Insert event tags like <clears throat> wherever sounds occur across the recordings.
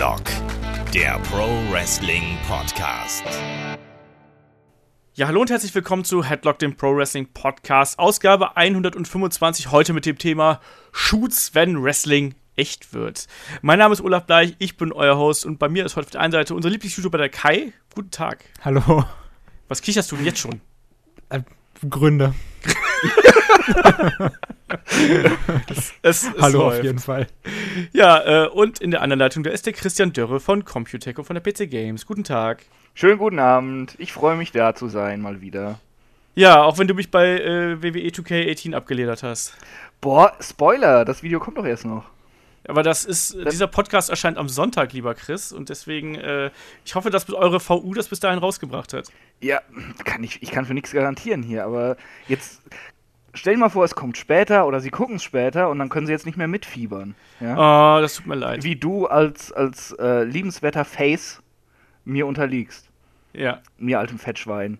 Headlock, der Pro Wrestling Podcast. Ja, hallo und herzlich willkommen zu Headlock, dem Pro Wrestling Podcast, Ausgabe 125, heute mit dem Thema Shoots, wenn Wrestling echt wird. Mein Name ist Olaf Bleich, ich bin euer Host und bei mir ist heute auf der einen Seite unser Lieblings-YouTuber, der Kai. Guten Tag. Hallo. Was kicherst du denn jetzt schon? Gründe. es, es, es Hallo läuft. auf jeden Fall. Ja, äh, und in der anderen Leitung, da ist der Christian Dörre von Computec und von der PC Games. Guten Tag. Schönen guten Abend. Ich freue mich da zu sein, mal wieder. Ja, auch wenn du mich bei äh, WWE 2K18 abgeledert hast. Boah, Spoiler, das Video kommt doch erst noch. Aber das ist, Das- dieser Podcast erscheint am Sonntag, lieber Chris, und deswegen, äh, ich hoffe, dass eure VU das bis dahin rausgebracht hat. Ja, kann ich, ich kann für nichts garantieren hier, aber jetzt stell dir mal vor, es kommt später oder sie gucken es später und dann können sie jetzt nicht mehr mitfiebern. Ja? Oh, das tut mir leid. Wie du als, als äh, liebenswerter Face mir unterliegst. Ja, Mir altem Fettschwein.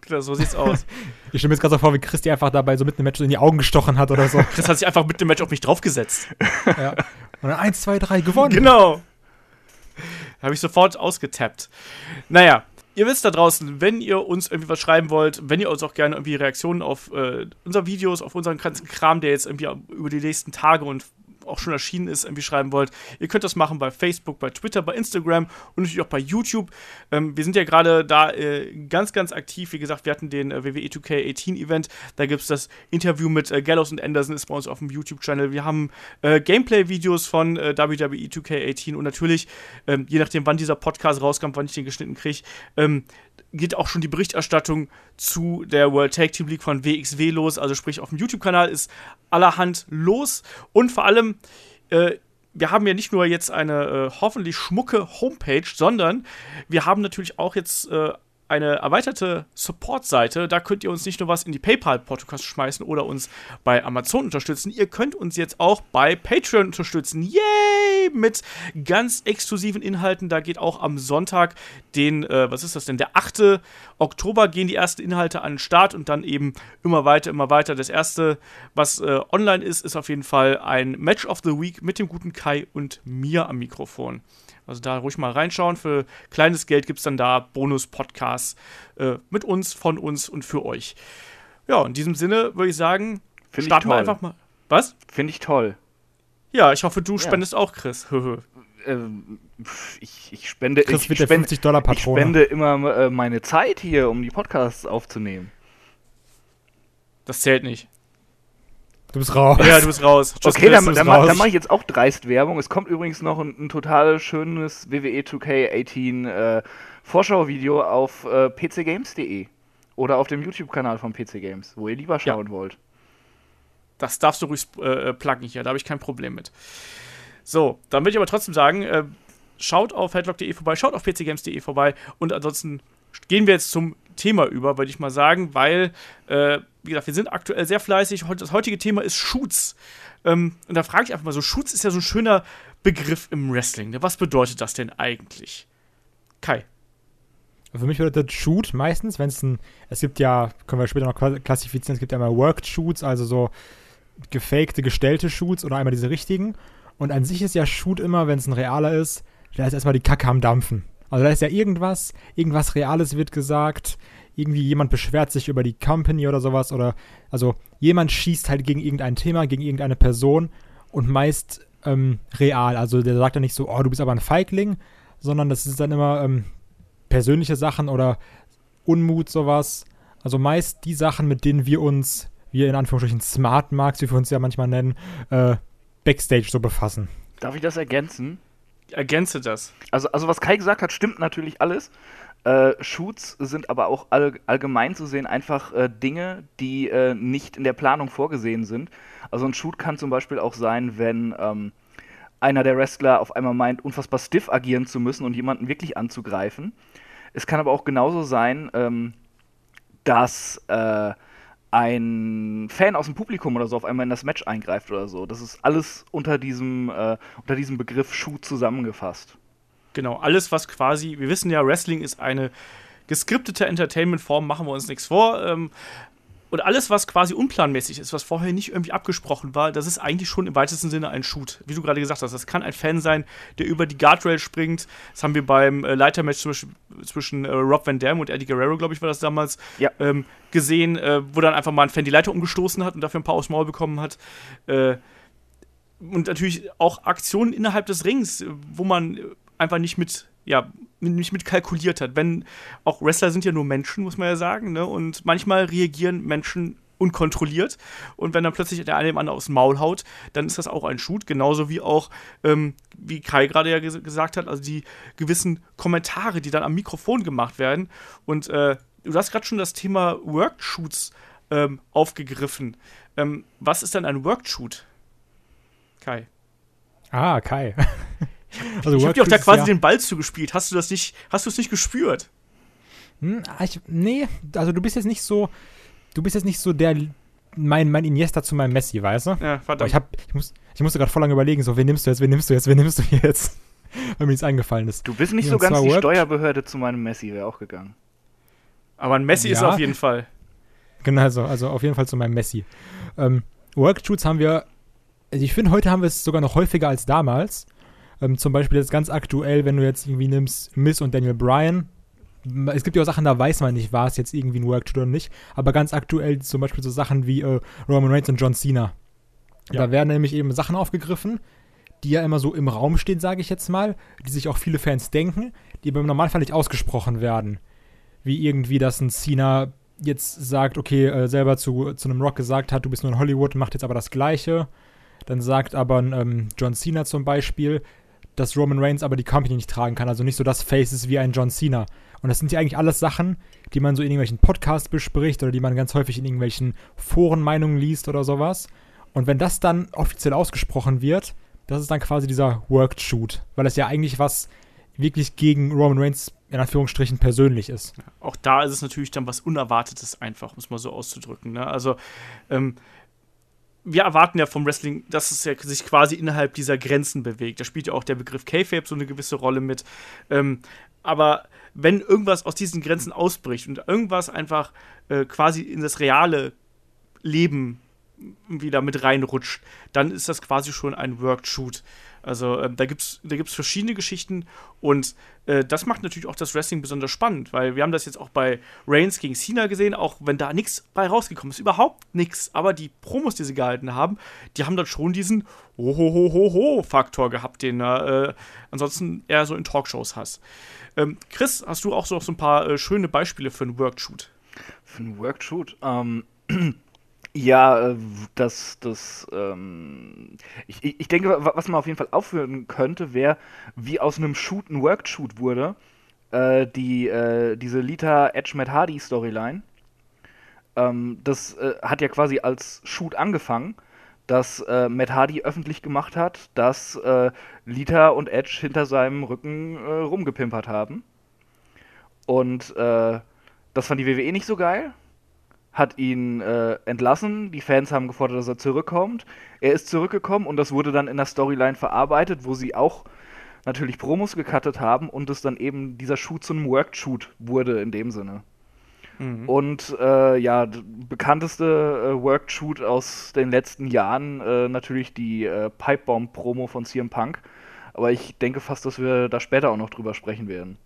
Klar, so sieht's aus. <laughs> Ich stelle mir jetzt gerade so vor, wie Christi einfach dabei so mitten im Match in die Augen gestochen hat oder so. <laughs> Chris hat sich einfach mit dem Match auf mich draufgesetzt. ja. Und dann 1, 2, 3 gewonnen. Genau. Habe ich sofort ausgetappt. Naja, ihr wisst da draußen, wenn ihr uns irgendwie was schreiben wollt, wenn ihr uns auch gerne irgendwie Reaktionen auf äh, unsere Videos, auf unseren ganzen Kram, der jetzt irgendwie über die nächsten Tage und auch schon erschienen ist, irgendwie schreiben wollt, ihr könnt das machen bei Facebook, bei Twitter, bei Instagram und natürlich auch bei YouTube. Ähm, wir sind ja gerade da äh, ganz, ganz aktiv. Wie gesagt, wir hatten den äh, WWE 2K18 Event. Da gibt es das Interview mit äh, Gallows und Anderson, ist bei uns auf dem YouTube-Channel. Wir haben äh, Gameplay-Videos von äh, WWE 2K18 und natürlich, ähm, je nachdem, wann dieser Podcast rauskommt, wann ich den geschnitten kriege, ähm, geht auch schon die Berichterstattung zu der World Tag Team League von WXW los. Also sprich, auf dem YouTube-Kanal ist allerhand los. Und vor allem, äh, wir haben ja nicht nur jetzt eine äh, hoffentlich schmucke Homepage, sondern wir haben natürlich auch jetzt äh, eine erweiterte Support-Seite. Da könnt ihr uns nicht nur was in die PayPal-Podcast schmeißen oder uns bei Amazon unterstützen. Ihr könnt uns jetzt auch bei Patreon unterstützen. Yay! Mit ganz exklusiven Inhalten. Da geht auch am Sonntag, den, äh, was ist das denn, der 8. Oktober gehen die ersten Inhalte an den Start und dann eben immer weiter, immer weiter. Das erste, was äh, online ist, ist auf jeden Fall ein Match of the Week mit dem guten Kai und mir am Mikrofon. Also da ruhig mal reinschauen. Für kleines Geld gibt es dann da Bonus-Podcasts äh, mit uns, von uns und für euch. Ja, in diesem Sinne würde ich sagen, Finde ich starten wir einfach mal. Was? Finde ich toll. Ja, ich hoffe, du spendest auch, Chris. <laughs> Ähm, ich, ich spende, Chris ich, wird der spende, 50 Dollar ich spende immer äh, meine Zeit hier, um die Podcasts aufzunehmen. das zählt nicht. Du bist raus. Ja, du bist raus. Tschüss, Okay, dann, dann, raus. dann mache ich jetzt auch dreist Werbung. Es kommt übrigens noch ein, ein total schönes E WWE 2K18 äh, Vorschauvideo auf äh, pcgames.de oder auf dem YouTube-Kanal von PC Games, wo ihr lieber schauen wollt. Das darfst du ruhig äh, pluggen hier, da habe ich kein Problem mit. So, dann würde ich aber trotzdem sagen, äh, schaut auf headlock.de vorbei, schaut auf pcgames.de vorbei und ansonsten gehen wir jetzt zum Thema über, würde ich mal sagen, weil, äh, wie gesagt, wir sind aktuell sehr fleißig. Das heutige Thema ist Shoots. Ähm, und da frage ich einfach mal so, Shoots ist ja so ein schöner Begriff im Wrestling. Ne? Was bedeutet das denn eigentlich? Kai. Für mich bedeutet Shoot meistens, wenn es ein, es gibt ja, können wir später noch kla- klassifizieren, es gibt ja einmal Worked Shoots, also so gefakte, gestellte Shoots oder einmal diese richtigen. Und an sich ist ja Shoot immer, wenn es ein realer ist, da ist erstmal die Kacke am Dampfen. Also da ist ja irgendwas, irgendwas Reales wird gesagt, irgendwie jemand beschwert sich über die Company oder sowas oder, also jemand schießt halt gegen irgendein Thema, gegen irgendeine Person und meist ähm, real. Also der sagt dann nicht so, oh, du bist aber ein Feigling, sondern das ist dann immer ähm, persönliche Sachen oder Unmut, sowas. Also meist die Sachen, mit denen wir uns, wir in Anführungsstrichen Smart Marks, wie wir uns ja manchmal nennen, äh, Backstage so befassen. Darf ich das ergänzen? Ergänze das. Also, also was Kai gesagt hat, stimmt natürlich alles. Äh, Shoots sind aber auch all, allgemein zu sehen einfach äh, Dinge, die äh, nicht in der Planung vorgesehen sind. Also ein Shoot kann zum Beispiel auch sein, wenn ähm, einer der Wrestler auf einmal meint, unfassbar stiff agieren zu müssen und jemanden wirklich anzugreifen. Es kann aber auch genauso sein, ähm, dass äh, ein Fan aus dem Publikum oder so auf einmal in das Match eingreift oder so. Das ist alles unter diesem, äh, unter diesem Begriff Shoot zusammengefasst. Genau, alles, was quasi, wir wissen ja, Wrestling ist eine geskriptete Entertainment-Form, machen wir uns nichts vor. Ähm, und alles, was quasi unplanmäßig ist, was vorher nicht irgendwie abgesprochen war, das ist eigentlich schon im weitesten Sinne ein Shoot. Wie du gerade gesagt hast, das kann ein Fan sein, der über die Guardrail springt. Das haben wir beim äh, Leitermatch zwischen, zwischen äh, Rob Van Dam und Eddie Guerrero, glaube ich, war das damals, Ja. ähm, gesehen, äh, wo dann einfach mal ein Fan die Leiter umgestoßen hat und dafür ein paar aufs Maul bekommen hat. Äh, und natürlich auch Aktionen innerhalb des Rings, wo man einfach nicht mit, ja, nicht mit kalkuliert hat. Wenn auch Wrestler sind ja nur Menschen, muss man ja sagen, ne? Und manchmal reagieren Menschen unkontrolliert. Und wenn dann plötzlich der eine dem anderen aufs Maul haut, dann ist das auch ein Shoot. Genauso wie auch, ähm, wie Kai gerade ja ges gesagt hat, also die gewissen Kommentare, die dann am Mikrofon gemacht werden. Und äh, du hast gerade schon das Thema Workshoots ähm, aufgegriffen. Ähm, was ist denn ein Workshoot? Kai. Ah, Kai. <laughs> <laughs> also Ich habe dir auch da quasi ja. den Ball zugespielt. Hast du das nicht, hast du es nicht gespürt? Hm, ah, ich, nee, also du bist jetzt nicht so, du bist jetzt nicht so der, mein, mein Iniesta zu meinem Messi, weißt du? Ja, Aber verdammt. ich, hab, ich, muss, ich musste gerade voll lange überlegen, so, wen nimmst du jetzt, wen nimmst du jetzt, wen nimmst du jetzt? <laughs> Weil mir nichts eingefallen ist. Du bist nicht Ja, so und ganz die Work- Steuerbehörde zu meinem Messi, wäre auch gegangen. Aber ein Messi ist Ja. auf jeden Fall. Genau, also, also auf jeden Fall zu meinem Messi. Ähm, Workshoots haben wir, also ich finde, heute haben wir es sogar noch häufiger als damals. Ähm, zum Beispiel jetzt ganz aktuell, wenn du jetzt irgendwie nimmst Miss und Daniel Bryan. Es gibt ja auch Sachen, da weiß man nicht, war es jetzt irgendwie ein Workshoot oder nicht. Aber ganz aktuell zum Beispiel so Sachen wie äh, Roman Reigns und John Cena. Ja. Da werden nämlich eben Sachen aufgegriffen, die ja immer so im Raum stehen, sage ich jetzt mal, die sich auch viele Fans denken, die aber im Normalfall nicht ausgesprochen werden. Wie irgendwie, dass ein Cena jetzt sagt, okay, äh, selber zu, zu einem Rock gesagt hat, du bist nur in Hollywood, macht jetzt aber das Gleiche. Dann sagt aber ein ähm, John Cena zum Beispiel, dass Roman Reigns aber die Company nicht tragen kann, also nicht so das Face ist wie ein John Cena. Und das sind ja eigentlich alles Sachen, die man so in irgendwelchen Podcasts bespricht oder die man ganz häufig in irgendwelchen Forenmeinungen liest oder sowas. Und wenn das dann offiziell ausgesprochen wird, das ist dann quasi dieser Worked Shoot, weil es ja eigentlich was wirklich gegen Roman Reigns in Anführungsstrichen persönlich ist. Auch da ist es natürlich dann was Unerwartetes einfach, um es mal so auszudrücken. Ne? Also, ähm, wir erwarten ja vom Wrestling, dass es ja sich quasi innerhalb dieser Grenzen bewegt. Da spielt ja auch der Begriff K-Fape so eine gewisse Rolle mit. Ähm, aber wenn irgendwas aus diesen Grenzen ausbricht und irgendwas einfach äh, quasi in das reale Leben wieder mit reinrutscht, dann ist das quasi schon ein Worked Shoot. Also ähm, da gibt es da gibt's verschiedene Geschichten und äh, das macht natürlich auch das Wrestling besonders spannend, weil wir haben das jetzt auch bei Reigns gegen Cena gesehen, auch wenn da nichts bei rausgekommen ist, überhaupt nichts, aber die Promos, die sie gehalten haben, die haben dann schon diesen Ho-Ho-Ho-Ho-Faktor gehabt, den du äh, ansonsten eher so in Talkshows hast. Ähm, Chris, hast du auch so, so ein paar äh, schöne Beispiele für einen Worked Shoot? Für einen Workshoot? Ähm, <clears throat> ja, äh, das, das, ähm, ich, ich denke, wa- was man auf jeden Fall aufführen könnte, wäre, wie aus einem Shoot ein Workshoot wurde. Äh, die, äh, diese Lita Edge Matt Hardy Storyline. Ähm, das äh, hat ja quasi als Shoot angefangen, dass äh, Matt Hardy öffentlich gemacht hat, dass äh, Lita und Edge hinter seinem Rücken äh, rumgepimpert haben. Und äh, das fand die WWE nicht so geil. Hat ihn äh, entlassen. Die Fans haben gefordert, dass er zurückkommt. Er ist zurückgekommen und das wurde dann in der Storyline verarbeitet, wo sie auch natürlich Promos gecuttet haben und es dann eben dieser Shoot zu einem Work-Shoot wurde in dem Sinne. Und äh, ja, bekannteste äh, Work-Shoot aus den letzten Jahren äh, natürlich die äh, Pipebomb-Promo von CM Punk. Aber ich denke fast, dass wir da später auch noch drüber sprechen werden.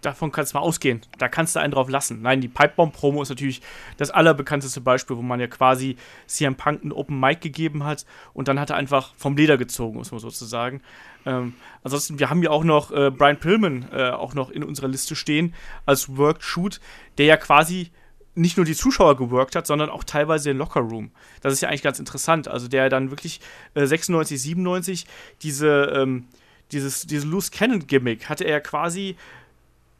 Davon kannst du mal ausgehen. Da kannst du einen drauf lassen. Nein, die Pipebomb-Promo ist natürlich das allerbekannteste Beispiel, wo man ja quasi CM Punk einen Open Mic gegeben hat und dann hat er einfach vom Leder gezogen, muss man sozusagen. Ähm, ansonsten, wir haben ja auch noch äh, Brian Pillman äh, auch noch in unserer Liste stehen als Worked Shoot, der ja quasi nicht nur die Zuschauer geworkt hat, sondern auch teilweise den Locker Room. Das ist ja eigentlich ganz interessant. Also der dann wirklich äh, 96, 97 diese, ähm, dieses, diese Loose Cannon Gimmick hatte er quasi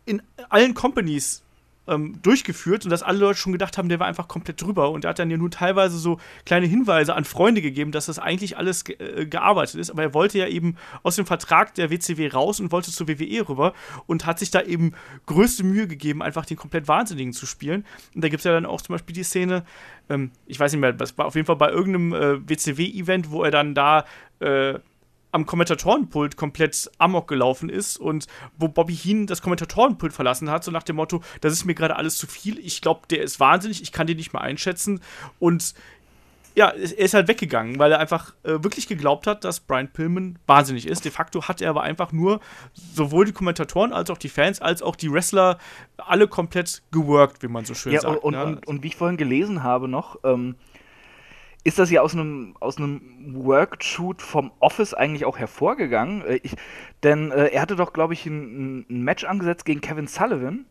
in allen Companies ähm, durchgeführt und dass alle Leute schon gedacht haben, der war einfach komplett drüber. Und er hat dann ja nur teilweise so kleine Hinweise an Freunde gegeben, dass das eigentlich alles ge äh, gearbeitet ist. Aber er wollte ja eben aus dem Vertrag der WCW raus und wollte zur WWE rüber und hat sich da eben größte Mühe gegeben, einfach den komplett Wahnsinnigen zu spielen. Und da gibt es ja dann auch zum Beispiel die Szene, ähm, ich weiß nicht mehr, das war auf jeden Fall bei irgendeinem äh, WCW-Event, wo er dann da äh, am Kommentatorenpult komplett amok gelaufen ist und wo Bobby Heen das Kommentatorenpult verlassen hat, so nach dem Motto, das ist mir gerade alles zu viel, ich glaube, der ist wahnsinnig, ich kann den nicht mehr einschätzen und ja, er ist halt weggegangen, weil er einfach äh, wirklich geglaubt hat, dass Brian Pillman wahnsinnig ist. De facto hat er aber einfach nur sowohl die Kommentatoren als auch die Fans als auch die Wrestler alle komplett geworkt, wie man so schön ja, sagt. Und, ne? und, und, wie ich vorhin gelesen habe noch, ähm, ist das ja aus einem aus einem Workshoot vom Office eigentlich auch hervorgegangen. Äh, ich, denn äh, er hatte doch, glaube ich, ein, ein, Match angesetzt gegen Kevin Sullivan.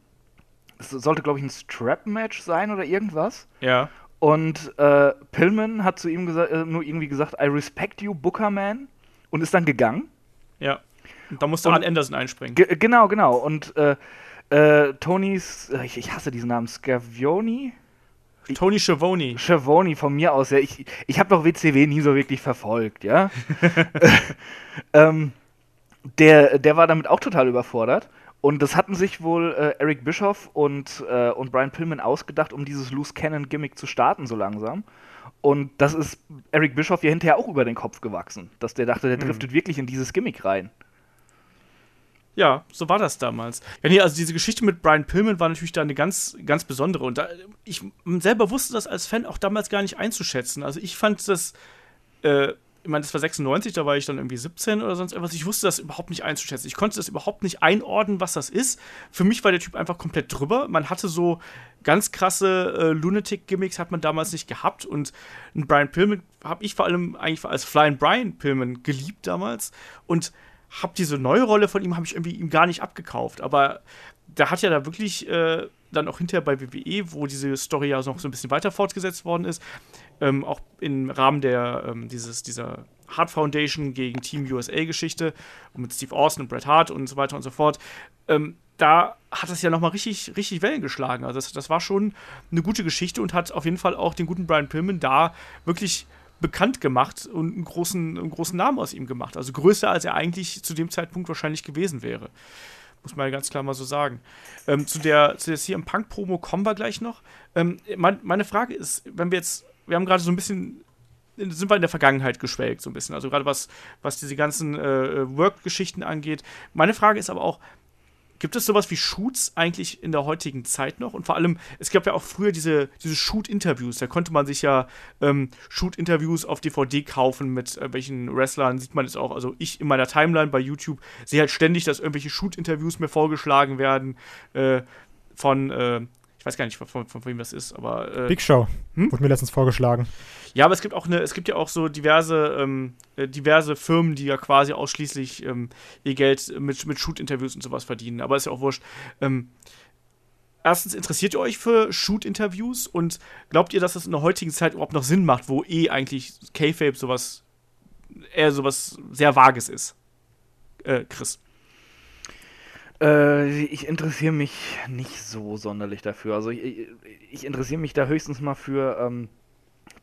Das sollte, glaube ich, ein Strap-Match sein oder irgendwas. Ja. Und äh, Pillman hat zu ihm äh, nur irgendwie gesagt, I respect you, Booker Man, und ist dann gegangen. Ja. Und da musste Arn Anderson einspringen. Genau, genau. Und äh, äh Tonys, ich, ich hasse diesen Namen, Scavioni, Tony Schiavone. Schiavone von mir aus, ja. Ich, ich habe doch WCW nie so wirklich verfolgt, ja. <laughs> ähm, der, der war damit auch total überfordert. Und das hatten sich wohl äh, Eric Bischoff und, äh, und Brian Pillman ausgedacht, um dieses Loose Cannon Gimmick zu starten, so langsam. Und das ist Eric Bischoff ja hinterher auch über den Kopf gewachsen, dass der dachte, der hm. driftet hm. wirklich in dieses Gimmick rein. Ja, so war das damals. Ja, nee, also diese Geschichte mit Brian Pillman war natürlich da eine ganz, ganz besondere. Und da, ich selber wusste das als Fan auch damals gar nicht einzuschätzen. Also ich fand das, äh, ich meine, das war 96, da war ich dann irgendwie 17 oder sonst irgendwas. Ich wusste das überhaupt nicht einzuschätzen. Ich konnte das überhaupt nicht einordnen, was das ist. Für mich war der Typ einfach komplett drüber. Man hatte so ganz krasse äh, Lunatic-Gimmicks, hat man damals nicht gehabt. Und einen Brian Pillman habe ich vor allem eigentlich als Flying Brian Pillman geliebt damals. Und habe diese neue Rolle von ihm, habe ich irgendwie ihm gar nicht abgekauft. Aber der hat ja da wirklich äh, dann auch hinterher bei WWE, wo diese Story ja noch so ein bisschen weiter fortgesetzt worden ist, ähm, auch im Rahmen der, ähm, dieses, dieser Hart Foundation gegen Team USA-Geschichte mit Steve Austin und Bret Hart und so weiter und so fort. Ähm, da hat es ja nochmal richtig, richtig Wellen geschlagen. Also das, das war schon eine gute Geschichte und hat auf jeden Fall auch den guten Brian Pillman da wirklich bekannt gemacht und einen großen, einen großen Namen aus ihm gemacht. Also größer, als er eigentlich zu dem Zeitpunkt wahrscheinlich gewesen wäre. Muss man ja ganz klar mal so sagen. Ähm, zu der, zu der CM Punk Promo kommen wir gleich noch. Ähm, mein, meine Frage ist, wenn wir jetzt, wir haben gerade so ein bisschen sind wir in der Vergangenheit geschwelgt, so ein bisschen. Also gerade was, was diese ganzen äh, Work-Geschichten angeht. Meine Frage ist aber auch, Gibt es sowas wie Shoots eigentlich in der heutigen Zeit noch? Und vor allem, es gab ja auch früher diese, diese Shoot-Interviews. Da konnte man sich ja ähm, Shoot-Interviews auf DVD kaufen mit äh, welchen Wrestlern. Sieht man es auch. Also ich in meiner Timeline bei YouTube sehe halt ständig, dass irgendwelche Shoot-Interviews mir vorgeschlagen werden äh, von äh, weiß gar nicht, von, von, wem das ist, aber. Äh, Big Show. Hm? Wurde mir letztens vorgeschlagen. Ja, aber es gibt auch eine, es gibt ja auch so diverse, ähm, äh, diverse Firmen, die ja quasi ausschließlich ähm, ihr Geld mit, mit Shoot-Interviews und sowas verdienen. Aber ist ja auch wurscht. Ähm, erstens, interessiert ihr euch für Shoot-Interviews und glaubt ihr, dass das in der heutigen Zeit überhaupt noch Sinn macht, wo eh eigentlich K-Fape sowas eher sowas sehr Vages ist? Äh, Chris. Äh, ich interessiere mich nicht so sonderlich dafür. Also ich, ich interessiere mich da höchstens mal für, ähm,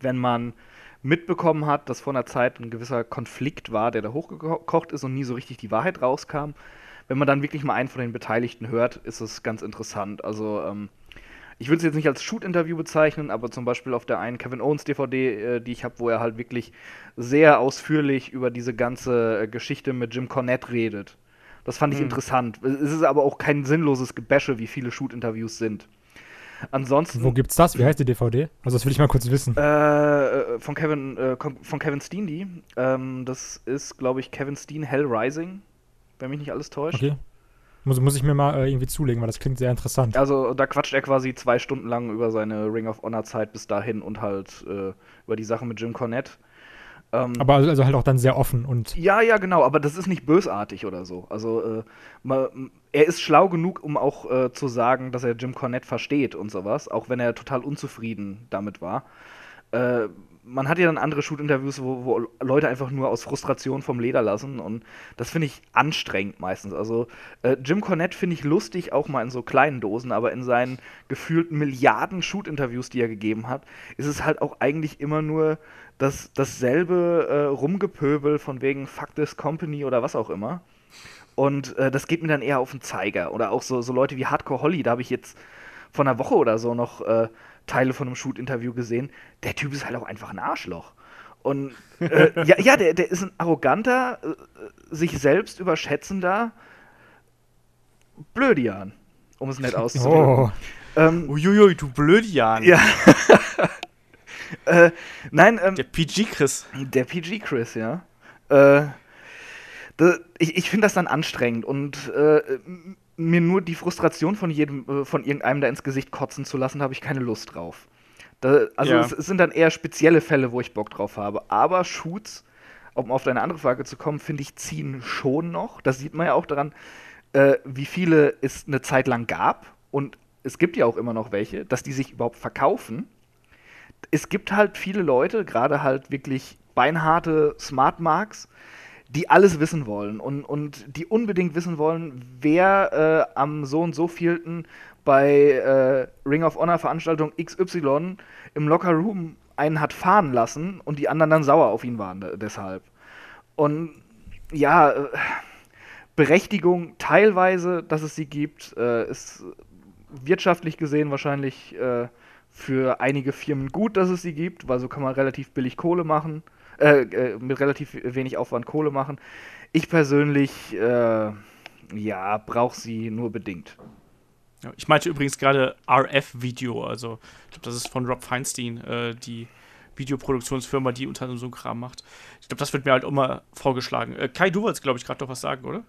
wenn man mitbekommen hat, dass vor einer Zeit ein gewisser Konflikt war, der da hochgekocht ist und nie so richtig die Wahrheit rauskam. Wenn man dann wirklich mal einen von den Beteiligten hört, ist es ganz interessant. Also ähm, ich würde es jetzt nicht als Shoot-Interview bezeichnen, aber zum Beispiel auf der einen Kevin Owens DVD, äh, die ich habe, wo er halt wirklich sehr ausführlich über diese ganze äh, Geschichte mit Jim Cornette redet. Das fand ich hm. interessant. Es ist aber auch kein sinnloses Gebäsche, wie viele Shoot-Interviews sind. Ansonsten. Wo gibt's das? Wie heißt die DVD? Also das will ich mal kurz wissen. Äh, äh von Kevin, äh, von Kevin Steen die. Ähm, das ist, glaube ich, Kevin Steen Hell Rising, wenn mich nicht alles täuscht. Okay. Muss, muss ich mir mal äh, irgendwie zulegen, weil das klingt sehr interessant. Also da quatscht er quasi zwei Stunden lang über seine Ring of Honor Zeit bis dahin und halt äh, über die Sache mit Jim Cornette. Ähm, aber also, also halt auch dann sehr offen und. Ja, ja, genau, aber das ist nicht bösartig oder so. Also, äh, man, er ist schlau genug, um auch äh, zu sagen, dass er Jim Cornette versteht und sowas, auch wenn er total unzufrieden damit war. Äh, man hat ja dann andere Shoot-Interviews, wo, wo, Leute einfach nur aus Frustration vom Leder lassen und das finde ich anstrengend meistens. Also äh, Jim Cornette finde ich lustig, auch mal in so kleinen Dosen, aber in seinen gefühlten Milliarden Shoot-Interviews, die er gegeben hat, ist es halt auch eigentlich immer nur das, dasselbe äh, Rumgepöbel von wegen Fuck this Company oder was auch immer. Und äh, das geht mir dann eher auf den Zeiger. Oder auch so, so Leute wie Hardcore Holly, da habe ich jetzt vor einer Woche oder so noch äh, Teile von einem Shoot-Interview gesehen. Der Typ ist halt auch einfach ein Arschloch. Und äh, <laughs> ja, ja der, der ist ein arroganter, äh, sich selbst überschätzender Blödian, um es nett auszudrücken. Oh, Ähm, Uiuiui, du Blödian. ja. <laughs> äh, nein, ähm, Der PG-Chris. Der PG-Chris, ja. Äh, da, ich ich finde das dann anstrengend und äh, mir nur die Frustration von jedem, äh, von irgendeinem da ins Gesicht kotzen zu lassen, habe ich keine Lust drauf. Da, also Ja. es, es sind dann eher spezielle Fälle, wo ich Bock drauf habe. Aber Shoots, um auf deine andere Frage zu kommen, finde ich, ziehen schon noch. Das sieht man ja auch daran, äh, wie viele es eine Zeit lang gab. Und es gibt ja auch immer noch welche, dass die sich überhaupt verkaufen es gibt halt viele Leute, gerade halt wirklich beinharte Smart Marks, die alles wissen wollen und, und die unbedingt wissen wollen, wer äh, am so und so vielten bei äh, Ring of Honor Veranstaltung XY im Locker Room einen hat fahren lassen und die anderen dann sauer auf ihn waren de- deshalb. Und ja, äh, Berechtigung teilweise, dass es sie gibt, äh, ist wirtschaftlich gesehen wahrscheinlich äh, für einige Firmen gut, dass es sie gibt, weil so kann man relativ billig Kohle machen, äh, äh, mit relativ wenig Aufwand Kohle machen. Ich persönlich, äh, ja, brauche sie nur bedingt. Ich meinte übrigens gerade RF-Video, also ich glaube, das ist von Rob Feinstein, äh, die Videoproduktionsfirma, die unter anderem so einen Kram macht. Ich glaube, das wird mir halt immer vorgeschlagen. Äh, Kai, du wolltest, glaube ich, gerade doch was sagen, oder?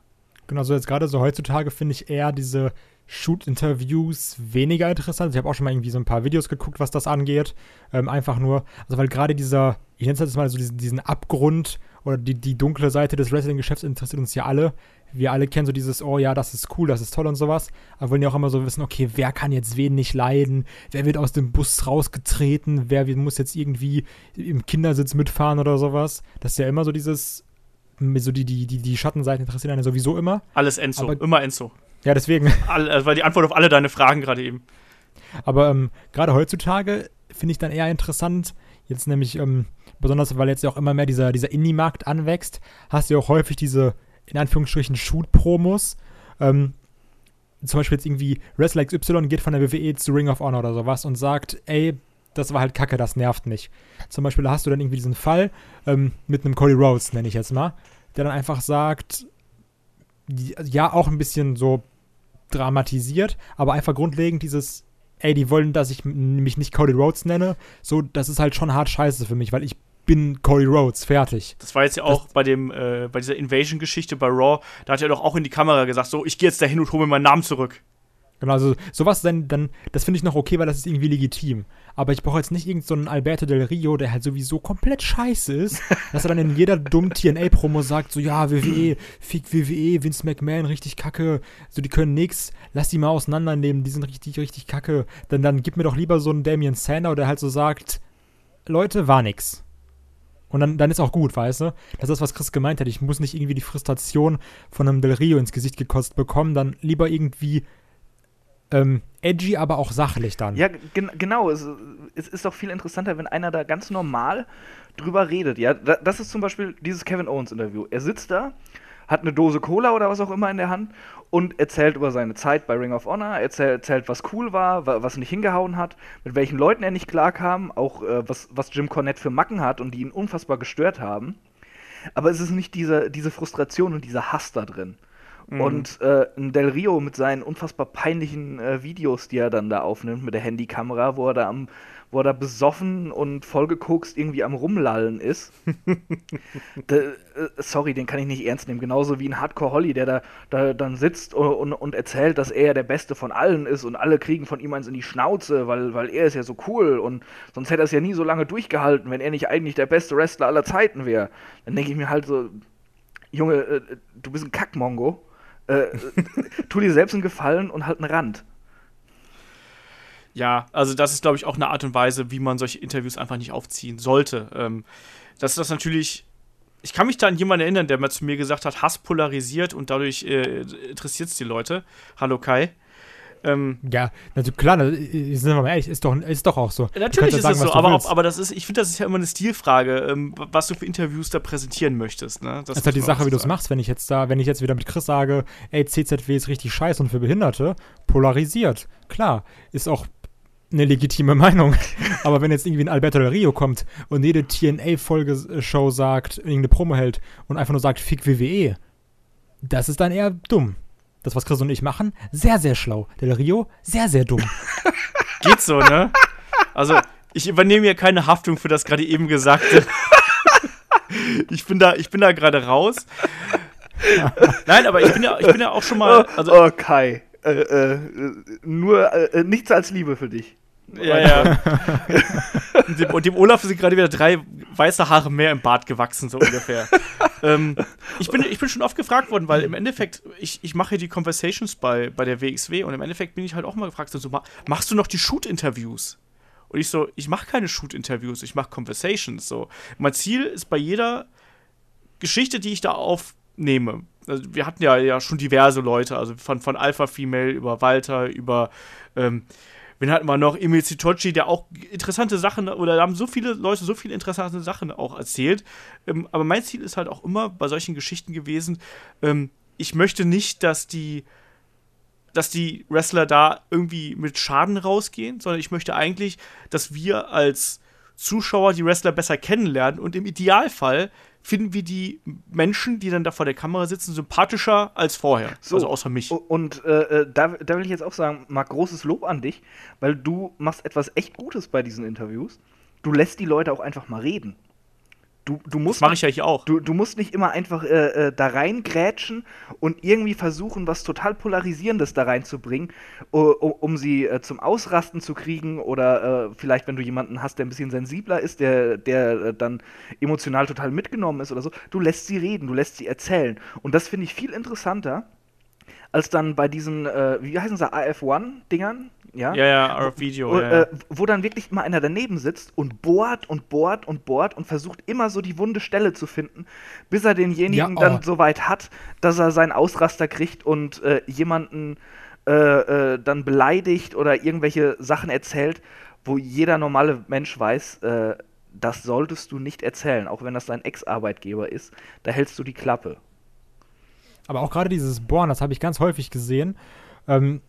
genau, so jetzt gerade so heutzutage finde ich eher diese Shoot-Interviews weniger interessant. Ich habe auch schon mal irgendwie so ein paar Videos geguckt, was das angeht. Ähm, einfach nur, also weil gerade dieser, ich nenne es jetzt mal so diesen, diesen Abgrund oder die, die dunkle Seite des Wrestling-Geschäfts interessiert uns ja alle. Wir alle kennen so dieses, oh ja, das ist cool, das ist toll und sowas. Aber wollen ja auch immer so wissen, okay, wer kann jetzt wen nicht leiden? Wer wird aus dem Bus rausgetreten? Wer muss jetzt irgendwie im Kindersitz mitfahren oder sowas? Das ist ja immer so dieses, so die, die, die, die Schattenseiten interessieren einen sowieso immer. Alles Enzo, Aber- immer Enzo. Ja, deswegen. <laughs> All, äh, war die Antwort auf alle deine Fragen gerade eben. Aber ähm, gerade heutzutage finde ich dann eher interessant, jetzt nämlich, ähm, besonders weil jetzt ja auch immer mehr dieser, dieser Indie-Markt anwächst, hast du ja auch häufig diese, in Anführungsstrichen, Shoot-Promos. Ähm, zum Beispiel jetzt irgendwie Wrestler XY geht von der WWE zu Ring of Honor oder sowas und sagt, ey, das war halt kacke, das nervt mich. Zum Beispiel hast du dann irgendwie diesen Fall ähm, mit einem Cody Rhodes, nenne ich jetzt mal, der dann einfach sagt, ja, auch ein bisschen so dramatisiert, aber einfach grundlegend dieses, ey, die wollen, dass ich mich nicht Cody Rhodes nenne, so, das ist halt schon hart scheiße für mich, weil ich bin Cody Rhodes, fertig. Das war jetzt ja auch bei dem, äh, bei dieser Invasion-Geschichte bei Raw, da hat er doch auch in die Kamera gesagt, so, ich gehe jetzt dahin und hole mir meinen Namen zurück. Genau, also sowas dann, dann das finde ich noch okay, weil das ist irgendwie legitim. Aber ich brauche jetzt nicht irgendeinen so einen Alberto Del Rio, der halt sowieso komplett scheiße ist, <laughs> dass er dann in jeder dummen TNA-Promo sagt, so ja, WWE, fick WWE, Vince McMahon, richtig kacke, so die können nix, lass die mal auseinandernehmen, die sind richtig, richtig kacke. Dann, dann gib mir doch lieber so einen Damian Sandow, der halt so sagt, Leute, war nix. Und dann, dann ist auch gut, weißt du? Das ist das, was Chris gemeint hat. Ich muss nicht irgendwie die Frustration von einem Del Rio ins Gesicht gekostet bekommen, dann lieber irgendwie ähm, edgy, aber auch sachlich dann. Ja, gen genau. Es, es ist doch viel interessanter, wenn einer da ganz normal drüber redet. Ja, da, das ist zum Beispiel dieses Kevin Owens Interview. Er sitzt da, hat eine Dose Cola oder was auch immer in der Hand und erzählt über seine Zeit bei Ring of Honor, erzählt, erzählt was cool war, wa- was nicht hingehauen hat, mit welchen Leuten er nicht klarkam, auch äh, was, was Jim Cornette für Macken hat und die ihn unfassbar gestört haben. Aber es ist nicht diese, diese Frustration und dieser Hass da drin. Und äh, ein Del Rio mit seinen unfassbar peinlichen äh, Videos, die er dann da aufnimmt mit der Handykamera, wo er da am, wo er da besoffen und vollgekokst irgendwie am Rumlallen ist. <laughs> da, äh, sorry, den kann ich nicht ernst nehmen. Genauso wie ein Hardcore Holly, der da, da dann sitzt und, und, und erzählt, dass er der Beste von allen ist und alle kriegen von ihm eins in die Schnauze, weil, weil er ist ja so cool und sonst hätte er es ja nie so lange durchgehalten, wenn er nicht eigentlich der beste Wrestler aller Zeiten wäre. Dann denke ich mir halt so, Junge, äh, du bist ein Kackmongo. Äh, tu dir selbst einen Gefallen und halt einen Rand. Ja, also das ist, glaube ich, auch eine Art und Weise, wie man solche Interviews einfach nicht aufziehen sollte. Ähm, das ist das natürlich. Ich kann mich da an jemanden erinnern, der mal zu mir gesagt hat, Hass polarisiert und dadurch äh, interessiert es die Leute. Hallo Kai. Ähm, Ja, natürlich, klar, das- äh, sind wir mal ehrlich, ist doch, ist doch auch so. Natürlich ist sagen, es so, aber, ob, aber das ist, ich finde, das ist ja immer eine Stilfrage, ähm, was du für Interviews da präsentieren möchtest. Ne? Das ist halt die Sache, wie du es machst, wenn ich jetzt da, wenn ich jetzt wieder mit Chris sage, ey, CZW ist richtig scheiße und für Behinderte, polarisiert. Klar, ist auch eine legitime <laughs> Meinung. Aber wenn jetzt irgendwie ein Alberto Del Rio kommt und jede TNA-Folge-Show sagt, irgendeine Promo hält und einfach nur sagt, fick WWE, das ist dann eher dumm. Das, was Chris und ich machen, sehr, sehr schlau. Del Rio, sehr, sehr dumm. <laughs> Geht so, ne? Also, ich übernehme hier keine Haftung für das gerade eben Gesagte. <laughs> ich bin da, ich bin da gerade raus. Nein, aber ich bin ja, ich bin ja auch schon mal. Also, oh, Kai. Äh, äh, nur äh, nichts als Liebe für dich. Ja, ja. <laughs> und, dem, und, dem, Olaf sind gerade wieder drei weiße Haare mehr im Bart gewachsen, so ungefähr. <laughs> ähm, ich, bin, ich bin schon oft gefragt worden, weil im Endeffekt, ich, ich mache die Conversations bei, bei der WXW und im Endeffekt bin ich halt auch mal gefragt, so, machst du noch die Shoot-Interviews? Und ich so, ich mache keine Shoot-Interviews, ich mache Conversations. So. Mein Ziel ist bei jeder Geschichte, die ich da aufnehme, also wir hatten ja, ja schon diverse Leute, also von, von Alpha Female über Walter, über ähm, wen hatten wir noch? Emil Zitochi, der auch interessante Sachen, oder da haben so viele Leute so viele interessante Sachen auch erzählt. Ähm, aber mein Ziel ist halt auch immer bei solchen Geschichten gewesen, ähm, ich möchte nicht, dass die dass die Wrestler da irgendwie mit Schaden rausgehen, sondern ich möchte eigentlich, dass wir als Zuschauer die Wrestler besser kennenlernen und im Idealfall finden wir die Menschen, die dann da vor der Kamera sitzen, sympathischer als vorher. So, also außer mich. Und äh, äh, da, da, will ich jetzt auch sagen, Marc, großes Lob an dich, weil du machst etwas echt Gutes bei diesen Interviews. Du lässt die Leute auch einfach mal reden. Du, du musst, das mache ich ja hier auch. Du, du musst nicht immer einfach äh, äh, da reingrätschen und irgendwie versuchen, was total Polarisierendes da reinzubringen, um, um sie äh, zum Ausrasten zu kriegen oder äh, vielleicht, wenn du jemanden hast, der ein bisschen sensibler ist, der, der äh, dann emotional total mitgenommen ist oder so. Du lässt sie reden, du lässt sie erzählen. Und das finde ich viel interessanter, als dann bei diesen, äh, wie heißen sie, AF1-Dingern, ja? Ja, ja, RF Video. Wo, ja, äh, wo dann wirklich immer einer daneben sitzt und bohrt und bohrt und bohrt und versucht immer so die wunde Stelle zu finden, bis er denjenigen ja, oh. dann so weit hat, dass er seinen Ausraster kriegt und äh, jemanden äh, äh, dann beleidigt oder irgendwelche Sachen erzählt, wo jeder normale Mensch weiß, äh, das solltest du nicht erzählen, auch wenn das dein Ex-Arbeitgeber ist. Da hältst du die Klappe. Aber auch gerade dieses Bohren, das habe ich ganz häufig gesehen. Ähm,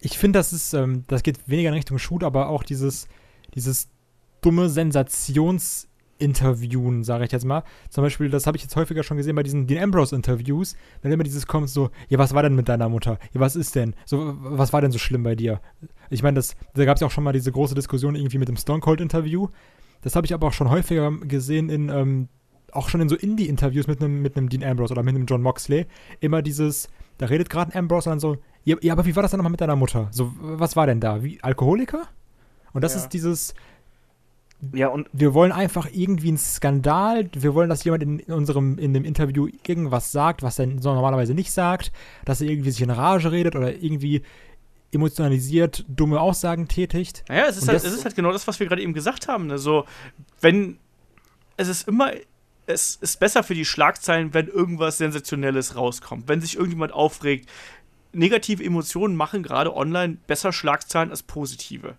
ich finde, das ist, ähm, das geht weniger in Richtung Shoot, aber auch dieses, dieses dumme Sensationsinterviewen, sage ich jetzt mal. Zum Beispiel, das habe ich jetzt häufiger schon gesehen bei diesen Dean Ambrose-Interviews, wenn immer dieses kommt, so, ja, was war denn mit deiner Mutter? Ja, was ist denn? So, was war denn so schlimm bei dir? Ich meine, da gab es ja auch schon mal diese große Diskussion irgendwie mit dem Stone Cold-Interview. Das habe ich aber auch schon häufiger gesehen in, ähm, auch schon in so Indie-Interviews mit einem mit Dean Ambrose oder mit einem John Moxley. Immer dieses, da redet gerade ein Ambrose und dann so, ja, ja, aber wie war das dann nochmal mit deiner Mutter? So, was war denn da? Wie, Alkoholiker? Und das ja. ist dieses. Ja, und. Wir wollen einfach irgendwie einen Skandal. Wir wollen, dass jemand in, in unserem, in dem Interview irgendwas sagt, was er normalerweise nicht sagt. Dass er irgendwie sich in Rage redet oder irgendwie emotionalisiert dumme Aussagen tätigt. Naja, es ist, halt, es ist halt genau das, was wir gerade eben gesagt haben. Ne? So, wenn. Es ist immer es ist besser für die Schlagzeilen, wenn irgendwas Sensationelles rauskommt. Wenn sich irgendjemand aufregt, negative Emotionen machen gerade online besser Schlagzeilen als positive.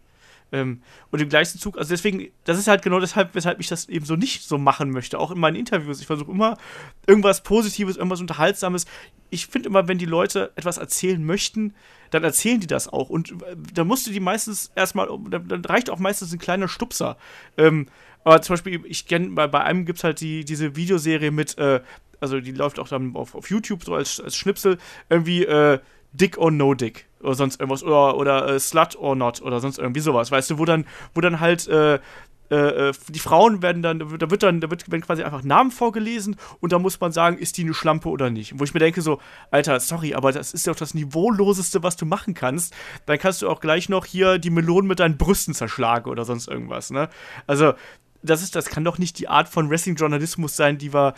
Ähm, und im gleichen Zug, also deswegen, das ist halt genau deshalb, weshalb ich das eben so nicht so machen möchte. Auch in meinen Interviews. Ich versuche immer irgendwas Positives, irgendwas Unterhaltsames. Ich finde immer, wenn die Leute etwas erzählen möchten, dann erzählen die das auch. Und äh, da musst du die meistens erstmal, dann reicht auch meistens ein kleiner Stupser. Ähm, aber zum Beispiel, ich kenne, bei, bei einem gibt es halt die, diese Videoserie mit, äh, also die läuft auch dann auf, auf YouTube so als, als Schnipsel, irgendwie, äh, Dick or No Dick oder sonst irgendwas oder, oder äh, Slut or Not oder sonst irgendwie sowas, weißt du, wo dann, wo dann halt äh, äh, äh, die Frauen werden dann, da wird dann, da wird werden quasi einfach Namen vorgelesen und da muss man sagen, ist die eine Schlampe oder nicht. Wo ich mir denke so, Alter, sorry, aber das ist ja auch das Niveauloseste, was du machen kannst. Dann kannst du auch gleich noch hier die Melonen mit deinen Brüsten zerschlagen oder sonst irgendwas, ne? Also, das ist, das kann doch nicht die Art von Wrestling-Journalismus sein, die wir,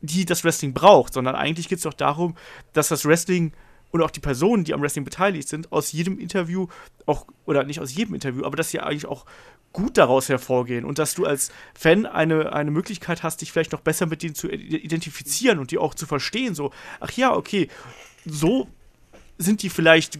die das Wrestling braucht, sondern eigentlich geht es doch darum, dass das Wrestling und auch die Personen, die am Wrestling beteiligt sind, aus jedem Interview auch, oder nicht aus jedem Interview, aber dass sie eigentlich auch gut daraus hervorgehen und dass du als Fan eine, eine Möglichkeit hast, dich vielleicht noch besser mit denen zu identifizieren und die auch zu verstehen. So, ach ja, okay, so sind die vielleicht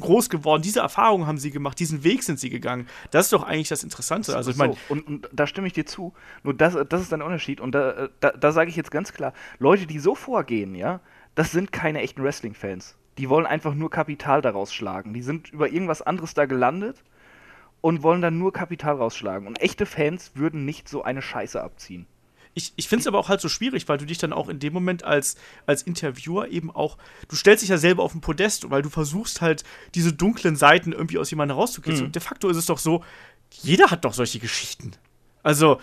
groß geworden, diese Erfahrungen haben sie gemacht, diesen Weg sind sie gegangen. Das ist doch eigentlich das Interessante. Also ich meine, so, und, und, da stimme ich dir zu. Nur das, das ist ein Unterschied. Und da, da, da sage ich jetzt ganz klar: Leute, die so vorgehen, ja, das sind keine echten Wrestling-Fans. Die wollen einfach nur Kapital daraus schlagen. Die sind über irgendwas anderes da gelandet und wollen dann nur Kapital rausschlagen. Und echte Fans würden nicht so eine Scheiße abziehen. Ich, ich finde es aber auch halt so schwierig, weil du dich dann auch in dem Moment als, als Interviewer eben auch, du stellst dich ja selber auf den Podest, weil du versuchst halt diese dunklen Seiten irgendwie aus jemandem rauszukriegen. Mhm. Und de facto ist es doch so, jeder hat doch solche Geschichten. Also,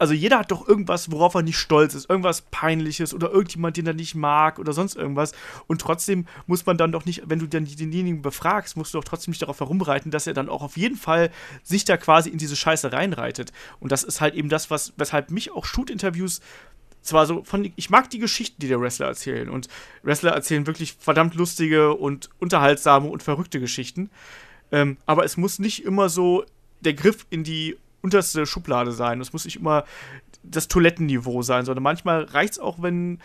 also jeder hat doch irgendwas, worauf er nicht stolz ist, irgendwas Peinliches oder irgendjemand, den er nicht mag oder sonst irgendwas. Und trotzdem muss man dann doch nicht, wenn du dann denjenigen befragst, musst du doch trotzdem nicht darauf herumreiten, dass er dann auch auf jeden Fall sich da quasi in diese Scheiße reinreitet. Und das ist halt eben das, was, weshalb mich auch Shoot-Interviews zwar so von, ich mag die Geschichten, die der Wrestler erzählen. Und Wrestler erzählen wirklich verdammt lustige und unterhaltsame und verrückte Geschichten. Ähm, aber es muss nicht immer so der Griff in die unterste Schublade sein. Es muss nicht immer das Toilettenniveau sein, sondern manchmal reicht es auch, wenn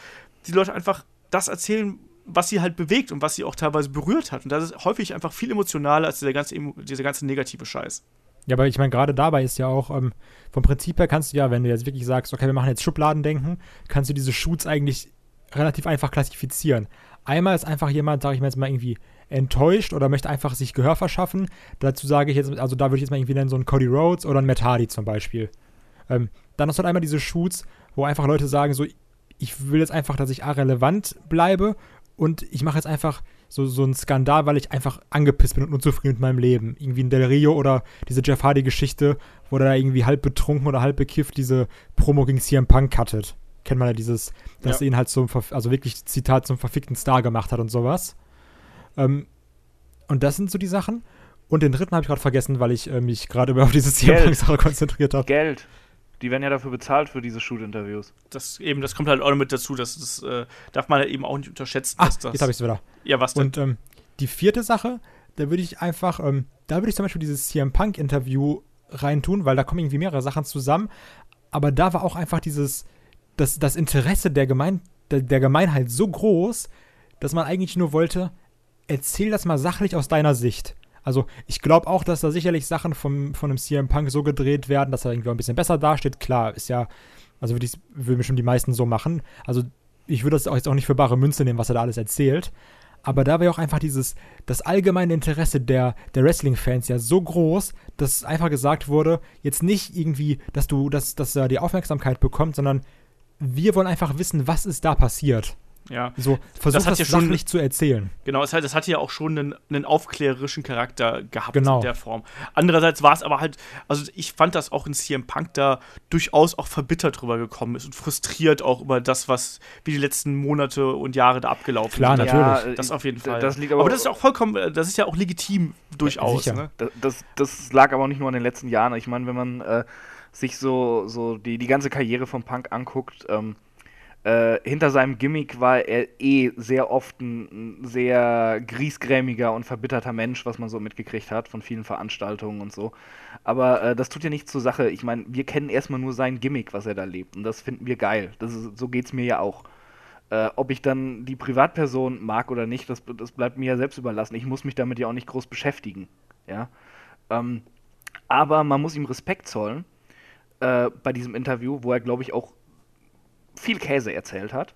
die Leute einfach das erzählen, was sie halt bewegt und was sie auch teilweise berührt hat. Und das ist häufig einfach viel emotionaler als dieser ganze, dieser ganze negative Scheiß. Ja, aber ich meine, gerade dabei ist ja auch, ähm, vom Prinzip her kannst du ja, wenn du jetzt wirklich sagst, okay, wir machen jetzt Schubladendenken, kannst du diese Shoots eigentlich relativ einfach klassifizieren. Einmal ist einfach jemand, sage ich mir jetzt mal irgendwie, enttäuscht oder möchte einfach sich Gehör verschaffen. Dazu sage ich jetzt, also da würde ich jetzt mal irgendwie nennen, so ein Cody Rhodes oder ein Matt Hardy zum Beispiel. Ähm, dann hast du halt einmal diese Shoots, wo einfach Leute sagen, so, ich will jetzt einfach, dass ich A relevant bleibe und ich mache jetzt einfach so, so einen Skandal, weil ich einfach angepisst bin und unzufrieden mit meinem Leben. Irgendwie ein Del Rio oder diese Jeff Hardy-Geschichte, wo der da irgendwie halb betrunken oder halb bekifft diese Promo gegen CM Punk cuttet. Kennt man ja dieses, dass Ja. er ihn halt zum, Verf- also wirklich Zitat zum verfickten Star gemacht hat und sowas. Ähm, und das sind so die Sachen. Und den dritten habe ich gerade vergessen, weil ich äh, mich gerade über auf <laughs> diese CM Geld. Punk-Sache konzentriert habe. Geld. Die werden ja dafür bezahlt für diese Shoot-Interviews. Das eben, das kommt halt auch noch mit dazu, dass das äh, darf man halt eben auch nicht unterschätzen. Ach, dass das, jetzt habe ich es wieder. Ja, was denn? Und ähm, die vierte Sache, da würde ich einfach, ähm, da würde ich zum Beispiel dieses CM Punk-Interview reintun, weil da kommen irgendwie mehrere Sachen zusammen. Aber da war auch einfach dieses, das, das Interesse der, Gemein, der, der Gemeinheit so groß, dass man eigentlich nur wollte, erzähl das mal sachlich aus deiner Sicht. Also ich glaube auch, dass da sicherlich Sachen vom, von einem CM Punk so gedreht werden, dass er irgendwie ein bisschen besser dasteht. Klar, ist ja, also würde ich- bestimmt die meisten so machen. Also ich würde das auch jetzt auch nicht für bare Münze nehmen, was er da alles erzählt. Aber da war ja auch einfach dieses, das allgemeine Interesse der, der Wrestling-Fans ja so groß, dass einfach gesagt wurde, jetzt nicht irgendwie, dass du, dass, dass er die Aufmerksamkeit bekommt, sondern wir wollen einfach wissen, was ist da passiert. Ja. So, versuch hat das, ja schon- sachlich zu erzählen. Genau, es hat, das hatte ja auch schon einen, einen aufklärerischen Charakter gehabt Genau. in der Form. Andererseits war es aber halt, also ich fand, dass auch in CM Punk da durchaus auch verbittert drüber gekommen ist und frustriert auch über das, was wie die letzten Monate und Jahre da abgelaufen Klar, sind. natürlich. äh, Das auf jeden Fall. Das liegt aber, aber, das ist ja auch vollkommen, das ist ja auch legitim durchaus. sicher. Ne? Das, das, das lag aber auch nicht nur an den letzten Jahren. Ich meine, wenn man äh, sich so, so die, die ganze Karriere von Punk anguckt, ähm, äh, hinter seinem Gimmick war er eh sehr oft ein, sehr griesgrämiger und verbitterter Mensch, was man so mitgekriegt hat von vielen Veranstaltungen und so. Aber äh, das tut ja nichts zur Sache. Ich meine, wir kennen erstmal nur sein Gimmick, was er da lebt. Und das finden wir geil. Das ist, so geht's mir ja auch. Äh, ob ich dann die Privatperson mag oder nicht, das, das bleibt mir ja selbst überlassen. Ich muss mich damit ja auch nicht groß beschäftigen. Ja. Ähm, aber man muss ihm Respekt zollen äh, bei diesem Interview, wo er, glaube ich, auch viel Käse erzählt hat.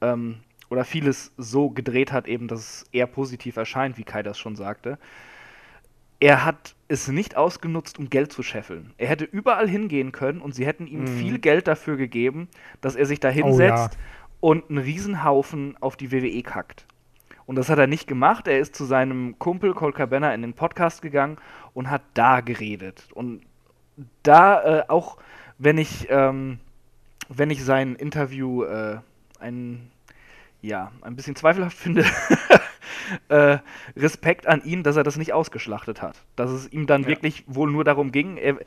Ähm, oder vieles so gedreht hat, eben, dass es eher positiv erscheint, wie Kai das schon sagte. Er hat es nicht ausgenutzt, um Geld zu scheffeln. Er hätte überall hingehen können und sie hätten ihm Mhm. viel Geld dafür gegeben, dass er sich da Oh, hinsetzt ja. und einen Riesenhaufen auf die WWE kackt. Und das hat er nicht gemacht. Er ist zu seinem Kumpel Cole Cabana in den Podcast gegangen und hat da geredet. Und da äh, auch, wenn ich, ähm, wenn ich sein Interview äh, ein, ja, ein bisschen zweifelhaft finde, <laughs> äh, Respekt an ihn, dass er das nicht ausgeschlachtet hat. Dass es ihm dann Ja. wirklich wohl nur darum ging, er,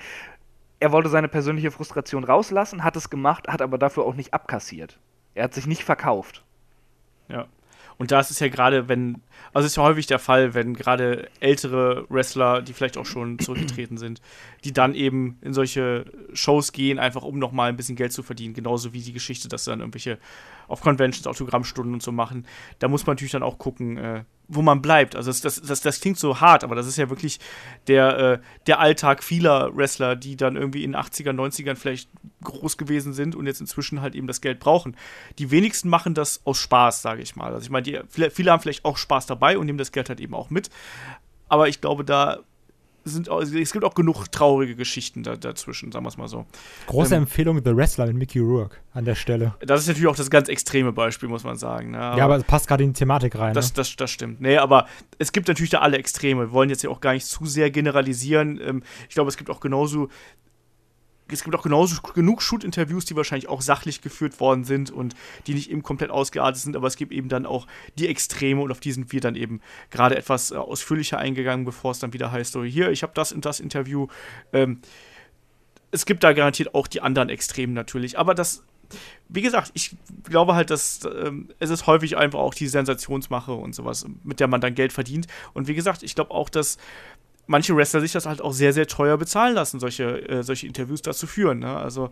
er wollte seine persönliche Frustration rauslassen, hat es gemacht, hat aber dafür auch nicht abkassiert. Er hat sich nicht verkauft. Ja. Und da ist es ja gerade, wenn, also ist ja häufig der Fall, wenn gerade ältere Wrestler, die vielleicht auch schon zurückgetreten sind, die dann eben in solche Shows gehen, einfach um nochmal ein bisschen Geld zu verdienen. Genauso wie die Geschichte, dass sie dann irgendwelche auf Conventions Autogrammstunden und so machen. Da muss man natürlich dann auch gucken, äh, wo man bleibt. Also das, das, das, das klingt so hart, aber das ist ja wirklich der, äh, der Alltag vieler Wrestler, die dann irgendwie in den 80ern, 90ern vielleicht groß gewesen sind und jetzt inzwischen halt eben das Geld brauchen. Die wenigsten machen das aus Spaß, sage ich mal. Also ich meine, viele haben vielleicht auch Spaß dabei und nehmen das Geld halt eben auch mit. Aber ich glaube, da sind, es gibt auch genug traurige Geschichten da, dazwischen, sagen wir es mal so. Große Ähm, Empfehlung The Wrestler mit Mickey Rourke an der Stelle. Das ist natürlich auch das ganz extreme Beispiel, muss man sagen. Ne? ja, aber es passt gerade in die Thematik rein. Das, ne? das, das stimmt. Nee, aber es gibt natürlich da alle Extreme. Wir wollen jetzt ja auch gar nicht zu sehr generalisieren. Ähm, ich glaube, es gibt auch genauso. Es gibt auch genauso genug Shoot-Interviews, die wahrscheinlich auch sachlich geführt worden sind und die nicht eben komplett ausgeartet sind, aber es gibt eben dann auch die Extreme und auf die sind wir dann eben gerade etwas äh, ausführlicher eingegangen, bevor es dann wieder heißt, so hier, ich habe das und das Interview. Ähm, es gibt da garantiert auch die anderen Extremen natürlich, aber das wie gesagt, ich glaube halt, dass ähm, es ist häufig einfach auch die Sensationsmache und sowas, mit der man dann Geld verdient. Und wie gesagt, ich glaube auch, dass manche Wrestler sich das halt auch sehr, sehr teuer bezahlen lassen, solche, äh, solche Interviews dazu führen. Ne? Also,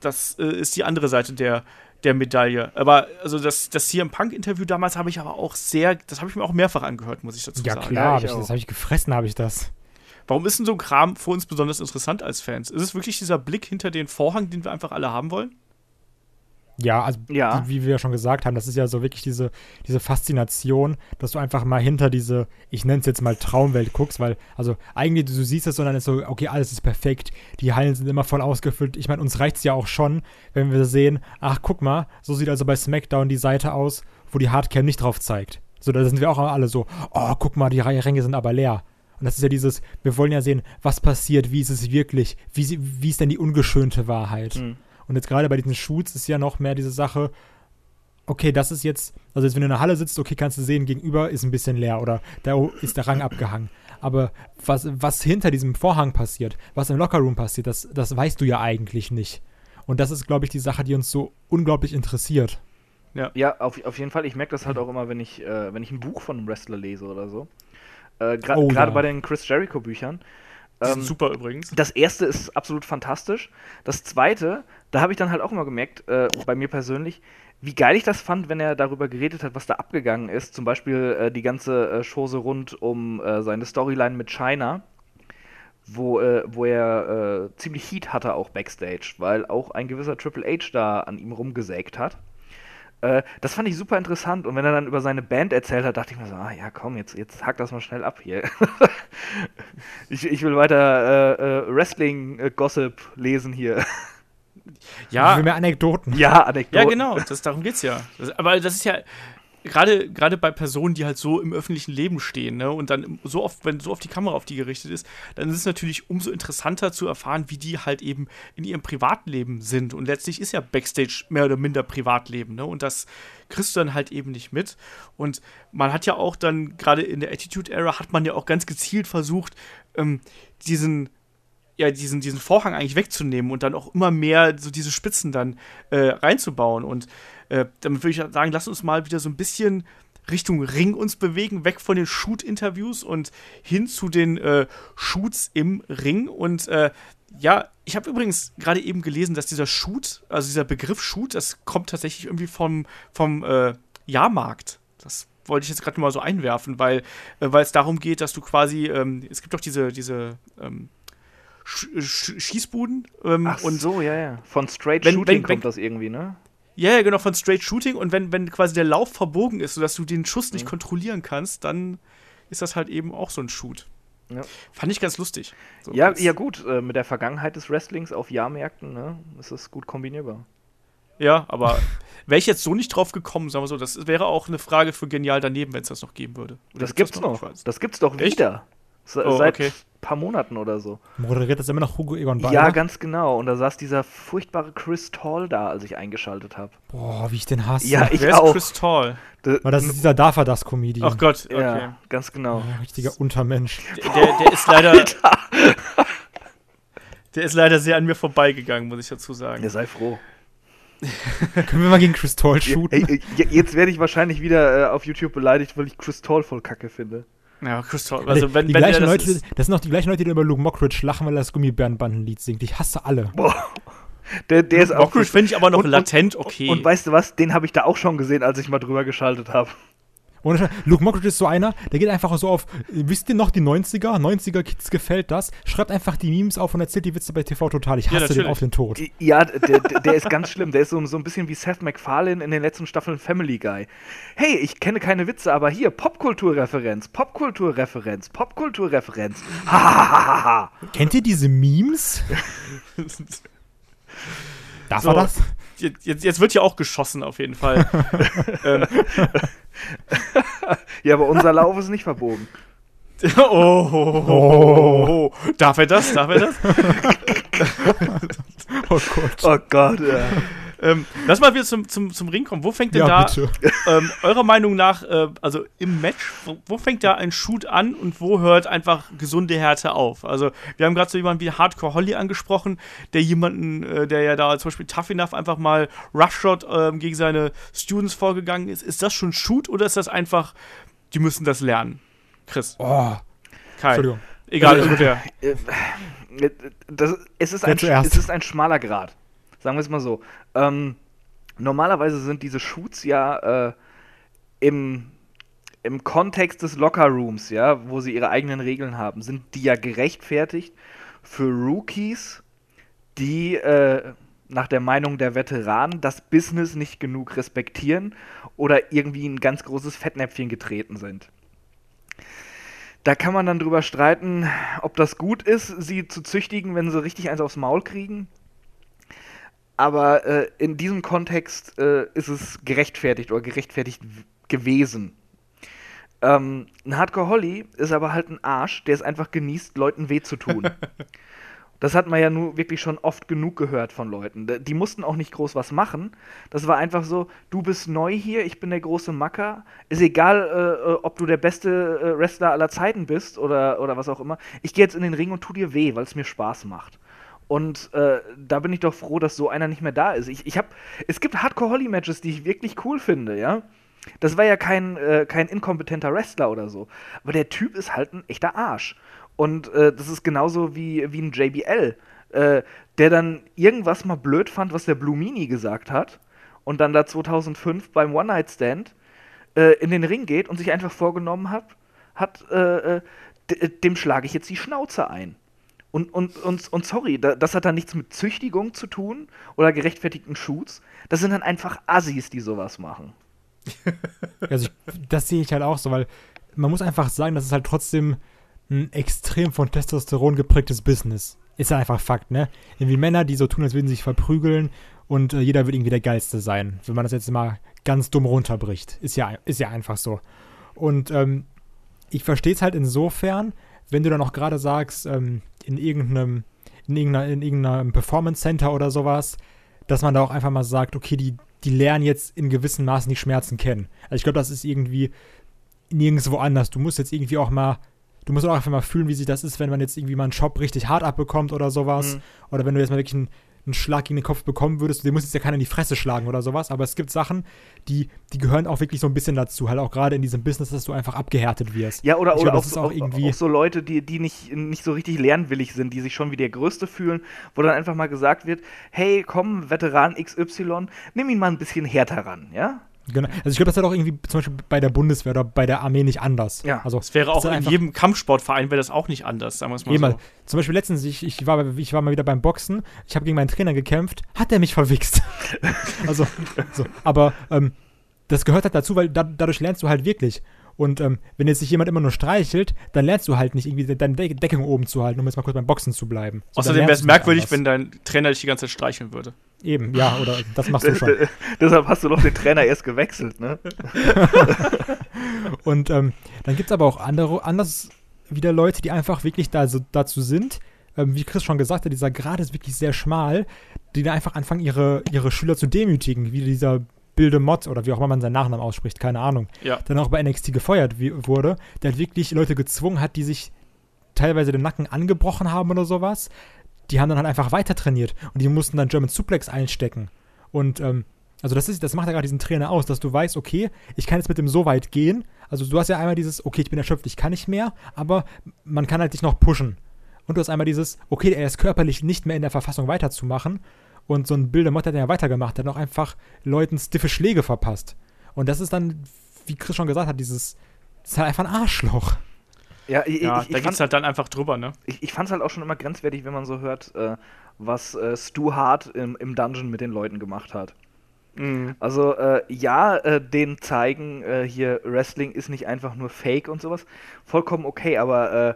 das äh, ist die andere Seite der, der Medaille. Aber also das, das CM Punk-Interview damals habe ich aber auch sehr, das habe ich mir auch mehrfach angehört, muss ich dazu ja, sagen. klar, Ja, ich das habe ich gefressen, habe ich das. Warum ist denn so ein Kram für uns besonders interessant als Fans? Ist es wirklich dieser Blick hinter den Vorhang, den wir einfach alle haben wollen? Ja, also Ja. wie, wir ja schon gesagt haben, das ist ja so wirklich diese, diese Faszination, dass du einfach mal hinter diese, ich nenne es jetzt mal Traumwelt guckst, weil, also eigentlich, du siehst es und dann ist so, okay, alles ist perfekt, die Hallen sind immer voll ausgefüllt. Ich meine, uns reicht es ja auch schon, wenn wir sehen, ach, guck mal, so sieht also bei SmackDown die Seite aus, wo die Hardcam nicht drauf zeigt. So, da sind wir auch alle so, oh, guck mal, die Ränge sind aber leer. Und das ist ja dieses, wir wollen ja sehen, was passiert, wie ist es wirklich, wie, sie- wie ist denn die ungeschönte Wahrheit. Mhm. Und jetzt gerade bei diesen Shoots ist ja noch mehr diese Sache, okay, das ist jetzt, also jetzt wenn du in der Halle sitzt, okay, kannst du sehen, gegenüber ist ein bisschen leer oder da ist der Rang abgehangen. Aber was, was hinter diesem Vorhang passiert, was im Lockerroom passiert, das, das weißt du ja eigentlich nicht. Und das ist, glaube ich, die Sache, die uns so unglaublich interessiert. Ja, auf, auf jeden Fall. Ich merke das halt auch immer, wenn ich, äh, wenn ich ein Buch von einem Wrestler lese oder so. Äh, Gerade Oh, gerade ja. bei den Chris Jericho-Büchern. Ähm, super übrigens. Das erste ist absolut fantastisch. Das zweite, da habe ich dann halt auch immer gemerkt, äh, bei mir persönlich, wie geil ich das fand, wenn er darüber geredet hat, was da abgegangen ist. Zum Beispiel äh, die ganze äh, Chose rund um äh, seine Storyline mit China, wo, äh, wo er äh, ziemlich Heat hatte auch backstage, weil auch ein gewisser Triple H da an ihm rumgesägt hat. Äh, das fand ich super interessant und wenn er dann über seine Band erzählt hat, dachte ich mir so, ah ja komm, jetzt, jetzt hack das mal schnell ab hier. <laughs> ich, ich will weiter äh, äh, Wrestling-Gossip lesen hier. Ich Ja, will mehr Anekdoten. ja, Anekdoten. Ja, genau, das, darum geht's ja. Das, aber das ist ja gerade gerade bei Personen, die halt so im öffentlichen Leben stehen, ne, und dann so oft, wenn so oft die Kamera auf die gerichtet ist, dann ist es natürlich umso interessanter zu erfahren, wie die halt eben in ihrem Privatleben sind. Und letztlich ist ja Backstage mehr oder minder Privatleben, ne? Und das kriegst du dann halt eben nicht mit. Und man hat ja auch dann, gerade in der Attitude Era, hat man ja auch ganz gezielt versucht, ähm, diesen ja, diesen, diesen Vorhang eigentlich wegzunehmen und dann auch immer mehr so diese Spitzen dann äh, reinzubauen. Und äh, damit würde ich sagen, lass uns mal wieder so ein bisschen Richtung Ring uns bewegen, weg von den Shoot-Interviews und hin zu den äh, Shoots im Ring. Und äh, ja, ich habe übrigens gerade eben gelesen, dass dieser Shoot, also dieser Begriff Shoot, das kommt tatsächlich irgendwie vom, vom äh, Jahrmarkt. Das wollte ich jetzt gerade mal so einwerfen, weil äh, weil es darum geht, dass du quasi, ähm, es gibt doch diese, diese ähm, Sch Sch Schießbuden ähm, Ach und so, ja, ja. Von Straight Wenn- Shooting wenn- wenn- kommt das irgendwie, ne? Ja, ja, genau, von Straight Shooting und wenn, wenn quasi der Lauf verbogen ist, sodass du den Schuss nicht Mhm. kontrollieren kannst, dann ist das halt eben auch so ein Shoot. Ja. Fand ich ganz lustig. So Ja, ja gut, äh, mit der Vergangenheit des Wrestlings auf Jahrmärkten, ne, ist das gut kombinierbar. Ja, aber <laughs> wäre ich jetzt so nicht drauf gekommen, sagen wir so, das wäre auch eine Frage für genial daneben, wenn es das noch geben würde. Oder Das gibt's noch. Ich weiß. Das gibt's doch Echt? wieder. Se- Oh, Seit okay. Paar Monaten oder so. Moderiert das immer noch Hugo Egon Ja, Balder? ganz genau. Und da saß dieser furchtbare Chris Tall da, als ich eingeschaltet habe. Boah, wie ich den hasse. Ja, ich Wer ist auch. Chris Tall? Weil das ist dieser Dafa das Comedian. Ach Gott, okay. Ja, ganz genau. Ja, richtiger Untermensch. Der, der, der ist leider. Der ist leider sehr an mir vorbeigegangen, muss ich dazu sagen. Ja, sei froh. Können wir mal gegen Chris Tall Ja, shooten? ey, ey, jetzt werde ich wahrscheinlich wieder äh, auf YouTube beleidigt, weil ich Chris Tall voll kacke finde. Ja, Chris Tall. Also, wenn, die wenn gleichen das Leute, ist, das sind noch die gleichen Leute, die über Luke Mockridge lachen, weil er das Gummibärenbandenlied singt. Ich hasse alle. Boah. Der, der ist auch. Mockridge finde ich aber noch und- und- latent okay. Und weißt du was? Den habe ich da auch schon gesehen, als ich mal drüber geschaltet habe. Und Luke Mockridge ist so einer, der geht einfach so auf, wisst ihr noch die 90er? 90er Kids gefällt das? Schreibt einfach die Memes auf und erzählt die Witze bei TV total. Ich hasse ja, den auf den Tod. Ja, der, der ist ganz schlimm. Der ist so, so ein bisschen wie Seth MacFarlane in den letzten Staffeln Family Guy. Hey, ich kenne keine Witze, aber hier, Popkulturreferenz, Popkulturreferenz, Popkulturreferenz. Hahaha. Kennt ihr diese Memes? <laughs> Darf so. er das? jetzt, jetzt wird hier auch geschossen auf jeden Fall. <laughs> ähm. ja, aber unser Lauf ist nicht verbogen. oh, oh, oh, oh, Darf er das? Darf er das? <laughs> oh Gott. Oh Gott, ja. Ähm, lass mal wieder zum, zum, zum Ring kommen. Wo fängt denn ja, da, ähm, eurer Meinung nach, äh, also im Match, wo, wo, fängt da ein Shoot an und wo hört einfach gesunde Härte auf? Also, wir haben gerade so jemanden wie Hardcore Holly angesprochen, der jemanden, äh, der ja da zum Beispiel Tough Enough einfach mal Roughshot äh, gegen seine Students vorgegangen ist. Ist das schon Shoot oder ist das einfach, die müssen das lernen? Chris. Oh. Kai. Entschuldigung. Egal, ungefähr. Äh, das, es, ist ein, es ist ein schmaler Grad. Sagen wir es mal so. Ähm, normalerweise sind diese Shoots ja äh, im, im Kontext des Lockerrooms, ja, wo sie ihre eigenen Regeln haben, sind die ja gerechtfertigt für Rookies, die äh, nach der Meinung der Veteranen das Business nicht genug respektieren oder irgendwie ein ganz großes Fettnäpfchen getreten sind. Da kann man dann drüber streiten, ob das gut ist, sie zu züchtigen, wenn sie richtig eins aufs Maul kriegen, aber äh, in diesem Kontext äh, ist es gerechtfertigt oder gerechtfertigt gewesen. Ähm, ein Hardcore Holly ist aber halt ein Arsch, der es einfach genießt, Leuten weh zu tun. <laughs> das hat man ja nur wirklich schon oft genug gehört von Leuten. Die mussten auch nicht groß was machen. Das war einfach so, du bist neu hier, ich bin der große Macker. Ist egal, äh, äh ob du der beste äh, Wrestler aller Zeiten bist oder, oder was auch immer. Ich gehe jetzt in den Ring und tu dir weh, weil es mir Spaß macht. Und äh, da bin ich doch froh, dass so einer nicht mehr da ist. Ich, ich hab, es gibt Hardcore-Holly-Matches, die ich wirklich cool finde, ja. Das war ja kein, äh, kein inkompetenter Wrestler oder so. Aber der Typ ist halt ein echter Arsch. Und äh, das ist genauso wie, wie ein JBL, äh, der dann irgendwas mal blöd fand, was der Blue Mini gesagt hat. Und dann da 2005 beim One-Night-Stand äh, in den Ring geht und sich einfach vorgenommen hat, hat äh, dem schlage ich jetzt die Schnauze ein. Und, und, und, und sorry, das hat dann nichts mit Züchtigung zu tun oder gerechtfertigten Shoots. Das sind dann einfach Assis, die sowas machen. <laughs> also ich, das sehe ich halt auch so, weil man muss einfach sagen, das ist halt trotzdem ein extrem von Testosteron geprägtes Business. Ist ja einfach Fakt, ne? Irgendwie Männer, die so tun, als würden sie sich verprügeln und äh, jeder wird irgendwie der Geilste sein, wenn man das jetzt mal ganz dumm runterbricht. Ist ja, ist ja einfach so. Und ähm, ich verstehe es halt insofern, wenn du dann auch gerade sagst, ähm, in irgendeinem, in irgendeiner, in irgendeinem Performance Center oder sowas, dass man da auch einfach mal sagt, okay, die, die lernen jetzt in gewissem Maßen die Schmerzen kennen. Also ich glaube, das ist irgendwie nirgendwo anders. Du musst jetzt irgendwie auch mal, du musst auch einfach mal fühlen, wie sich das ist, wenn man jetzt irgendwie mal einen Shop richtig hart abbekommt oder sowas. Mhm. Oder wenn du jetzt mal wirklich einen einen Schlag gegen den Kopf bekommen würdest, den muss jetzt ja keiner in die Fresse schlagen oder sowas, aber es gibt Sachen, die, die gehören auch wirklich so ein bisschen dazu, halt auch gerade in diesem Business, dass du einfach abgehärtet wirst. Ja, oder, oder glaub, auch, auch, irgendwie auch so Leute, die, die nicht, nicht so richtig lernwillig sind, die sich schon wie der Größte fühlen, wo dann einfach mal gesagt wird, hey, komm, Veteran XY, nimm ihn mal ein bisschen härter ran, ja? Genau. Also ich glaube, das ist halt auch irgendwie zum Beispiel bei der Bundeswehr oder bei der Armee nicht anders. Ja. Also es wäre auch in jedem Kampfsportverein wäre das auch nicht anders, sagen wir es mal so. Zum Beispiel letztens, ich, ich, war, ich war mal wieder beim Boxen, ich habe gegen meinen Trainer gekämpft, hat er mich verwichst. <laughs> also, so. aber ähm, das gehört halt dazu, weil da, dadurch lernst du halt wirklich. Und ähm, wenn jetzt sich jemand immer nur streichelt, dann lernst du halt nicht irgendwie deine De Deckung oben zu halten, um jetzt mal kurz beim Boxen zu bleiben. So, Außerdem wäre es merkwürdig, wenn dein Trainer dich die ganze Zeit streicheln würde. Eben, ja, oder das machst du <laughs> schon. Deshalb hast du doch den Trainer erst gewechselt, ne? <laughs> Und ähm, dann gibt es aber auch andere, anders wieder Leute, die einfach wirklich da so, dazu sind, ähm, wie Chris schon gesagt hat, dieser Grad ist wirklich sehr schmal, die da einfach anfangen, ihre, ihre Schüler zu demütigen, wie dieser Bilde Mott oder wie auch immer man seinen Nachnamen ausspricht, keine Ahnung, ja. dann auch bei NXT gefeuert wurde, der halt wirklich Leute gezwungen hat, die sich teilweise den Nacken angebrochen haben oder sowas, die haben dann halt einfach weiter trainiert und die mussten dann German Suplex einstecken. Und ähm, also das ist, das macht ja gerade diesen Trainer aus, dass du weißt, okay, ich kann jetzt mit dem so weit gehen. Also du hast ja einmal dieses, okay, ich bin erschöpft, ich kann nicht mehr, aber man kann halt dich noch pushen. Und du hast einmal dieses, okay, er ist körperlich nicht mehr in der Verfassung weiterzumachen. Und so ein Bilder Mott hat ja weitergemacht, der hat auch einfach Leuten stiffe Schläge verpasst. Und das ist dann wie Chris schon gesagt hat, dieses, das ist halt einfach ein Arschloch. Ja, ich, Ja, ich, da geht's fand, halt dann einfach drüber, ne? ich, ich fand's halt auch schon immer grenzwertig, wenn man so hört, äh, was äh, Stu Hart im, im Dungeon mit den Leuten gemacht hat. Mhm. Also äh, ja, äh, denen zeigen, äh, hier Wrestling ist nicht einfach nur Fake und sowas. Vollkommen okay, aber äh,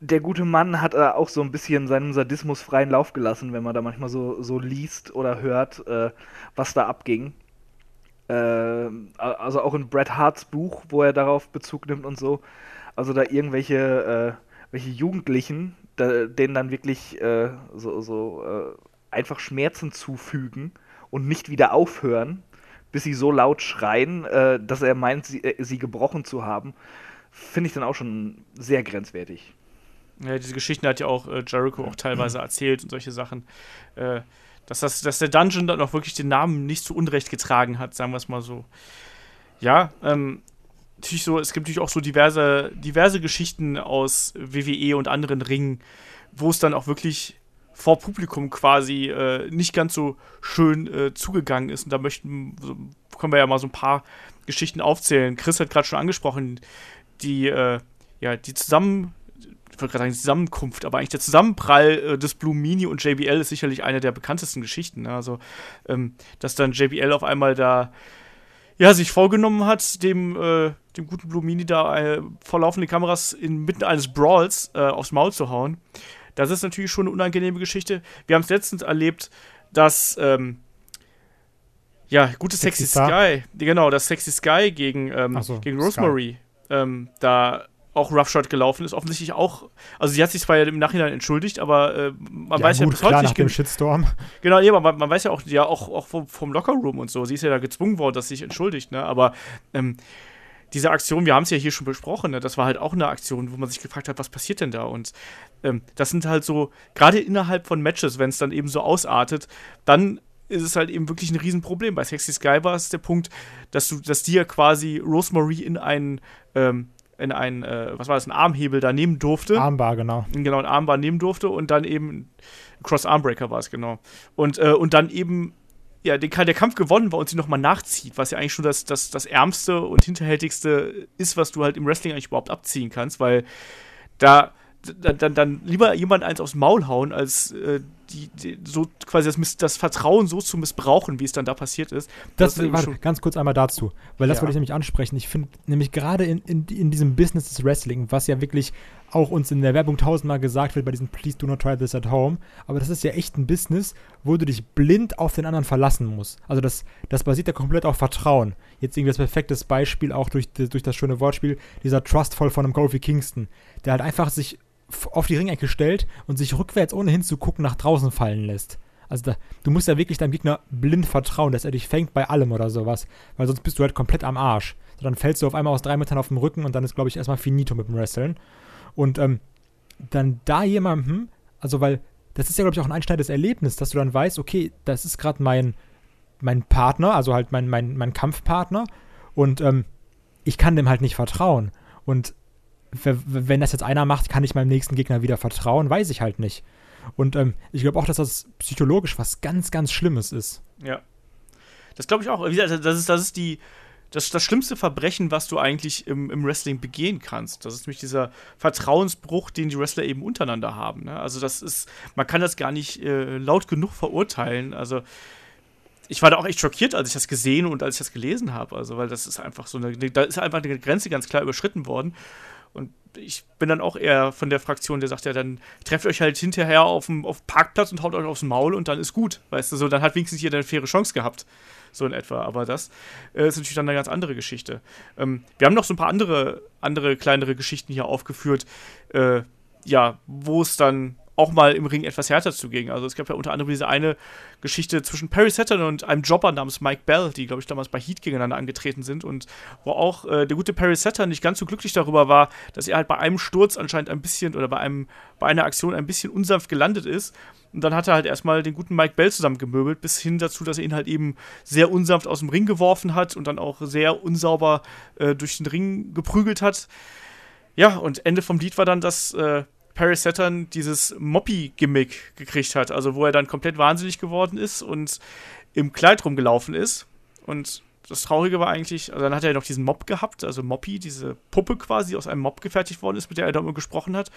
der gute Mann hat äh, auch so ein bisschen seinem Sadismus freien Lauf gelassen, wenn man da manchmal so, so liest oder hört, äh, was da abging. Äh, also auch in Bret Harts Buch, wo er darauf Bezug nimmt und so. Also da irgendwelche äh, welche Jugendlichen, da, denen dann wirklich äh, so, so äh, einfach Schmerzen zufügen und nicht wieder aufhören, bis sie so laut schreien, äh, dass er meint, sie, äh, sie gebrochen zu haben, finde ich dann auch schon sehr grenzwertig. Ja, diese Geschichten hat ja auch äh, Jericho auch teilweise <clears throat> erzählt und solche Sachen. Dass, das, dass der Dungeon dann auch wirklich den Namen nicht zu Unrecht getragen hat, sagen wir es mal so. Ja, ähm, natürlich so, es gibt natürlich auch so diverse, diverse Geschichten aus WWE und anderen Ringen, wo es dann auch wirklich vor Publikum quasi äh, nicht ganz so schön äh, zugegangen ist. Und da möchten, können wir ja mal so ein paar Geschichten aufzählen. Chris hat gerade schon angesprochen, die, äh, ja, die zusammen, ich wollte gerade sagen, Zusammenkunft, aber eigentlich der Zusammenprall äh, des Blue Mini und JBL ist sicherlich eine der bekanntesten Geschichten. Ne? Also, ähm, dass dann JBL auf einmal da ja, sich vorgenommen hat, dem, äh, dem guten Blue Mini da äh, vor laufenden Kameras inmitten eines Brawls äh, aufs Maul zu hauen. Das ist natürlich schon eine unangenehme Geschichte. Wir haben es letztens erlebt, dass, ähm, ja, gute Sexy, Sexy? Sky, genau, dass Sexy Sky gegen, ähm, so, gegen. Rosemary ähm, da auch Roughshot gelaufen ist. Offensichtlich auch, also sie hat sich zwar ja im Nachhinein entschuldigt, aber äh, man weiß ja gut, bis klar, heute nach nicht dem genau. Shitstorm. Genau, aber man, man weiß ja auch, ja, auch, auch vom, vom Lockerroom und so. Sie ist ja da gezwungen worden, dass sie sich entschuldigt, ne? Aber ähm, diese Aktion, wir haben es ja hier schon besprochen, ne? das war halt auch eine Aktion, wo man sich gefragt hat, was passiert denn da? Und ähm, das sind halt so, gerade innerhalb von Matches, wenn es dann eben so ausartet, dann ist es halt eben wirklich ein Riesenproblem. Bei Sexy Sky war es der Punkt, dass du, dass die ja quasi Rosemary in einen, ähm, in einen, äh, was war das, einen Armhebel da nehmen durfte Armbar, genau. genau, ein Armbar nehmen durfte und dann eben ein Cross-Armbreaker war es, genau. Und, äh, und dann eben, ja, den, der Kampf gewonnen war und sie nochmal nachzieht, was ja eigentlich schon das, das, das Ärmste und Hinterhältigste ist, was du halt im Wrestling eigentlich überhaupt abziehen kannst, weil da dann, dann, dann lieber jemand eins aufs Maul hauen, als äh, die, die, so quasi das, das Vertrauen so zu missbrauchen, wie es dann da passiert ist. Das, eben warte, ganz kurz einmal dazu, weil das Ja. wollte ich nämlich ansprechen. Ich finde nämlich gerade in, in, in diesem Business des Wrestling, was ja wirklich auch uns in der Werbung tausendmal gesagt wird bei diesem Please do not try this at home, aber das ist ja echt ein Business, wo du dich blind auf den anderen verlassen musst. Also das, das basiert ja komplett auf Vertrauen. Jetzt irgendwie das perfekte Beispiel auch durch, durch das schöne Wortspiel, dieser Trustfall von einem Kofi Kingston, der halt einfach sich auf die Ringecke stellt und sich rückwärts ohne hinzugucken nach draußen fallen lässt. Also da, du musst ja wirklich deinem Gegner blind vertrauen, dass er dich fängt bei allem oder sowas. Weil sonst bist du halt komplett am Arsch. So, dann fällst du auf einmal aus drei Metern auf dem Rücken und dann ist, glaube ich, erstmal finito mit dem Wresteln. Und ähm, dann da jemandem, also weil das ist ja, glaube ich, auch ein einschneidendes Erlebnis, dass du dann weißt, okay, das ist gerade mein, mein Partner, also halt mein, mein, mein Kampfpartner und ähm, ich kann dem halt nicht vertrauen. Und wenn das jetzt einer macht, kann ich meinem nächsten Gegner wieder vertrauen, weiß ich halt nicht. Und ähm, ich glaube auch, dass das psychologisch was ganz, ganz Schlimmes ist. Ja. Das glaube ich auch. Das ist, das ist die, das, das schlimmste Verbrechen, was du eigentlich im, im Wrestling begehen kannst. Das ist nämlich dieser Vertrauensbruch, den die Wrestler eben untereinander haben. Ne? Also das ist, man kann das gar nicht äh, laut genug verurteilen. Also ich war da auch echt schockiert, als ich das gesehen und als ich das gelesen habe. Also weil das ist einfach so eine, da ist einfach eine Grenze ganz klar überschritten worden. Und ich bin dann auch eher von der Fraktion, der sagt, ja, dann trefft euch halt hinterher auf dem auf Parkplatz und haut euch aufs Maul und dann ist gut. Weißt du, so, dann hat wenigstens jeder eine faire Chance gehabt. So in etwa. Aber das äh, ist natürlich dann eine ganz andere Geschichte. Ähm, wir haben noch so ein paar andere, andere kleinere Geschichten hier aufgeführt, äh, ja, wo es dann auch mal im Ring etwas härter zuging. Also es gab ja unter anderem diese eine Geschichte zwischen Perry Saturn und einem Jobber namens Mike Bell, die, glaube ich, damals bei Heat gegeneinander angetreten sind und wo auch äh, der gute Perry Saturn nicht ganz so glücklich darüber war, dass er halt bei einem Sturz anscheinend ein bisschen oder bei, einem, bei einer Aktion ein bisschen unsanft gelandet ist. Und dann hat er halt erstmal den guten Mike Bell zusammengemöbelt, bis hin dazu, dass er ihn halt eben sehr unsanft aus dem Ring geworfen hat und dann auch sehr unsauber äh, durch den Ring geprügelt hat. Ja, und Ende vom Lied war dann, dass äh, Perry Saturn dieses Moppy-Gimmick gekriegt hat, also wo er dann komplett wahnsinnig geworden ist und im Kleid rumgelaufen ist. Und das Traurige war eigentlich, also dann hat er noch diesen Mob gehabt, also Moppy, diese Puppe quasi, die aus einem Mob gefertigt worden ist, mit der er da immer gesprochen hat.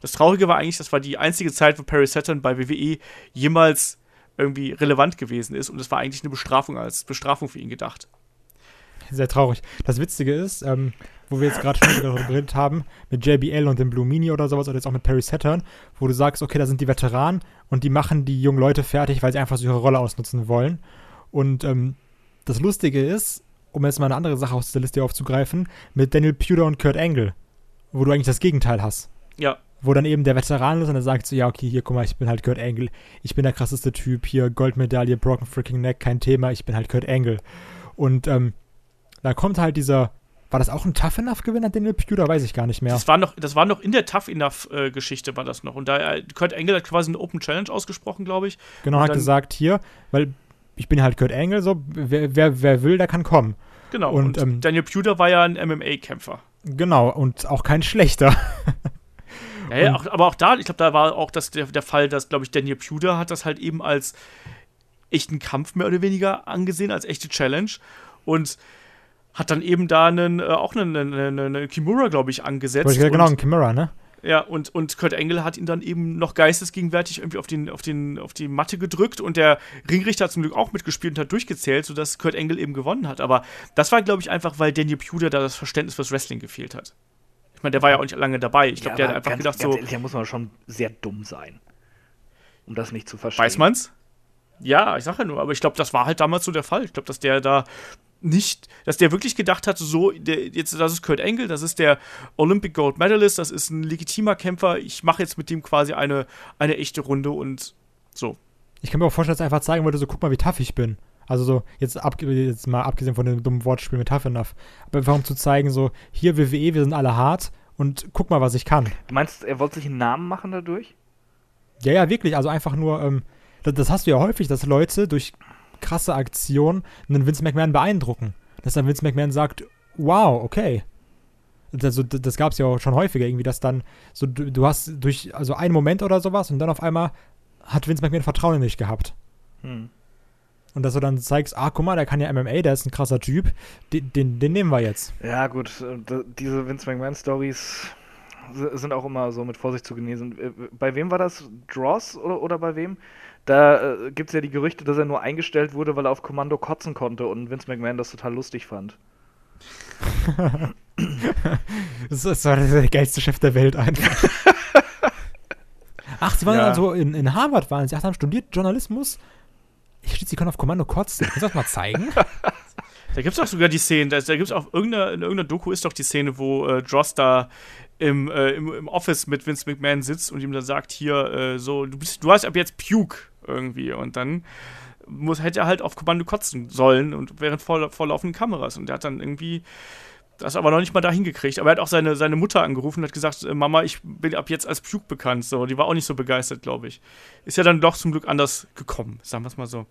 Das Traurige war eigentlich, das war die einzige Zeit, wo Perry Saturn bei WWE jemals irgendwie relevant gewesen ist und das war eigentlich eine Bestrafung als Bestrafung für ihn gedacht. Sehr traurig. Das Witzige ist, ähm, wo wir jetzt gerade schon darüber geredet haben, mit JBL und dem Blue Mini oder sowas oder jetzt auch mit Perry Saturn, wo du sagst, okay, da sind die Veteranen und die machen die jungen Leute fertig, weil sie einfach so ihre Rolle ausnutzen wollen. Und ähm, das Lustige ist, um jetzt mal eine andere Sache aus dieser Liste aufzugreifen, mit Daniel Pewter und Kurt Angle, wo du eigentlich das Gegenteil hast. Ja. Wo dann eben der Veteran ist und er sagt so, ja, okay, hier, guck mal, ich bin halt Kurt Angle, ich bin der krasseste Typ, hier, Goldmedaille, Broken Freaking Neck, kein Thema, ich bin halt Kurt Angle. Und ähm, da kommt halt dieser, war das auch ein Tough Enough Gewinner, Daniel Pewter? Weiß ich gar nicht mehr. Das war noch, das war noch in der Tough Enough äh, Geschichte war das noch. Und da äh, Kurt Angle hat quasi eine Open Challenge ausgesprochen, glaube ich. Genau, Und hat gesagt, hier, weil ich bin halt Kurt Angle, so, wer, wer, wer will, der kann kommen. Genau. Und, Und, ähm, Daniel Pewter war ja ein MMA-Kämpfer. Genau, und auch kein schlechter. Ja, ja, Und- auch, aber auch da, ich glaube, da war auch das, der, der Fall, dass, glaube ich, Daniel Pewter hat das halt eben als echten Kampf mehr oder weniger angesehen, als echte Challenge. Und hat dann eben da einen, äh, auch einen, einen, einen Kimura, glaube ich, angesetzt. Ich gesagt, genau, ein und, Chimera, ne? ja, und, und Kurt Angle hat ihn dann eben noch geistesgegenwärtig irgendwie auf, den, auf, den, auf die Matte gedrückt und der Ringrichter hat zum Glück auch mitgespielt und hat durchgezählt, sodass Kurt Angle eben gewonnen hat. Aber das war, glaube ich, einfach, weil Daniel Pewter da das Verständnis fürs Wrestling gefehlt hat. Ich meine, der war ja auch nicht lange dabei. Ich glaube, der hat einfach ganz, gedacht, ganz so, ehrlich, da muss man schon sehr dumm sein, um das nicht zu verstehen. Weiß man's? Ja, ich sag ja nur, aber ich glaube, das war halt damals so der Fall. Ich glaube, dass der da nicht, dass der wirklich gedacht hat, so, der, jetzt, das ist Kurt Angle, das ist der Olympic Gold Medalist, das ist ein legitimer Kämpfer, ich mache jetzt mit dem quasi eine, eine echte Runde und so. Ich kann mir auch vorstellen, dass er einfach zeigen wollte, so, guck mal, wie tough ich bin. Also so, jetzt, ab, jetzt mal abgesehen von dem dummen Wortspiel mit Tough Enough. Aber einfach um zu zeigen, so, hier WWE, wir sind alle hart und guck mal, was ich kann. Du meinst, er wollte sich einen Namen machen dadurch? Ja, ja, wirklich. Also einfach nur, ähm, das, das hast du ja häufig, dass Leute durch krasse Aktionen einen Vince McMahon beeindrucken. Dass dann Vince McMahon sagt, wow, okay. Also, das, gab es ja auch schon häufiger, irgendwie, dass dann so, du, du hast durch, also einen Moment oder sowas und dann auf einmal hat Vince McMahon Vertrauen in dich gehabt. Hm. Und dass du dann zeigst, ah, guck mal, der kann ja MMA, der ist ein krasser Typ, den, den, den nehmen wir jetzt. Ja, gut, äh, diese Vince McMahon-Stories sind auch immer so mit Vorsicht zu genießen. Äh, Bei wem war das? Dross oder, oder bei wem? Da äh, gibt es ja die Gerüchte, dass er nur eingestellt wurde, weil er auf Kommando kotzen konnte und Vince McMahon das total lustig fand. <laughs> Das war der geilste Chef der Welt einfach. <laughs> Ach, sie waren Ja. also in, in Harvard, waren sie. Ach, haben studiert Journalismus. Ich steht, sie können auf Kommando kotzen. Kannst du das mal zeigen? <laughs> Da gibt es auch sogar die Szene, da, da gibt es auch irgendeine, in irgendeiner Doku ist doch die Szene, wo äh, Dross da im, äh, im, im Office mit Vince McMahon sitzt und ihm dann sagt, hier, äh, so, du, bist, du hast ab jetzt Puke irgendwie und dann muss, hätte er halt auf Kommando kotzen sollen und während vor, vorlaufenden Kameras und der hat dann irgendwie das aber noch nicht mal da hingekriegt. Aber er hat auch seine, seine Mutter angerufen und hat gesagt, äh, Mama, ich bin ab jetzt als Puke bekannt. So, die war auch nicht so begeistert, glaube ich. Ist ja dann doch zum Glück anders gekommen, sagen wir es mal so.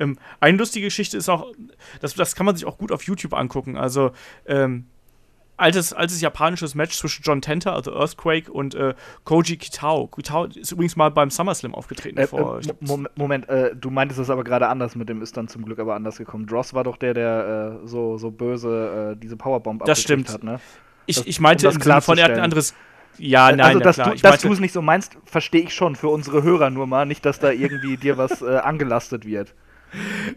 Ähm, eine lustige Geschichte ist auch, das, das kann man sich auch gut auf YouTube angucken. Also, ähm, altes, altes japanisches Match zwischen John Tenta, also Earthquake, und äh, Koji Kitao. Kitao ist übrigens mal beim SummerSlam aufgetreten. Äh, vor, äh, glaub, Mo- Moment, Moment äh, du meintest das aber gerade anders mit dem ist dann zum Glück aber anders gekommen. Dross war doch der, der äh, so, so böse äh, diese Powerbomb Das stimmt. hat, ne? ich, das- ich meinte um das Sinne von, er hat ein anderes. Ja, nein, also, dass klar. du dass du es nicht so meinst, verstehe ich schon für unsere Hörer nur mal. Nicht, dass da irgendwie dir was äh, <laughs> angelastet wird.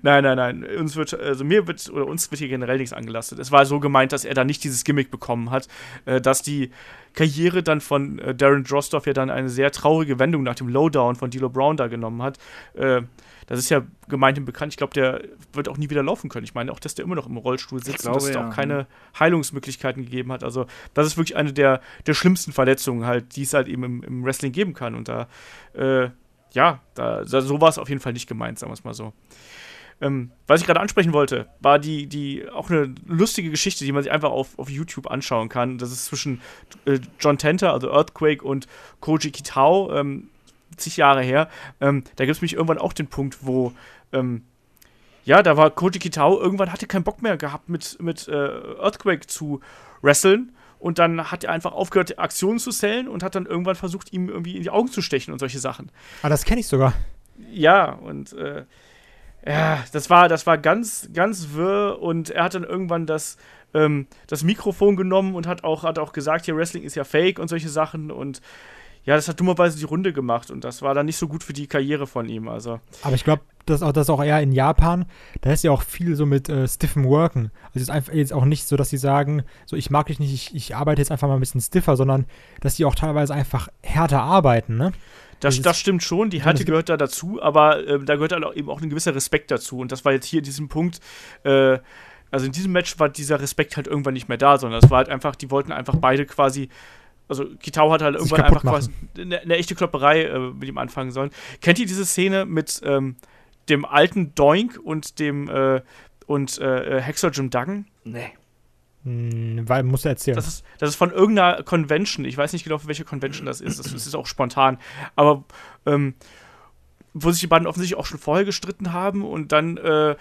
Nein, nein, nein. Uns wird, also mir wird, oder uns wird hier generell nichts angelastet. Es war so gemeint, dass er da nicht dieses Gimmick bekommen hat, äh, dass die Karriere dann von äh, Darren Drostoff ja dann eine sehr traurige Wendung nach dem Lowdown von D'Lo Brown da genommen hat. Äh, das ist ja gemeint und bekannt. Ich glaube, der wird auch nie wieder laufen können. Ich meine auch, dass der immer noch im Rollstuhl sitzt glaube, und dass es ja. auch keine Heilungsmöglichkeiten gegeben hat. Also, das ist wirklich eine der, der schlimmsten Verletzungen halt, die es halt eben im, im Wrestling geben kann. Und da, äh, ja, da, so war es auf jeden Fall nicht gemeint, sagen wir es mal so. Ähm, was ich gerade ansprechen wollte, war die, die auch eine lustige Geschichte, die man sich einfach auf, auf YouTube anschauen kann. Das ist zwischen äh, John Tenter, also Earthquake, und Koji Kitao, ähm, zig Jahre her. Ähm, da gibt es mich irgendwann auch den Punkt, wo ähm, ja, da war Koji Kitao irgendwann hatte keinen Bock mehr gehabt, mit, mit äh, Earthquake zu wresteln. Und dann hat er einfach aufgehört, Aktionen zu sellen und hat dann irgendwann versucht, ihm irgendwie in die Augen zu stechen und solche Sachen. Ah, das kenne ich sogar. Ja, und äh, ja, das war, das war ganz, ganz wirr und er hat dann irgendwann das, ähm, das Mikrofon genommen und hat auch, hat auch gesagt, hier Wrestling ist ja fake und solche Sachen und ja, das hat dummerweise die Runde gemacht und das war dann nicht so gut für die Karriere von ihm. Also. Aber ich glaube, das, auch, das auch eher in Japan, da ist ja auch viel so mit äh, stiffen Worken. Also es ist einfach jetzt auch nicht so, dass sie sagen, so ich mag dich nicht, ich, ich arbeite jetzt einfach mal ein bisschen stiffer, sondern dass die auch teilweise einfach härter arbeiten, ne? Das, das stimmt schon, die Härte gehört da dazu, aber äh, da gehört halt auch eben auch ein gewisser Respekt dazu. Und das war jetzt hier in diesem Punkt, äh, also in diesem Match war dieser Respekt halt irgendwann nicht mehr da, sondern es war halt einfach, die wollten einfach beide quasi also Kitao hat halt irgendwann einfach quasi eine, eine, echte Klopperei äh, mit ihm anfangen sollen. Kennt ihr diese Szene mit ähm, dem alten Doink und dem äh, und äh, Hexer Jim Duggan? Nee. Hm, weil, muss er erzählen. Das ist, das ist von irgendeiner Convention. Ich weiß nicht genau, für welche Convention das ist. Das, das ist auch spontan. Aber ähm, wo sich die beiden offensichtlich auch schon vorher gestritten haben und dann, äh,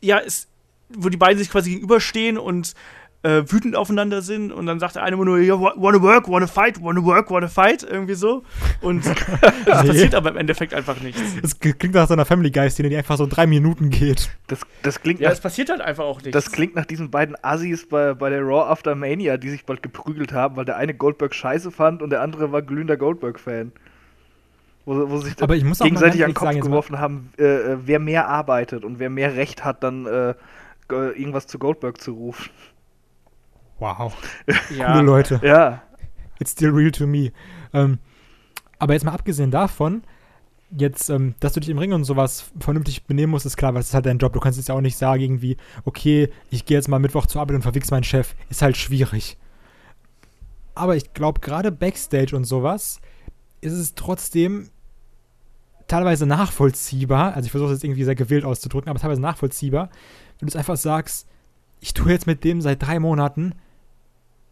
ja, ist, wo die beiden sich quasi gegenüberstehen und äh, wütend aufeinander sind und dann sagt der eine immer nur, yeah, wanna work, wanna fight, wanna work, wanna fight, irgendwie so. Und <laughs> das passiert aber im Endeffekt einfach nichts. Das klingt nach so einer Family Guy-Szene, die einfach so drei Minuten geht. Das, das klingt ja, nach, es passiert halt einfach auch nichts. Das klingt nach diesen beiden Assis bei, bei der Raw After Mania, die sich bald geprügelt haben, weil der eine Goldberg scheiße fand und der andere war glühender Goldberg-Fan. Wo, wo sich aber ich muss gegenseitig an den Kopf sagen, geworfen haben, äh, äh, wer mehr arbeitet und wer mehr Recht hat, dann äh, irgendwas zu Goldberg zu rufen. Wow. Ja. Coole Leute. Ja. It's still real to me. Ähm, aber jetzt mal abgesehen davon, jetzt, ähm, dass du dich im Ring und sowas vernünftig benehmen musst, ist klar, weil das ist halt dein Job. Du kannst jetzt ja auch nicht sagen, irgendwie, okay, ich gehe jetzt mal Mittwoch zur Arbeit und verwichs meinen Chef. Ist halt schwierig. Aber ich glaube, gerade Backstage und sowas ist es trotzdem teilweise nachvollziehbar. Also ich versuche es jetzt irgendwie sehr gewählt auszudrücken, aber teilweise nachvollziehbar, wenn du es einfach sagst, ich tue jetzt mit dem seit drei Monaten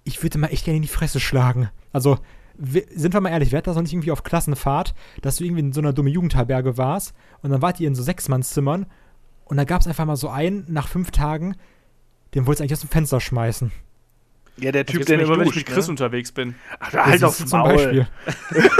ich würde mal echt gerne in die Fresse schlagen. Also, sind wir mal ehrlich, wer hat das noch nicht irgendwie auf Klassenfahrt, dass du irgendwie in so einer dumme Jugendherberge warst und dann wart ihr in so Sechsmannszimmern und da gab es einfach mal so einen nach fünf Tagen, den wolltest du eigentlich aus dem Fenster schmeißen. Ja, der Typ, der nicht immer, wenn ich mit Chris ne? unterwegs bin. Ach, halt aufs Maul. Zum Beispiel. <laughs>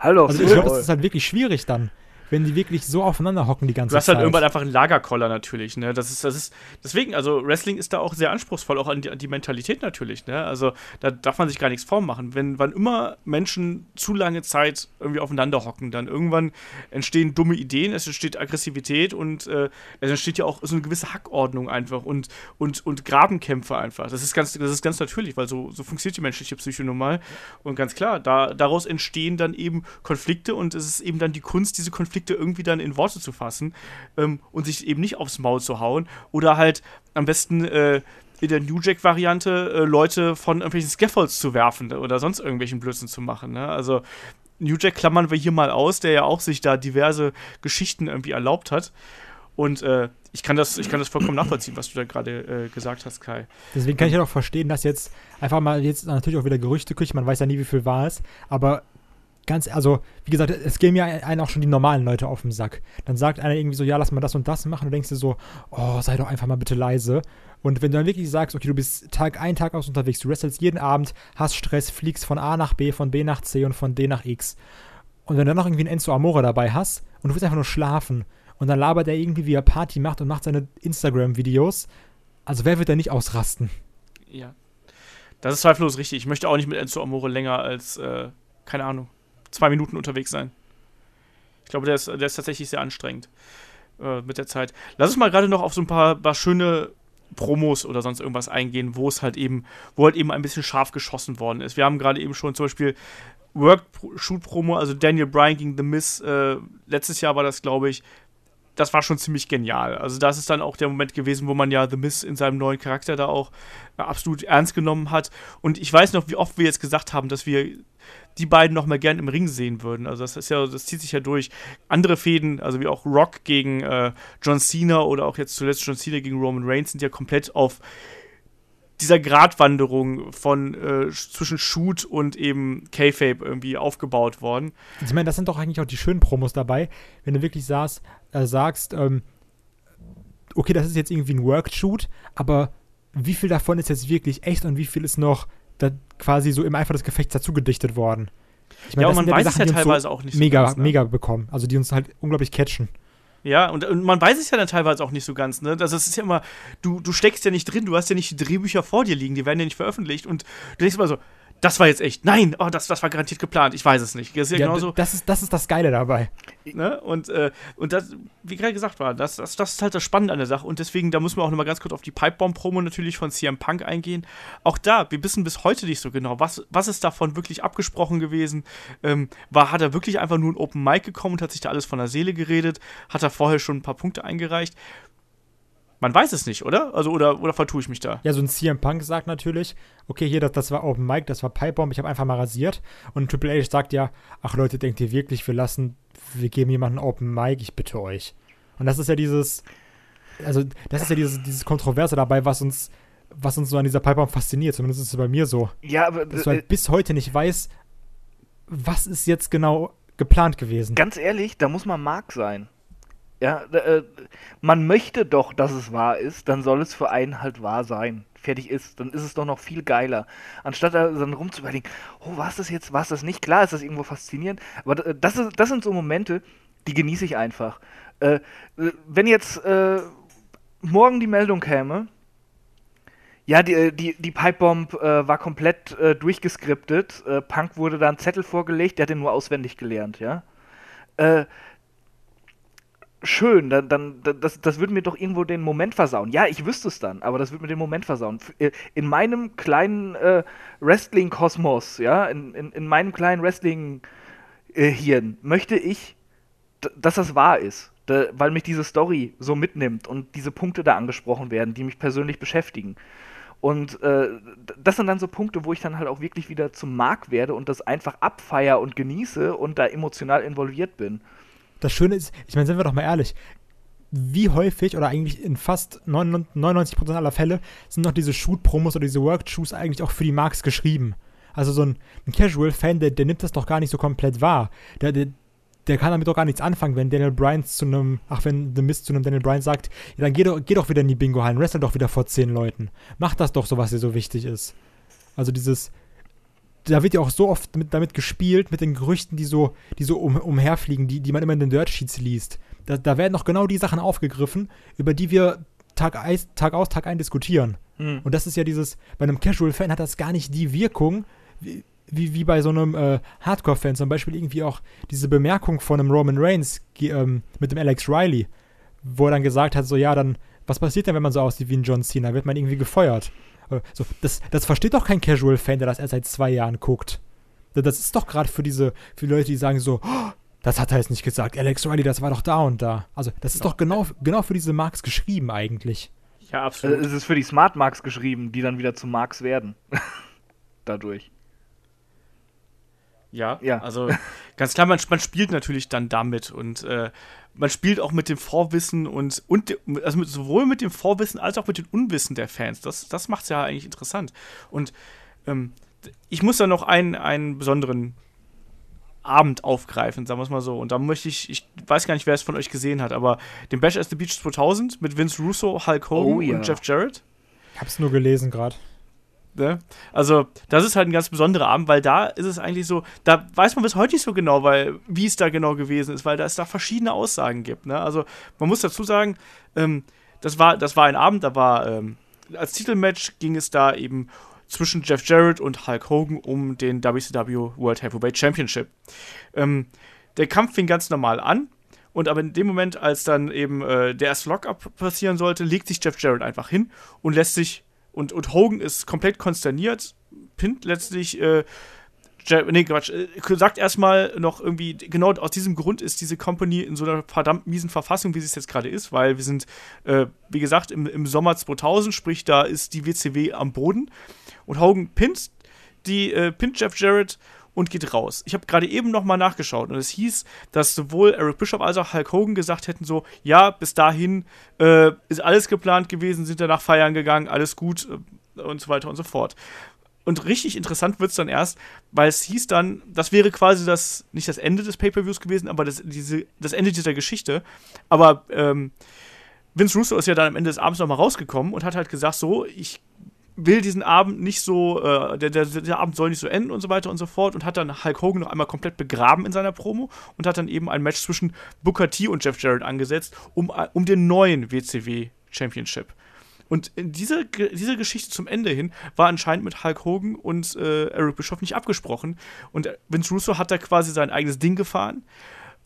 halt aufs also ich glaube, das ist halt wirklich schwierig dann wenn die wirklich so aufeinander hocken die ganze Zeit. Du hast halt Zeit. irgendwann einfach einen Lagerkoller natürlich, ne? Das ist, das ist, deswegen, also Wrestling ist da auch sehr anspruchsvoll, auch an die, an die Mentalität natürlich, ne? Also da darf man sich gar nichts vormachen. Wenn, wann immer Menschen zu lange Zeit irgendwie aufeinander hocken, dann irgendwann entstehen dumme Ideen, es entsteht Aggressivität und äh, es entsteht ja auch so eine gewisse Hackordnung einfach und, und, und Grabenkämpfe einfach. Das ist ganz, das ist ganz natürlich, weil so, so funktioniert die menschliche Psyche nun mal. Und ganz klar, da, daraus entstehen dann eben Konflikte und es ist eben dann die Kunst, diese Konflikte Konflikte irgendwie dann in Worte zu fassen ähm, und sich eben nicht aufs Maul zu hauen oder halt am besten äh, in der New Jack-Variante äh, Leute von irgendwelchen Scaffolds zu werfen oder sonst irgendwelchen Blödsinn zu machen. Ne? Also New Jack klammern wir hier mal aus, der ja auch sich da diverse Geschichten irgendwie erlaubt hat. Und äh, ich, kann das, ich kann das vollkommen nachvollziehen, was du da gerade äh, gesagt hast, Kai. Deswegen kann ich ja auch verstehen, dass jetzt einfach mal jetzt natürlich auch wieder Gerüchte kriegt, man weiß ja nie, wie viel war es, aber ganz, also, wie gesagt, es gehen mir einen auch schon die normalen Leute auf den Sack. Dann sagt einer irgendwie so, ja, lass mal das und das machen. Und du denkst dir so, oh, sei doch einfach mal bitte leise. Und wenn du dann wirklich sagst, okay, du bist Tag ein, Tag aus unterwegs, du wrestelst jeden Abend, hast Stress, fliegst von A nach B, von B nach C und von D nach X. Und wenn du dann noch irgendwie einen Enzo Amore dabei hast und du willst einfach nur schlafen und dann labert er irgendwie, wie er Party macht und macht seine Instagram-Videos, also wer wird da nicht ausrasten? Ja. Das ist zweifellos richtig. Ich möchte auch nicht mit Enzo Amore länger als, äh, keine Ahnung, zwei Minuten unterwegs sein. Ich glaube, der ist, der ist tatsächlich sehr anstrengend äh, mit der Zeit. Lass uns mal gerade noch auf so ein paar, paar schöne Promos oder sonst irgendwas eingehen, wo es halt eben, wo halt eben ein bisschen scharf geschossen worden ist. Wir haben gerade eben schon zum Beispiel Work-Shoot-Promo, also Daniel Bryan gegen The Miz, äh, letztes Jahr war das, glaube ich, das war schon ziemlich genial. Also das ist dann auch der Moment gewesen, wo man ja The Miz in seinem neuen Charakter da auch äh, absolut ernst genommen hat. Und ich weiß noch, wie oft wir jetzt gesagt haben, dass wir die beiden noch mal gern im Ring sehen würden. Also das ist ja, das zieht sich ja durch. Andere Fäden, also wie auch Rock gegen äh, John Cena oder auch jetzt zuletzt John Cena gegen Roman Reigns, sind ja komplett auf dieser Gratwanderung von äh, zwischen Shoot und eben K-Fape irgendwie aufgebaut worden. Ich meine, das sind doch eigentlich auch die schönen Promos dabei, wenn du wirklich saß, äh, sagst, ähm, okay, das ist jetzt irgendwie ein Work-Shoot, aber wie viel davon ist jetzt wirklich echt und wie viel ist noch quasi so im Eifer des Gefechts dazu gedichtet worden. Ich mein, ja, und man weiß es ja teilweise so auch nicht mega, so ganz, ne? mega bekommen. Also die uns halt unglaublich catchen. Ja, und, und, man weiß es ja dann teilweise auch nicht so ganz, ne? Also es ist ja immer, du, du steckst ja nicht drin, du hast ja nicht die Drehbücher vor dir liegen, die werden ja nicht veröffentlicht und du denkst immer so, das war jetzt echt, nein, oh, das, das war garantiert geplant, ich weiß es nicht. Das ist ja, ja genauso. Das ist, das ist das Geile dabei. Ne? Und, äh, und das, wie gerade gesagt war, das, das, das ist halt das Spannende an der Sache. Und deswegen, da müssen wir auch nochmal ganz kurz auf die Pipebomb-Promo natürlich von CM Punk eingehen. Auch da, wir wissen bis heute nicht so genau, was, was ist davon wirklich abgesprochen gewesen. Ähm, war, hat er wirklich einfach nur ein Open Mic gekommen und hat sich da alles von der Seele geredet? Hat er vorher schon ein paar Punkte eingereicht? Man weiß es nicht, oder? Also, oder, oder vertue ich mich da? Ja, so ein CM Punk sagt natürlich, okay, hier, das, das war Open Mic, das war Pipebomb, ich habe einfach mal rasiert. Und Triple H sagt ja, ach Leute, denkt ihr wirklich, wir lassen, wir geben jemanden Open Mic, ich bitte euch. Und das ist ja dieses, also, das ist ja dieses, dieses Kontroverse dabei, was uns, was uns so an dieser Pipebomb fasziniert. Zumindest ist es bei mir so. Ja, aber. Dass du halt äh, bis heute nicht weißt, was ist jetzt genau geplant gewesen. Ganz ehrlich, da muss man Mark sein. Ja, äh, man möchte doch, dass es wahr ist, dann soll es für einen halt wahr sein. Fertig ist, dann ist es doch noch viel geiler. Anstatt dann rumzuüberlegen, oh, war es das jetzt, war es das nicht? Klar ist das irgendwo faszinierend, aber das, ist, das sind so Momente, die genieße ich einfach. Äh, äh, wenn jetzt äh, morgen die Meldung käme, ja, die, äh, die, die Pipebomb äh, war komplett äh, durchgeskriptet. Äh, Punk wurde da ein Zettel vorgelegt, der hat den nur auswendig gelernt, ja. Schön, dann, dann das, das würde mir doch irgendwo den Moment versauen. Ja, ich wüsste es dann, aber das würde mir den Moment versauen. Äh, in meinem kleinen äh, Wrestling-Kosmos, ja, in, in, in, meinem kleinen Wrestling-Hirn äh, möchte ich, dass das wahr ist. Da, weil mich diese Story so mitnimmt und diese Punkte da angesprochen werden, die mich persönlich beschäftigen. Und äh, das sind dann so Punkte, wo ich dann halt auch wirklich wieder zum Mark werde und das einfach abfeier und genieße und da emotional involviert bin das Schöne ist, ich meine, sind wir doch mal ehrlich, wie häufig oder eigentlich in fast 99% aller Fälle sind noch diese Shoot-Promos oder diese Work-Shoes eigentlich auch für die Marks geschrieben. Also so ein, ein Casual-Fan, der, der nimmt das doch gar nicht so komplett wahr. Der, der, der kann damit doch gar nichts anfangen, wenn Daniel Bryan zu einem, ach, wenn The Mist zu einem Daniel Bryan sagt, ja, dann geh doch, geh doch wieder in die Bingo-Hallen, wrestle doch wieder vor zehn Leuten. Mach das doch so, was dir so wichtig ist. Also dieses, da wird ja auch so oft mit, damit gespielt, mit den Gerüchten, die so, die so um, umherfliegen, die, die man immer in den Dirt Sheets liest. Da, da werden noch genau die Sachen aufgegriffen, über die wir Tag, Eis, Tag aus, Tag ein diskutieren. Mhm. Und das ist ja dieses, bei einem Casual-Fan hat das gar nicht die Wirkung, wie, wie, wie bei so einem äh, Hardcore-Fan. Zum Beispiel irgendwie auch diese Bemerkung von einem Roman Reigns ähm, mit dem Alex Riley, wo er dann gesagt hat, so ja, dann, was passiert denn, wenn man so aussieht wie ein John Cena? Wird man irgendwie gefeuert? Äh, so, das, das versteht doch kein Casual-Fan, der das erst seit zwei Jahren guckt. Das ist doch gerade für diese, für Leute, die sagen so, oh, das hat er jetzt nicht gesagt. Alex Riley, das war doch da und da. Also, das ist doch genau, genau für diese Marks geschrieben eigentlich. Ja, absolut. Äh, es ist für die Smart Marks geschrieben, die dann wieder zu Marks werden. <laughs> Dadurch. Ja, ja, also ganz klar, man, man spielt natürlich dann damit und äh, man spielt auch mit dem Vorwissen und, und also mit, sowohl mit dem Vorwissen als auch mit dem Unwissen der Fans. Das, das macht es ja eigentlich interessant. Und ähm, ich muss da noch einen, einen besonderen Abend aufgreifen, sagen wir es mal so. Und da möchte ich, ich weiß gar nicht, wer es von euch gesehen hat, aber den Bash at the Beach 2000 mit Vince Russo, Hulk Hogan oh, ja. und Jeff Jarrett. Ich hab's nur gelesen gerade. Ne? Also, das ist halt ein ganz besonderer Abend, weil da ist es eigentlich so, da weiß man bis heute nicht so genau, weil, wie es da genau gewesen ist, weil da es da verschiedene Aussagen gibt. Ne? Also, man muss dazu sagen, ähm, das, war, das war ein Abend, da war ähm, als Titelmatch ging es da eben zwischen Jeff Jarrett und Hulk Hogan um den WCW World Heavyweight Championship. Ähm, der Kampf fing ganz normal an. Und aber in dem Moment, als dann eben äh, der erste Lockup passieren sollte, legt sich Jeff Jarrett einfach hin und lässt sich und, und Hogan ist komplett konsterniert, pinnt letztlich, äh, nee, Quatsch, äh, sagt erstmal noch irgendwie, genau aus diesem Grund ist diese Company in so einer verdammt miesen Verfassung, wie sie es jetzt gerade ist, weil wir sind, äh, wie gesagt, im, im Sommer 2000, sprich, da ist die WCW am Boden. Und Hogan pinnt die, äh, pinnt Jeff Jarrett und geht raus. Ich habe gerade eben nochmal nachgeschaut und es hieß, dass sowohl Eric Bishop als auch Hulk Hogan gesagt hätten so, ja, bis dahin äh, ist alles geplant gewesen, sind danach feiern gegangen, alles gut äh, und so weiter und so fort. Und richtig interessant wird es dann erst, weil es hieß dann, das wäre quasi das, nicht das Ende des Pay-Per-Views gewesen, aber das, diese, das Ende dieser Geschichte. Aber ähm, Vince Russo ist ja dann am Ende des Abends nochmal rausgekommen und hat halt gesagt, so, ich will diesen Abend nicht so, äh, der, der, der Abend soll nicht so enden und so weiter und so fort und hat dann Hulk Hogan noch einmal komplett begraben in seiner Promo und hat dann eben ein Match zwischen Booker T und Jeff Jarrett angesetzt, um, um den neuen WCW Championship. Und diese, diese Geschichte zum Ende hin war anscheinend mit Hulk Hogan und äh, Eric Bischoff nicht abgesprochen. Und Vince Russo hat da quasi sein eigenes Ding gefahren.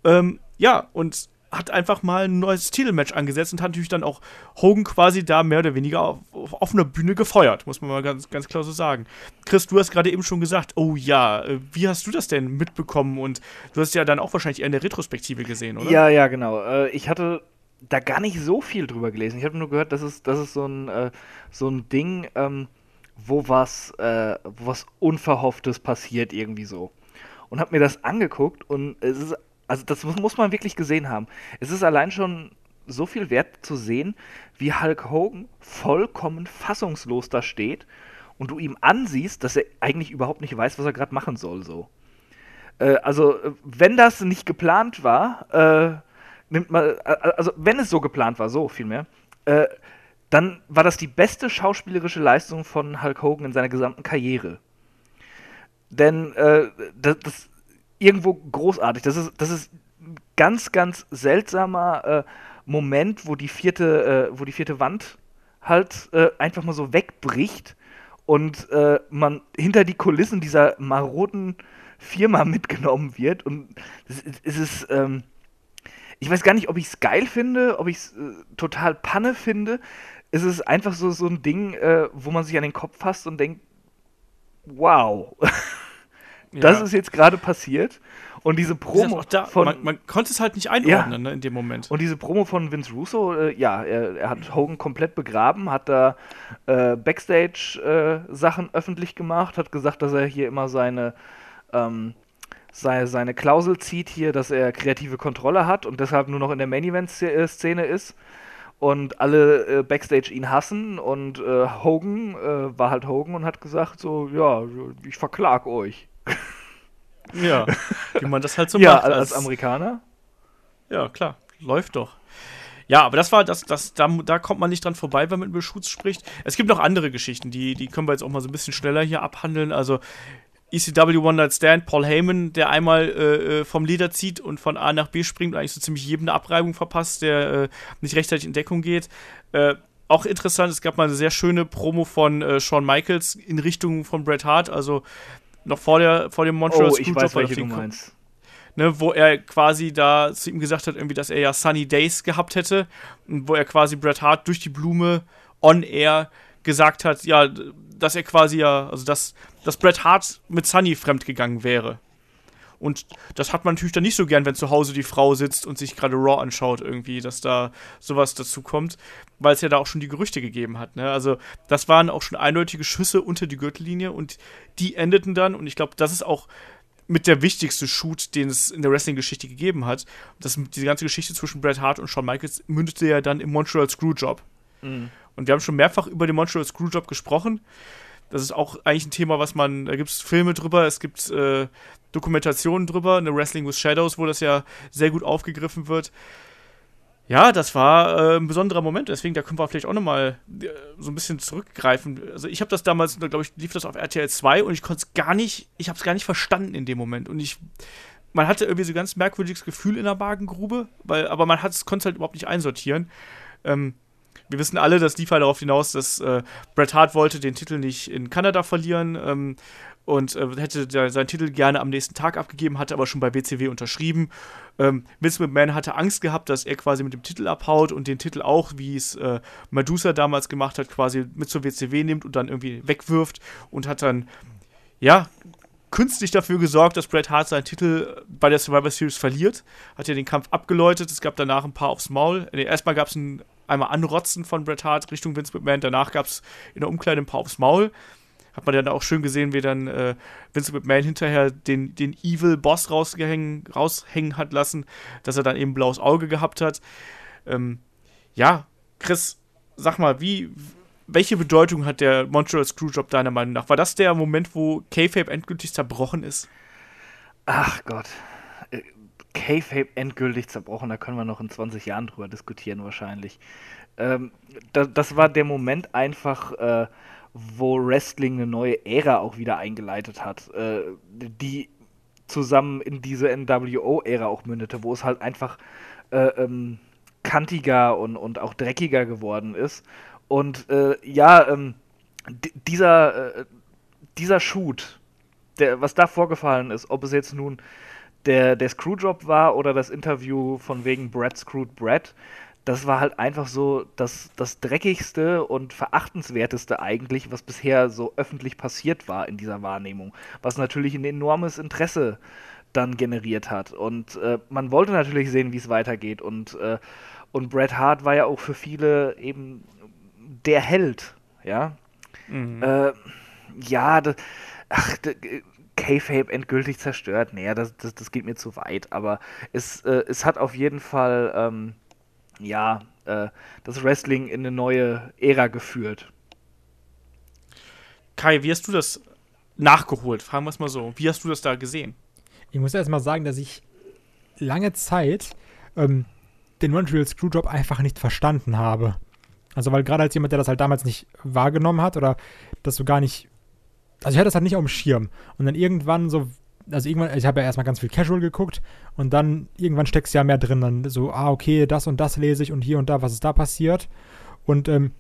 Ähm, ja, und hat einfach mal ein neues Titelmatch angesetzt und hat natürlich dann auch Hogan quasi da mehr oder weniger auf, auf offener Bühne gefeuert, muss man mal ganz, ganz klar so sagen. Chris, du hast gerade eben schon gesagt, oh ja, äh, wie hast du das denn mitbekommen? Und du hast ja dann auch wahrscheinlich eher in der Retrospektive gesehen, oder? Ja, ja, genau. Äh, ich hatte da gar nicht so viel drüber gelesen. Ich habe nur gehört, das ist, das ist so ein, äh, so ein Ding, ähm, wo was, wo was Unverhofftes passiert, irgendwie so. Und habe mir das angeguckt und es ist also das muss man wirklich gesehen haben. Es ist allein schon so viel wert zu sehen, wie Hulk Hogan vollkommen fassungslos da steht und du ihm ansiehst, dass er eigentlich überhaupt nicht weiß, was er gerade machen soll. So. Äh, also wenn das nicht geplant war, äh, nimmt man, äh, also wenn es so geplant war, so vielmehr, äh, dann war das die beste schauspielerische Leistung von Hulk Hogan in seiner gesamten Karriere. Denn äh, das, das irgendwo großartig. Das ist, das ist ein ganz, ganz seltsamer äh, Moment, wo die vierte, äh, wo die vierte Wand halt äh, einfach mal so wegbricht und äh, man hinter die Kulissen dieser maroden Firma <laughs> mitgenommen wird. Und es, ist, ähm, ich weiß gar nicht, ob ich es geil finde, ob ich es äh, total Panne finde. Es ist einfach so, so ein Ding, äh, wo man sich an den Kopf fasst und denkt, wow. <laughs> Das ist jetzt gerade passiert. Und diese Promo da, von. Man, man, konnte es halt nicht einordnen ja. ne, in dem Moment. Und diese Promo von Vince Russo, äh, ja, er, er, hat Hogan komplett begraben, hat da äh, Backstage-Sachen äh, öffentlich gemacht, hat gesagt, dass er hier immer seine. Ähm, seine, seine Klausel zieht hier, dass er kreative Kontrolle hat und deshalb nur noch in der Main-Event-Szene ist und alle äh, Backstage ihn hassen und äh, Hogan äh, war halt Hogan und hat gesagt so, ja, ich verklag euch. Ja, <laughs> wie man das halt so ja, macht. Ja, als, als Amerikaner. Ja, klar, läuft doch. Ja, aber das war, das, das, da, da kommt man nicht dran vorbei, wenn man über Schutz spricht. Es gibt noch andere Geschichten, die, die können wir jetzt auch mal so ein bisschen schneller hier abhandeln. Also ECW One Night Stand, Paul Heyman, der einmal äh, äh, vom Leder zieht und von A nach B springt und eigentlich so ziemlich jedem eine Abreibung verpasst, der äh, nicht rechtzeitig in Deckung geht. Äh, auch interessant, es gab mal eine sehr schöne Promo von äh, Shawn Michaels in Richtung von Bret Hart, also noch vor, der, vor dem Montreal oh, ich weiß, welche du meinst. Ne, wo er quasi da zu ihm gesagt hat, irgendwie, dass er ja Sunny Days gehabt hätte und wo er quasi Bret Hart durch die Blume on air gesagt hat, ja, dass er quasi ja, also dass, dass Bret Hart mit Sunny fremdgegangen wäre. Und das hat man natürlich dann nicht so gern, wenn zu Hause die Frau sitzt und sich gerade Raw anschaut, irgendwie, dass da sowas dazu kommt, weil es ja da auch schon die Gerüchte gegeben hat. Ne? Also, das waren auch schon eindeutige Schüsse unter die Gürtellinie und die endeten dann, und ich glaube, das ist auch mit der wichtigste Shoot, den es in der Wrestling-Geschichte gegeben hat. Das, diese ganze Geschichte zwischen Bret Hart und Shawn Michaels mündete ja dann im Montreal Screwjob. Mhm. Und wir haben schon mehrfach über den Montreal Screwjob gesprochen. Das ist auch eigentlich ein Thema, was man, da gibt es Filme drüber, es gibt äh, Dokumentationen drüber, eine Wrestling with Shadows, wo das ja sehr gut aufgegriffen wird. Ja, das war äh, ein besonderer Moment, deswegen da können wir vielleicht auch nochmal äh, so ein bisschen zurückgreifen. Also ich habe das damals, glaube ich, lief das auf RTL 2 und ich konnte es gar nicht, ich habe es gar nicht verstanden in dem Moment. Und ich, man hatte irgendwie so ein ganz merkwürdiges Gefühl in der Magengrube, weil, aber man konnte es halt überhaupt nicht einsortieren. Ähm, wir wissen alle, das lief halt darauf hinaus, dass äh, Bret Hart wollte den Titel nicht in Kanada verlieren ähm, und äh, hätte seinen Titel gerne am nächsten Tag abgegeben, hatte aber schon bei WCW unterschrieben. Ähm, Vince McMahon hatte Angst gehabt, dass er quasi mit dem Titel abhaut und den Titel auch, wie es äh, Medusa damals gemacht hat, quasi mit zur WCW nimmt und dann irgendwie wegwirft und hat dann, ja, künstlich dafür gesorgt, dass Bret Hart seinen Titel bei der Survivor Series verliert. Hat ja den Kampf abgeläutet. Es gab danach ein paar aufs Maul. Nee, erstmal gab es ein einmal Anrotzen von Bret Hart Richtung Vince McMahon. Danach gab es in der Umkleide ein paar aufs Maul. Hat man dann auch schön gesehen, wie dann äh, Vince McMahon hinterher den, den Evil Boss raushängen, hat lassen, dass er dann eben blaues Auge gehabt hat. Ähm, ja, Chris, sag mal, wie, welche Bedeutung hat der Montreal Screwjob deiner Meinung nach? War das der Moment, wo K-Fape endgültig zerbrochen ist? Ach Gott. K-Fape endgültig zerbrochen, da können wir noch in 20 Jahren drüber diskutieren wahrscheinlich. Ähm, da, das war der Moment einfach, äh, wo Wrestling eine neue Ära auch wieder eingeleitet hat, äh, die zusammen in diese NWO-Ära auch mündete, wo es halt einfach äh, ähm, kantiger und, und auch dreckiger geworden ist. Und äh, ja, ähm, dieser, äh, dieser Shoot, der, was da vorgefallen ist, ob es jetzt nun der, der Screwjob war oder das Interview von wegen Brad Screwed Brad, das war halt einfach so das, das dreckigste und verachtenswerteste eigentlich, was bisher so öffentlich passiert war in dieser Wahrnehmung. Was natürlich ein enormes Interesse dann generiert hat. Und äh, man wollte natürlich sehen, wie es weitergeht. Und, äh, und Bret Hart war ja auch für viele eben der Held, ja. Mhm. Äh, ja, das, ach, K-Fape endgültig zerstört. Nee, das, das, das geht mir zu weit. Aber es, äh, es hat auf jeden Fall ähm, ja, äh, das Wrestling in eine neue Ära geführt. Kai, wie hast du das nachgeholt? Fragen wir es mal so. Wie hast du das da gesehen? Ich muss erst mal sagen, dass ich lange Zeit ähm, den Montreal Screwjob einfach nicht verstanden habe. Also, weil gerade als jemand, der das halt damals nicht wahrgenommen hat oder das so gar nicht. Also, ich hatte das halt nicht auf dem Schirm. Und dann irgendwann so also irgendwann, ich habe ja erstmal ganz viel Casual geguckt und dann irgendwann steckst du ja mehr drin. Dann so, ah, okay, das und das lese ich und hier und da, was ist da passiert. Und ähm,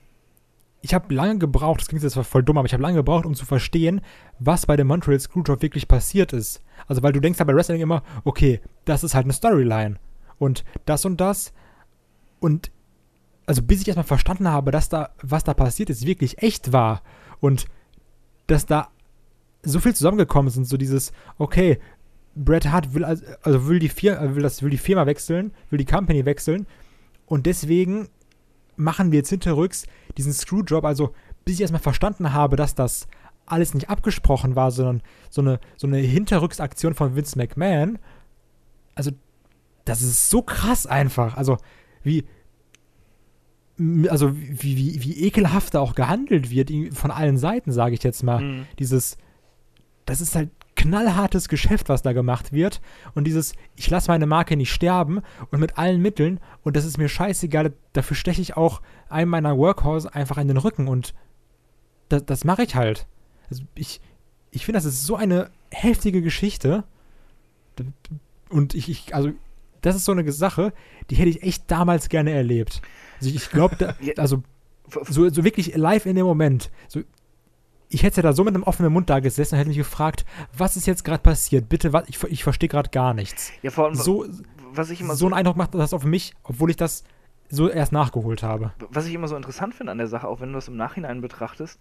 ich habe lange gebraucht, das klingt jetzt voll dumm, aber ich habe lange gebraucht, um zu verstehen, was bei dem Montreal Screwjob wirklich passiert ist. Also, weil du denkst ja bei Wrestling immer, okay, das ist halt eine Storyline. Und das und das. Und also bis ich erstmal verstanden habe, dass da, was da passiert ist, wirklich echt war. Und dass da so viel zusammengekommen sind, so dieses, okay, Bret Hart will also, also will die Firma, äh, will das, will die Firma wechseln, will die Company wechseln und deswegen machen wir jetzt hinterrücks diesen Screwjob, also bis ich erstmal verstanden habe, dass das alles nicht abgesprochen war, sondern so eine, so eine Hinterrücksaktion von Vince McMahon, also das ist so krass einfach, also wie, also wie, wie, wie ekelhaft da auch gehandelt wird, von allen Seiten, sage ich jetzt mal. Mhm. Dieses, das ist halt knallhartes Geschäft, was da gemacht wird. Und dieses, ich lasse meine Marke nicht sterben und mit allen Mitteln, und das ist mir scheißegal, dafür steche ich auch einem meiner Workhorse einfach in den Rücken und das, das mache ich halt. Also ich ich finde, das ist so eine heftige Geschichte. Und ich, ich, also, das ist so eine Sache, die hätte ich echt damals gerne erlebt. Also ich, ich glaube, <laughs> also so, so wirklich live in dem Moment. So, ich hätte da so mit einem offenen Mund da gesessen und hätte mich gefragt, was ist jetzt gerade passiert? Bitte, was, ich, ich verstehe gerade gar nichts. Ja, vor allem, so, was ich immer so, so einen Eindruck macht das auf mich, obwohl ich das so erst nachgeholt habe. Was ich immer so interessant finde an der Sache, auch wenn du das im Nachhinein betrachtest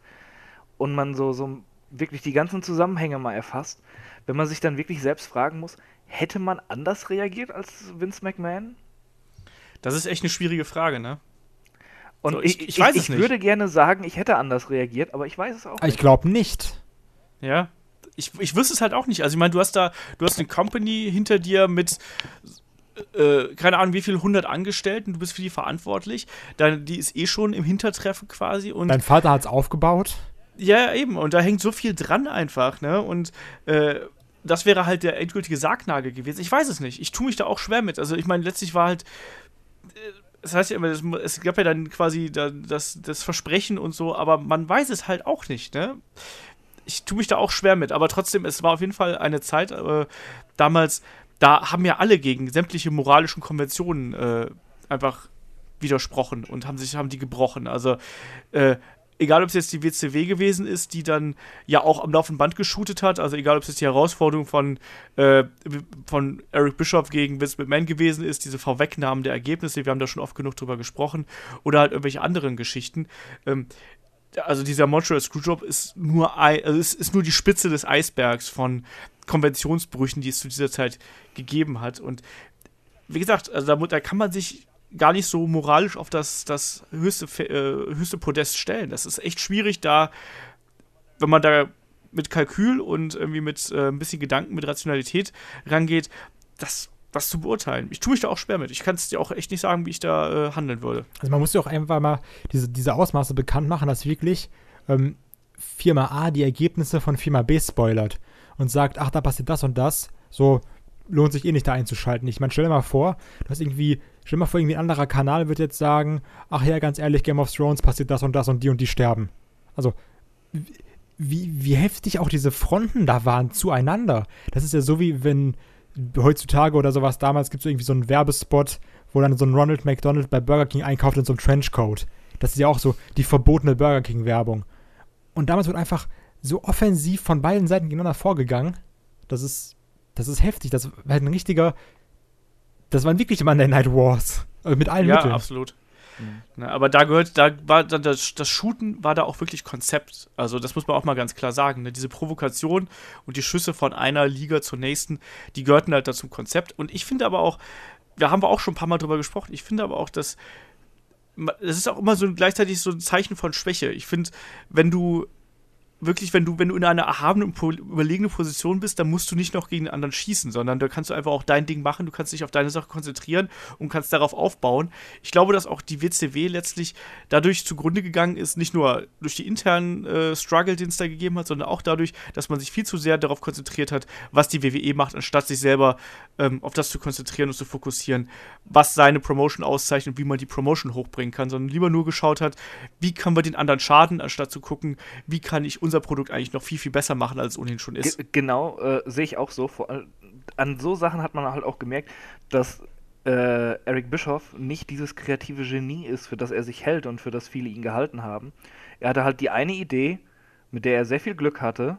und man so, so wirklich die ganzen Zusammenhänge mal erfasst, wenn man sich dann wirklich selbst fragen muss, hätte man anders reagiert als Vince McMahon? Das ist echt eine schwierige Frage, ne? Und so, ich, ich, ich, weiß ich, es nicht. würde gerne sagen, ich hätte anders reagiert, aber ich weiß es auch nicht. Ich glaube nicht. Ja. Ich, ich wüsste es halt auch nicht. Also ich meine, du hast da, du hast eine Company hinter dir mit äh, keine Ahnung, wie viel 100 Angestellten, du bist für die verantwortlich. Dann, die ist eh schon im Hintertreffen quasi. Und Dein Vater hat es aufgebaut? Ja, eben. Und da hängt so viel dran einfach, ne? Und äh, das wäre halt der endgültige Sargnagel gewesen. Ich weiß es nicht. Ich tue mich da auch schwer mit. Also ich meine, letztlich war halt. Äh, das heißt ja immer, es gab ja dann quasi das, das Versprechen und so, aber man weiß es halt auch nicht, ne? Ich tue mich da auch schwer mit, aber trotzdem, es war auf jeden Fall eine Zeit äh, damals, da haben ja alle gegen sämtliche moralischen Konventionen äh, einfach widersprochen und haben sich haben die gebrochen. Also äh, egal ob es jetzt die WCW gewesen ist, die dann ja auch am laufenden Band geshootet hat, also egal ob es jetzt die Herausforderung von, äh, von Eric Bischoff gegen Vince McMahon gewesen ist, diese Vorwegnahmen der Ergebnisse, wir haben da schon oft genug drüber gesprochen, oder halt irgendwelche anderen Geschichten. Ähm, also dieser Montreal Screwjob ist nur, also ist, ist nur die Spitze des Eisbergs von Konventionsbrüchen, die es zu dieser Zeit gegeben hat. Und wie gesagt, also da, da kann man sich gar nicht so moralisch auf das, das höchste, äh, höchste Podest stellen. Das ist echt schwierig, da, wenn man da mit Kalkül und irgendwie mit äh, ein bisschen Gedanken, mit Rationalität rangeht, das, das zu beurteilen. Ich tue mich da auch schwer mit. Ich kann es dir auch echt nicht sagen, wie ich da äh, handeln würde. Also man muss ja auch einfach mal diese, diese Ausmaße bekannt machen, dass wirklich ähm, Firma A die Ergebnisse von Firma B spoilert und sagt, ach, da passiert das und das. So, lohnt sich eh nicht da einzuschalten. Ich meine, stell dir mal vor, du hast irgendwie, stell mal vor, irgendwie ein anderer Kanal wird jetzt sagen, ach ja, ganz ehrlich, Game of Thrones passiert das und das und die und die sterben. Also, wie, wie heftig auch diese Fronten da waren zueinander. Das ist ja so wie wenn heutzutage oder sowas, damals gibt es irgendwie so einen Werbespot, wo dann so ein Ronald McDonald bei Burger King einkauft in so einem Trenchcoat. Das ist ja auch so die verbotene Burger King-Werbung. Und damals wird einfach so offensiv von beiden Seiten gegeneinander vorgegangen. Das ist, das ist heftig. Das war ein richtiger, das waren wirklich Monday Night Wars. Also mit allen ja, Mitteln. absolut. Ne, aber da gehört, da war dann das, das Shooten war da auch wirklich Konzept. Also das muss man auch mal ganz klar sagen. Ne? Diese Provokation und die Schüsse von einer Liga zur nächsten, die gehörten halt da zum Konzept. Und ich finde aber auch, da haben wir auch schon ein paar Mal drüber gesprochen, ich finde aber auch, dass das ist auch immer so gleichzeitig so ein Zeichen von Schwäche. Ich finde, wenn du wirklich, wenn du, wenn du in einer erhabenen, überlegenen Position bist, dann musst du nicht noch gegen den anderen schießen, sondern da kannst du einfach auch dein Ding machen, du kannst dich auf deine Sache konzentrieren und kannst darauf aufbauen. Ich glaube, dass auch die WCW letztlich dadurch zugrunde gegangen ist, nicht nur durch die internen äh, Struggle, den es da gegeben hat, sondern auch dadurch, dass man sich viel zu sehr darauf konzentriert hat, was die WWE macht, anstatt sich selber ähm, auf das zu konzentrieren und zu fokussieren, was seine Promotion auszeichnet und wie man die Promotion hochbringen kann, sondern lieber nur geschaut hat, wie können wir den anderen schaden, anstatt zu gucken, wie kann ich unser Produkt eigentlich noch viel, viel besser machen, als es ohnehin schon ist. Ge genau, äh, sehe ich auch so. Vor, an so Sachen hat man halt auch gemerkt, dass äh, Eric Bischoff nicht dieses kreative Genie ist, für das er sich hält und für das viele ihn gehalten haben. Er hatte halt die eine Idee, mit der er sehr viel Glück hatte.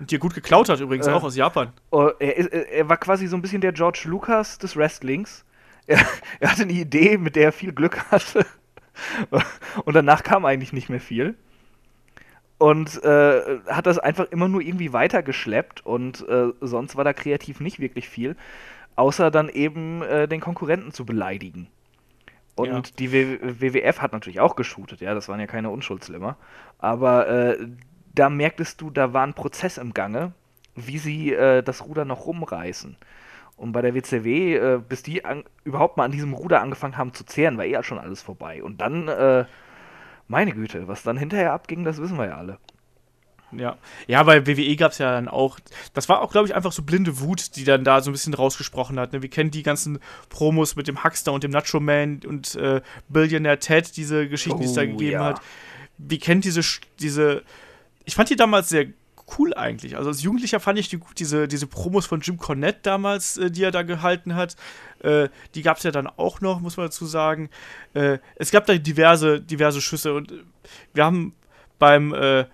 Und die er gut geklaut hat übrigens, Äh, auch aus Japan. Oh, er, ist- er war quasi so ein bisschen der George Lucas des Wrestlings. <laughs> Er, er hatte eine Idee, mit der er viel Glück hatte. <laughs> Und danach kam eigentlich nicht mehr viel. Und äh, hat das einfach immer nur irgendwie weitergeschleppt und äh, sonst war da kreativ nicht wirklich viel, außer dann eben äh, den Konkurrenten zu beleidigen. Und Ja. die W- WWF hat natürlich auch geshootet, ja, das waren ja keine Unschuldslimmer. Aber äh, da merktest du, da war ein Prozess im Gange, wie sie äh, das Ruder noch rumreißen. Und bei der WCW, äh, bis die an, überhaupt mal an diesem Ruder angefangen haben zu zehren, war eh schon alles vorbei. Und dann, äh, meine Güte, was dann hinterher abging, das wissen wir ja alle. Ja. ja, bei WWE gab es ja dann auch, das war auch, glaube ich, einfach so blinde Wut, die dann da so ein bisschen rausgesprochen hat. Ne? Wir kennen die ganzen Promos mit dem Huckster und dem Nacho Man und äh, Billionaire Ted, diese Geschichten, die es da Oh, gegeben ja. hat. Wir kennen diese, diese, ich fand die damals sehr cool eigentlich. Also als Jugendlicher fand ich die gut, diese, diese Promos von Jim Cornette damals, äh, die er da gehalten hat. Äh, die gab es ja dann auch noch, muss man dazu sagen. Äh, es gab da diverse, diverse Schüsse und äh, wir haben beim äh,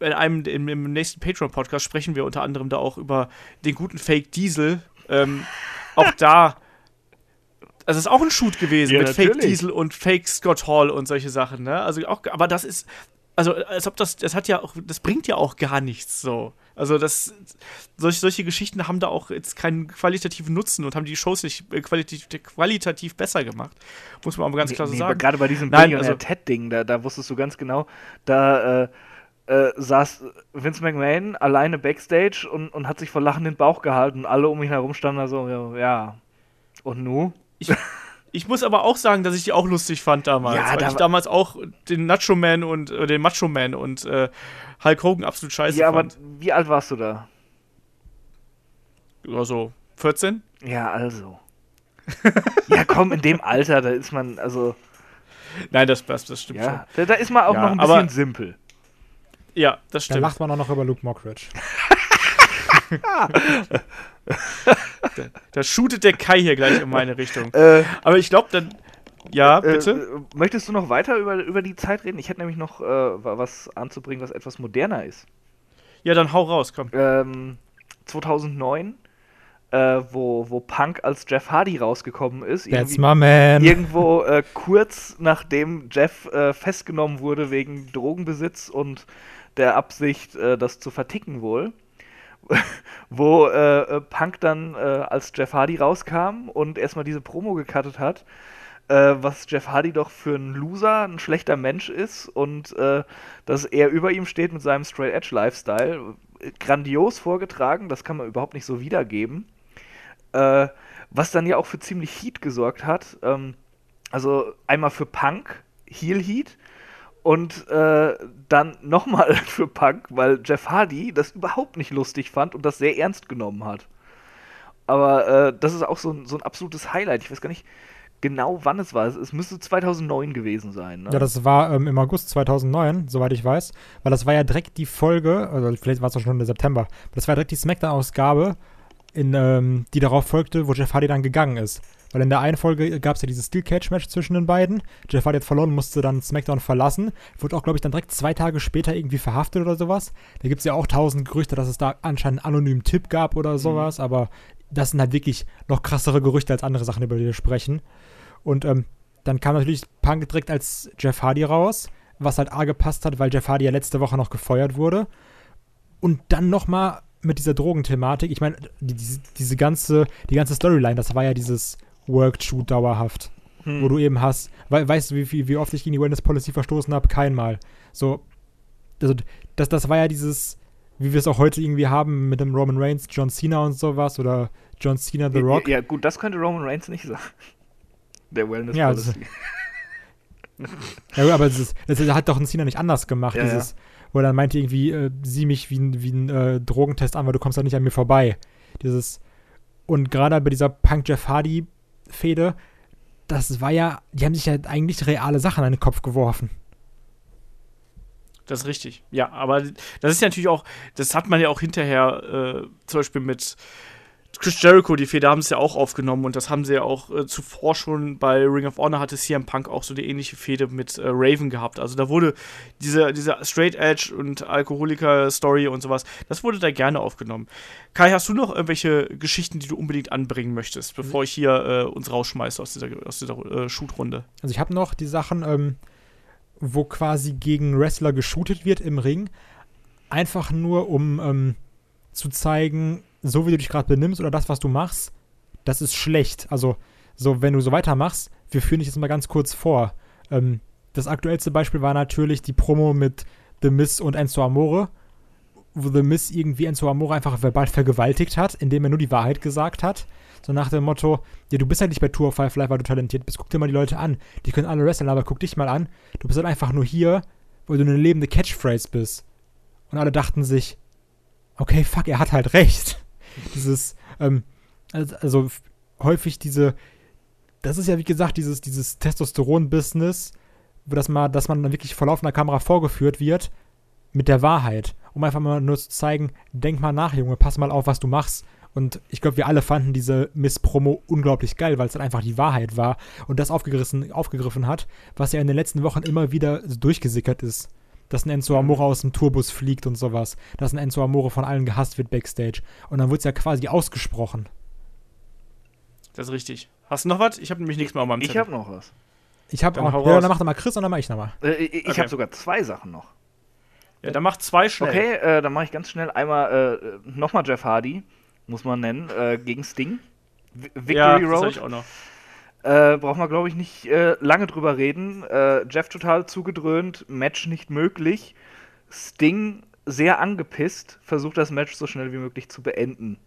in einem im, im nächsten Patreon-Podcast sprechen wir unter anderem da auch über den guten Fake Diesel. Ähm, auch da. Also es ist auch ein Shoot gewesen Ja, mit Fake natürlich. Diesel und Fake Scott Hall und solche Sachen, ne? Also auch, aber das ist, also als ob das, das hat ja auch, das bringt ja auch gar nichts so. Also das, solche, solche Geschichten haben da auch jetzt keinen qualitativen Nutzen und haben die Shows nicht äh, qualitativ, qualitativ besser gemacht. Muss man aber ganz klar so Nee, sagen. Gerade bei diesem Nein, Billionaire also- Ted-Ding, da, da wusstest du ganz genau, da äh, äh, saß Vince McMahon alleine backstage und, und hat sich vor Lachen den Bauch gehalten und alle um ihn herum standen da so, ja, ja. Und nu? Ich muss aber auch sagen, dass ich die auch lustig fand damals. Ja, weil da ich damals auch den Nacho Man und äh, den Macho Man und äh, Hulk Hogan absolut scheiße ja, aber fand. wie alt warst du da? Ja, so 14? Ja, also. <laughs> ja, komm, in dem Alter, da ist man, also, Nein, das, das, das stimmt ja, da, da ist man auch Ja, noch ein aber- bisschen simpel. schon. Ja, das Da stimmt. lacht man auch noch über Luke Mockridge. <laughs> <laughs> Da, da shootet der Kai hier gleich in meine Richtung. Äh, Aber ich glaube dann. Ja, äh, bitte? äh, möchtest du noch weiter über, über die Zeit reden? Ich hätte nämlich noch äh, wa- was anzubringen, was etwas moderner ist. ja, dann hau raus, komm. ähm, 2009, äh, wo, wo Punk als Jeff Hardy rausgekommen ist. That's irgendwie- my man. Irgendwo äh, kurz nachdem Jeff äh, festgenommen wurde wegen Drogenbesitz und der Absicht, äh, das zu verticken wohl. <laughs> wo äh, äh, Punk dann äh, als Jeff Hardy rauskam und erstmal diese Promo gecuttet hat, äh, was Jeff Hardy doch für ein Loser, ein schlechter Mensch ist und äh, dass er über ihm steht mit seinem Straight Edge Lifestyle. Grandios vorgetragen, das kann man überhaupt nicht so wiedergeben. Äh, was dann ja auch für ziemlich Heat gesorgt hat. Ähm, also einmal für Punk, Heel Heat und äh, dann nochmal <laughs> für Punk, weil Jeff Hardy das überhaupt nicht lustig fand und das sehr ernst genommen hat. Aber äh, das ist auch so ein, so ein absolutes Highlight. Ich weiß gar nicht genau, wann es war. Es, es müsste 2009 gewesen sein. Ne? Ja, das war ähm, im August 2009, soweit ich weiß. Weil das war ja direkt die Folge, also vielleicht war es auch schon im September, das war direkt die Smackdown-Ausgabe, in, ähm, die darauf folgte, wo Jeff Hardy dann gegangen ist. Weil in der einen Folge gab es ja dieses Steel Cage Match zwischen den beiden. Jeff Hardy hat verloren, musste dann SmackDown verlassen. Wurde auch, glaube ich, dann direkt zwei Tage später irgendwie verhaftet oder sowas. Da gibt es ja auch tausend Gerüchte, dass es da anscheinend einen anonymen Tipp gab oder sowas. Mhm. Aber das sind halt wirklich noch krassere Gerüchte als andere Sachen, über die wir sprechen. Und ähm, dann kam natürlich Punk direkt als Jeff Hardy raus, was halt A gepasst hat, weil Jeff Hardy ja letzte Woche noch gefeuert wurde. Und dann nochmal mit dieser Drogenthematik, ich meine, die, diese, diese ganze, die ganze Storyline, das war ja dieses Work-Shoot dauerhaft. Hm. Wo du eben hast, we weißt du, wie, wie, wie oft ich gegen die Wellness Policy verstoßen habe? Keinmal. So, also, das, das war ja dieses, wie wir es auch heute irgendwie haben mit dem Roman Reigns, John Cena und sowas oder John Cena The Rock. Ja, ja gut, das könnte Roman Reigns nicht sagen. <laughs> Der Wellness ja, Policy. <laughs> ja, aber das, ist, das hat doch ein Cena nicht anders gemacht, ja, dieses, ja. Wo er dann meinte irgendwie, äh, sieh mich wie, wie ein äh, Drogentest an, weil du kommst da nicht an mir vorbei. Dieses, und gerade bei dieser Punk Jeff Hardy Fehde, das war ja, die haben sich ja eigentlich reale Sachen an den Kopf geworfen. Das ist richtig. Ja, aber das ist ja natürlich auch, das hat man ja auch hinterher äh, zum Beispiel mit Chris Jericho, die Feder haben es ja auch aufgenommen und das haben sie ja auch äh, zuvor schon bei Ring of Honor hatte CM Punk auch so die ähnliche Fehde mit äh, Raven gehabt. Also da wurde diese, diese Straight Edge und Alkoholiker-Story und sowas, das wurde da gerne aufgenommen. Kai, hast du noch irgendwelche Geschichten, die du unbedingt anbringen möchtest, bevor ich hier äh, uns rausschmeiße aus dieser, aus dieser äh, Shoot-Runde? Also ich habe noch die Sachen, ähm, wo quasi gegen Wrestler geshootet wird im Ring, einfach nur um ähm, zu zeigen, so wie du dich gerade benimmst oder das, was du machst, das ist schlecht. Also, so, wenn du so weitermachst, wir führen dich jetzt mal ganz kurz vor. Ähm, das aktuellste Beispiel war natürlich die Promo mit The Miss und Enzo Amore, wo The Miss irgendwie Enzo Amore einfach verbal vergewaltigt hat, indem er nur die Wahrheit gesagt hat. So nach dem Motto, ja, du bist halt nicht bei Tour of Five Live, weil du talentiert bist. Guck dir mal die Leute an. Die können alle wresteln, aber guck dich mal an. Du bist halt einfach nur hier, weil du eine lebende Catchphrase bist. Und alle dachten sich, okay, fuck, er hat halt recht dieses, ähm, also, häufig diese, das ist ja wie gesagt dieses, dieses Testosteron-Business, dass man, dass man dann wirklich vor laufender Kamera vorgeführt wird mit der Wahrheit, um einfach mal nur zu zeigen, denk mal nach, Junge, pass mal auf, was du machst. Und ich glaube, wir alle fanden diese Miss-Promo unglaublich geil, weil es dann einfach die Wahrheit war und das aufgegriffen, aufgegriffen hat, was ja in den letzten Wochen immer wieder durchgesickert ist dass ein Enzo Amore aus dem Tourbus fliegt und sowas. Dass ein Enzo Amore von allen gehasst wird backstage. Und dann wird es ja quasi ausgesprochen. Das ist richtig. Hast du noch was? Ich habe nämlich nichts mehr auf meinem Zettel. Ich habe noch was. Ich habe auch. Ja, dann macht mal Chris und dann mache ich nochmal. Äh, ich okay. habe sogar zwei Sachen noch. Ja, dann mach zwei schnell. Okay, äh, dann mache ich ganz schnell einmal äh, nochmal Jeff Hardy, muss man nennen, äh, gegen Sting. V Victory ja, Road. Das ich auch noch. Äh, braucht man, glaube ich, nicht äh, lange drüber reden. Äh, Jeff total zugedröhnt, Match nicht möglich. Sting sehr angepisst, versucht das Match so schnell wie möglich zu beenden.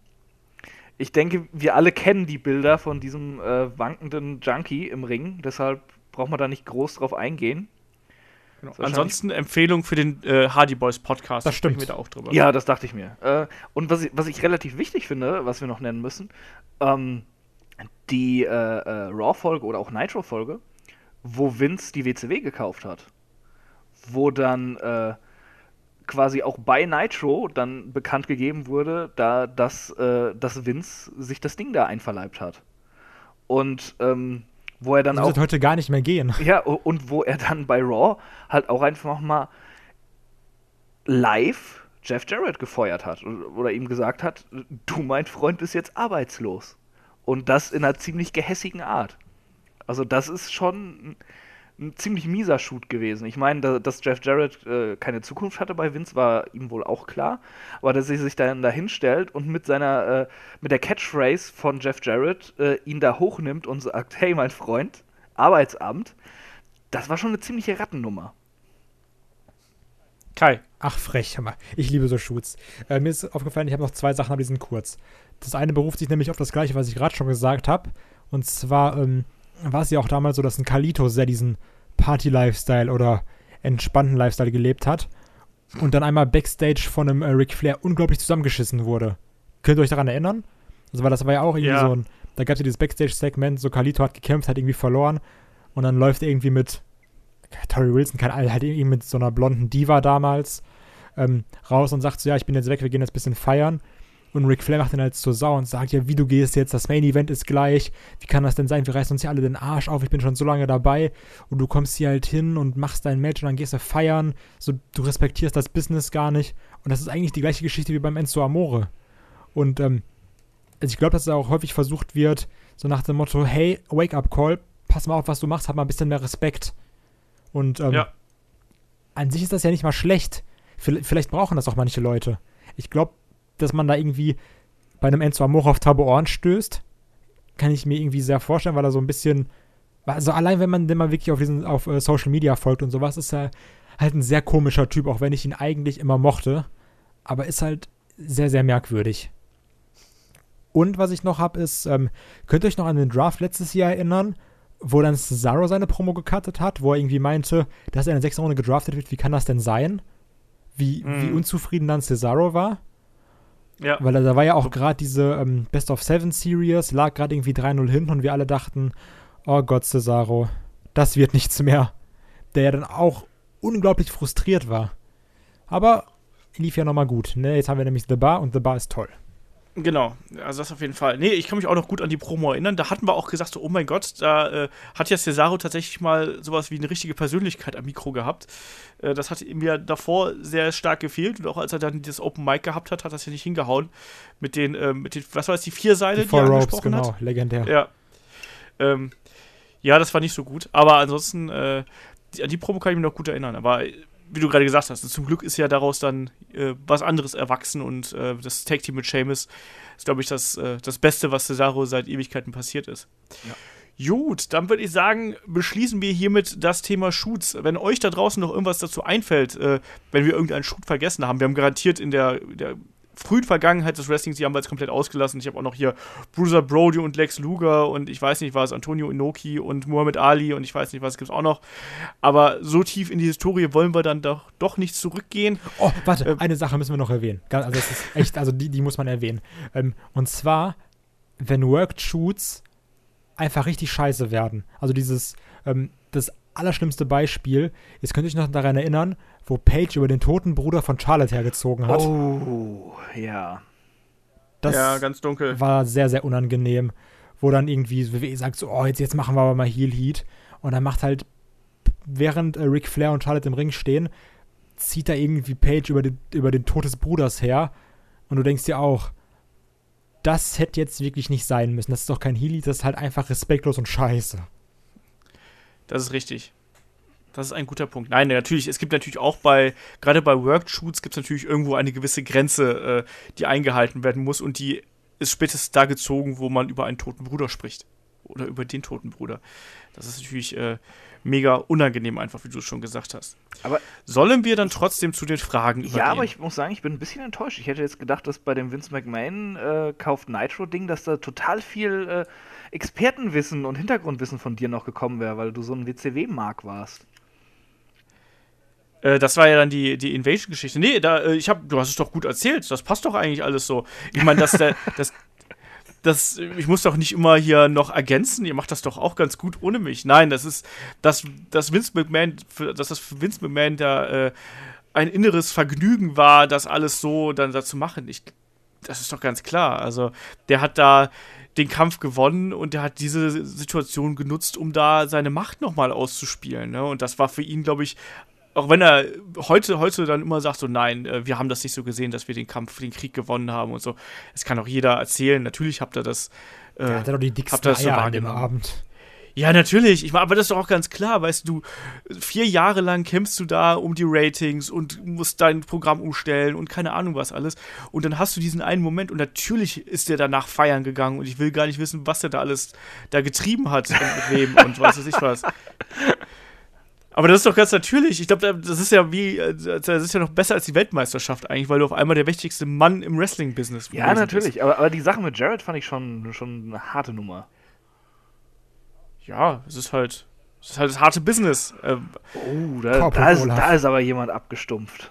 Ich denke, wir alle kennen die Bilder von diesem äh, wankenden Junkie im Ring, deshalb braucht man da nicht groß drauf eingehen. Genau. Ansonsten Empfehlung für den äh, Hardy Boys Podcast. Das stimmt. Wir da auch drüber. Ja, das dachte ich mir. Äh, und was ich, was ich relativ wichtig finde, was wir noch nennen müssen, ähm, die äh, äh, Raw-Folge oder auch Nitro-Folge, wo Vince die WCW gekauft hat. Wo dann äh, quasi auch bei Nitro dann bekannt gegeben wurde, da dass, äh, dass Vince sich das Ding da einverleibt hat. Und ähm, wo er dann das auch. wird heute gar nicht mehr gehen. Ja, und wo er dann bei Raw halt auch einfach mal live Jeff Jarrett gefeuert hat oder ihm gesagt hat, du mein Freund bist jetzt arbeitslos. Und das in einer ziemlich gehässigen Art. Also das ist schon ein, ein ziemlich mieser Shoot gewesen. Ich meine, da, dass Jeff Jarrett äh, keine Zukunft hatte bei Vince, war ihm wohl auch klar. Aber dass er sich dann da hinstellt und mit seiner, äh, mit der Catchphrase von Jeff Jarrett äh, ihn da hochnimmt und sagt, hey mein Freund, Arbeitsamt, das war schon eine ziemliche Rattennummer. Kai. Ach, frech, Hammer. Ich liebe so Shoots. Äh, mir ist aufgefallen, ich habe noch zwei Sachen, aber die sind kurz. Das eine beruft sich nämlich auf das Gleiche, was ich gerade schon gesagt habe. Und zwar ähm, war es ja auch damals so, dass ein Kalito sehr diesen Party-Lifestyle oder entspannten Lifestyle gelebt hat. Und dann einmal Backstage von einem äh, Ric Flair unglaublich zusammengeschissen wurde. Könnt ihr euch daran erinnern? Also, weil das war ja auch irgendwie Ja. so ein, da gab es ja dieses Backstage-Segment, so Kalito hat gekämpft, hat irgendwie verloren und dann läuft er irgendwie mit Tori Wilson, keine Ahnung, halt irgendwie mit so einer blonden Diva damals ähm, raus und sagt so, ja, ich bin jetzt weg, wir gehen jetzt ein bisschen feiern. Und Ric Flair macht den halt zur Sau und sagt, ja, wie du gehst jetzt, das Main Event ist gleich, wie kann das denn sein, wir reißen uns hier alle den Arsch auf, ich bin schon so lange dabei und du kommst hier halt hin und machst dein Match und dann gehst du feiern, so, du respektierst das Business gar nicht und das ist eigentlich die gleiche Geschichte wie beim Enzo Amore. Und ähm, also ich glaube, dass da auch häufig versucht wird, so nach dem Motto, hey, wake up call, pass mal auf, was du machst, hab mal ein bisschen mehr Respekt. Und ähm, Ja. an sich ist das ja nicht mal schlecht. Vielleicht brauchen das auch manche Leute. Ich glaube, dass man da irgendwie bei einem Enzo Amore auf taube Ohren stößt, kann ich mir irgendwie sehr vorstellen, weil er so ein bisschen, also allein wenn man den mal wirklich auf diesen, auf äh, Social Media folgt und sowas, ist er halt ein sehr komischer Typ, auch wenn ich ihn eigentlich immer mochte. Aber ist halt sehr, sehr merkwürdig. Und was ich noch habe, ist, ähm, könnt ihr euch noch an den Draft letztes Jahr erinnern, wo dann Cesaro seine Promo gecuttet hat, wo er irgendwie meinte, dass er in der sechsten Runde gedraftet wird, wie kann das denn sein? Wie, Mhm. wie unzufrieden dann Cesaro war? Ja. Weil da war ja auch gerade diese ähm, Best of Seven Series, lag gerade irgendwie 3-0 hinten und wir alle dachten, oh Gott, Cesaro, das wird nichts mehr. Der ja dann auch unglaublich frustriert war. Aber lief ja nochmal gut. Ne? Jetzt haben wir nämlich The Bar und The Bar ist toll. Genau, also das auf jeden Fall. Nee, ich kann mich auch noch gut an die Promo erinnern. Da hatten wir auch gesagt, so, oh mein Gott, da äh, hat ja Cesaro tatsächlich mal sowas wie eine richtige Persönlichkeit am Mikro gehabt. Äh, das hat ihm ja davor sehr stark gefehlt. Und auch als er dann das Open Mic gehabt hat, hat das ja nicht hingehauen. Mit den, ähm, mit den was war das, die vier Seile, Die die, er Ropes, angesprochen genau, hat? legendär. Ja. Ähm, ja, das war nicht so gut. Aber ansonsten, äh, die, an die Promo kann ich mich noch gut erinnern. Aber äh, wie du gerade gesagt hast, zum Glück ist ja daraus dann äh, was anderes erwachsen und äh, das Tag Team mit Sheamus ist, glaube ich, das, äh, das Beste, was Cesaro seit Ewigkeiten passiert ist. Gut, dann würde ich sagen, beschließen wir hiermit das Thema Shoots. Wenn euch da draußen noch irgendwas dazu einfällt, äh, wenn wir irgendeinen Shoot vergessen haben, wir haben garantiert in der, der frühen Vergangenheit des Wrestlings, die haben wir jetzt komplett ausgelassen. Ich habe auch noch hier Bruiser Brody und Lex Luger und ich weiß nicht was, Antonio Inoki und Muhammad Ali und ich weiß nicht was, gibt es auch noch. Aber so tief in die Historie wollen wir dann doch, doch nicht zurückgehen. Oh, warte, Ähm, eine Sache müssen wir noch erwähnen. Also das ist echt, also die, die muss man erwähnen. Ähm, und zwar, wenn Worked Shoots einfach richtig scheiße werden. Also dieses, ähm, das allerschlimmste Beispiel, jetzt könnt ihr euch noch daran erinnern, wo Paige über den toten Bruder von Charlotte hergezogen hat. Oh, ja. das ja, ganz dunkel. war sehr, sehr unangenehm. Wo dann irgendwie WWE sagt so, oh, jetzt, jetzt machen wir aber mal Heel Heat. Und dann macht halt, während äh, Ric Flair und Charlotte im Ring stehen, zieht da irgendwie Paige über den, über den Tod des Bruders her. Und du denkst dir auch, das hätte jetzt wirklich nicht sein müssen. Das ist doch kein Heel Heat, das ist halt einfach respektlos und scheiße. Das ist richtig. Das ist ein guter Punkt. Nein, natürlich, es gibt natürlich auch bei, gerade bei Worked Shoots gibt es natürlich irgendwo eine gewisse Grenze, äh, die eingehalten werden muss und die ist spätestens da gezogen, wo man über einen toten Bruder spricht. Oder über den toten Bruder. Das ist natürlich äh, mega unangenehm, einfach, wie du es schon gesagt hast. Aber Sollen wir dann trotzdem zu den Fragen übergehen? Ja, aber ich muss sagen, ich bin ein bisschen enttäuscht. Ich hätte jetzt gedacht, dass bei dem Vince McMahon äh, kauft Nitro-Ding, dass da total viel äh, Expertenwissen und Hintergrundwissen von dir noch gekommen wäre, weil du so ein WCW-Mark warst. Äh, das war ja dann die, die Invasion-Geschichte. Nee, da, äh, ich hab, du hast es doch gut erzählt. Das passt doch eigentlich alles so. Ich meine, dass der, <laughs> das, das, ich muss doch nicht immer hier noch ergänzen. Ihr macht das doch auch ganz gut ohne mich. Nein, das ist, dass, dass Vince McMahon, dass das für Vince McMahon da äh, ein inneres Vergnügen war, das alles so dann dazu machen. Ich, das ist doch ganz klar. Also, der hat da den Kampf gewonnen und der hat diese Situation genutzt, um da seine Macht nochmal auszuspielen. Ne? Und das war für ihn, glaube ich, auch wenn er heute, heute dann immer sagt, so nein, äh, wir haben das nicht so gesehen, dass wir den Kampf, den Krieg gewonnen haben und so. Das kann auch jeder erzählen. Natürlich habt ihr das. Äh, Er hat ja doch die dicksten das so Eier an dem. Abend. Ja, natürlich. Ich, aber das ist doch auch ganz klar, weißt du, vier Jahre lang kämpfst du da um die Ratings und musst dein Programm umstellen und keine Ahnung was alles. Und dann hast du diesen einen Moment und natürlich ist der danach feiern gegangen und ich will gar nicht wissen, was der da alles da getrieben hat und mit wem und was weiß ich was. Aber das ist doch ganz natürlich. Ich glaube, das ist ja wie, äh, das ist ja noch besser als die Weltmeisterschaft eigentlich, weil du auf einmal der wichtigste Mann im Wrestling-Business Ja, gewesen natürlich. Aber, aber die Sache mit Jared fand ich schon, schon eine harte Nummer. Ja, es ist halt, es ist halt das harte Business. Ähm, Oh, da, da, ist, da ist aber jemand abgestumpft.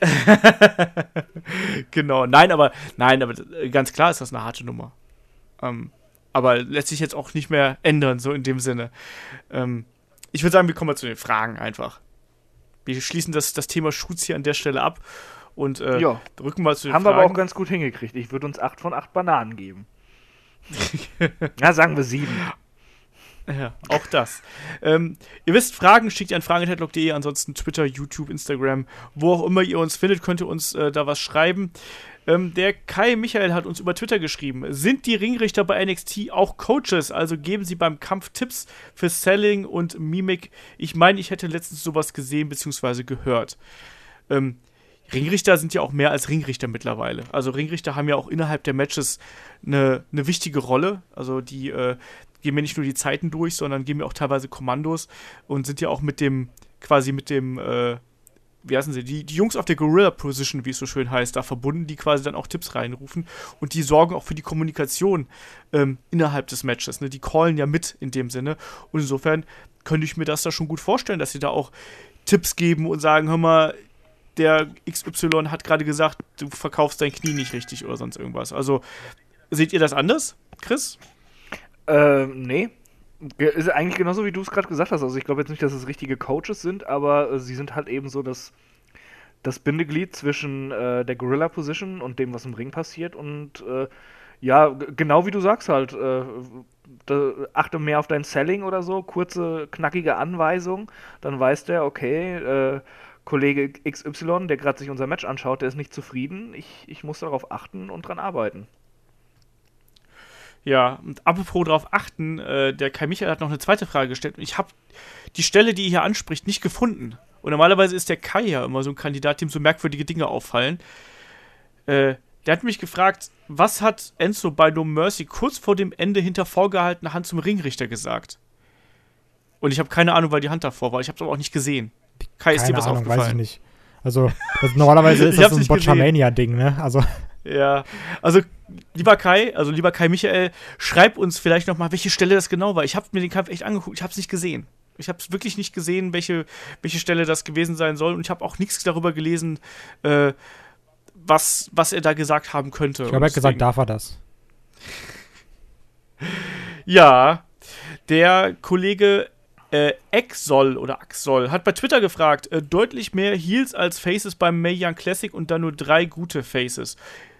<laughs> genau, nein, aber nein, aber äh, ganz klar ist das eine harte Nummer. Ähm, aber lässt sich jetzt auch nicht mehr ändern, so in dem Sinne. Ähm, ich würde sagen, wir kommen mal zu den Fragen einfach. Wir schließen das, das Thema Shoots hier an der Stelle ab und äh, Ja. drücken mal zu den Haben wir Fragen. aber auch ganz gut hingekriegt. Ich würde uns 8 von 8 Bananen geben. <laughs> Na, sagen wir 7. <laughs> Ja, auch das. ähm, ihr wisst, Fragen schickt ihr an fragen.headlock.de, ansonsten Twitter, YouTube, Instagram, wo auch immer ihr uns findet, könnt ihr uns äh, da was schreiben. Ähm, der Kai Michael hat uns über Twitter geschrieben. Sind die Ringrichter bei NXT auch Coaches? Also geben sie beim Kampf Tipps für Selling und Mimik? Ich meine, ich hätte letztens sowas gesehen bzw. gehört. Ähm, Ringrichter sind ja auch mehr als Ringrichter mittlerweile. Also Ringrichter haben ja auch innerhalb der Matches eine, eine wichtige Rolle. Also die äh, geben ja nicht nur die Zeiten durch, sondern geben ja auch teilweise Kommandos und sind ja auch mit dem, quasi mit dem, äh, wie heißen sie, die, die Jungs auf der Gorilla Position, wie es so schön heißt, da verbunden, die quasi dann auch Tipps reinrufen und die sorgen auch für die Kommunikation ähm, innerhalb des Matches. Ne? Die callen ja mit in dem Sinne und insofern könnte ich mir das da schon gut vorstellen, dass sie da auch Tipps geben und sagen, hör mal, der XY hat gerade gesagt, du verkaufst dein Knie nicht richtig oder sonst irgendwas. Also, seht ihr das anders, Chris? Ähm, nee. Ist eigentlich genauso, wie du es gerade gesagt hast. Also ich glaube jetzt nicht, dass es richtige Coaches sind, aber äh, sie sind halt eben so das, das Bindeglied zwischen äh, der Gorilla Position und dem, was im Ring passiert. Und äh, ja, genau wie du sagst halt, äh, achte mehr auf dein Selling oder so, kurze, knackige Anweisung, dann weiß der, okay, äh, Kollege XY, der gerade sich unser Match anschaut, der ist nicht zufrieden. Ich, ich muss darauf achten und dran arbeiten. Ja, und apropos darauf achten, äh, der Kai Michael hat noch eine zweite Frage gestellt. Und ich habe die Stelle, die ihr hier anspricht, nicht gefunden. Und normalerweise ist der Kai ja immer so ein Kandidat, dem so merkwürdige Dinge auffallen. Äh, der hat mich gefragt, was hat Enzo bei No Mercy kurz vor dem Ende hinter vorgehaltener Hand zum Ringrichter gesagt? Und ich habe keine Ahnung, weil die Hand davor war. Ich habe es aber auch nicht gesehen. Kai, ist dir Keine was Ahnung, weiß ich aufgefallen? nicht. Also, normalerweise <laughs> ist das so ein. Botchamania-Ding, ne? Also, Ja, also lieber Kai, also lieber Kai Michael, schreib uns vielleicht noch mal, welche Stelle das genau war. Ich habe mir den Kampf echt angeguckt, ich habe es nicht gesehen. Ich habe es wirklich nicht gesehen, welche, welche Stelle das gewesen sein soll. Und ich habe auch nichts darüber gelesen, äh, was, was er da gesagt haben könnte. ich Und hat gesagt, darf er das. <laughs> Ja, der Kollege äh, Exol oder Axol hat bei Twitter gefragt, äh, deutlich mehr Heels als Faces beim Mae Young Classic und dann nur drei gute Faces.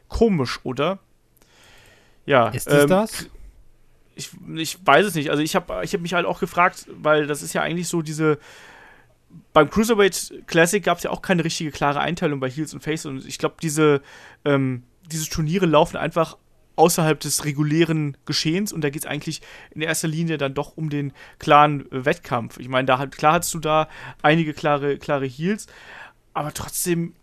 Komisch, oder? Ja. Ist es ähm, das? ich, ich weiß es nicht. Also ich habe ich hab mich halt auch gefragt, weil das ist ja eigentlich so diese. Beim Cruiserweight Classic gab es ja auch keine richtige klare Einteilung bei Heels und Face und ich glaube, diese, ähm, diese Turniere laufen einfach außerhalb des regulären Geschehens und da geht es eigentlich in erster Linie dann doch um den klaren äh, Wettkampf. Ich meine, da hat, klar hast du da einige klare, klare Heels, aber trotzdem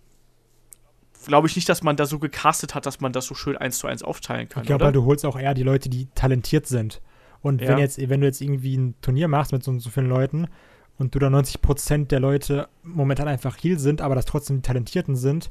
glaube ich nicht, dass man da so gecastet hat, dass man das so schön eins zu eins aufteilen kann. Ich glaube, du holst auch eher die Leute, die talentiert sind. Und Ja. wenn jetzt, wenn du jetzt irgendwie ein Turnier machst mit so, so vielen Leuten und du da 90% der Leute momentan einfach Heal sind, aber das trotzdem die Talentierten sind,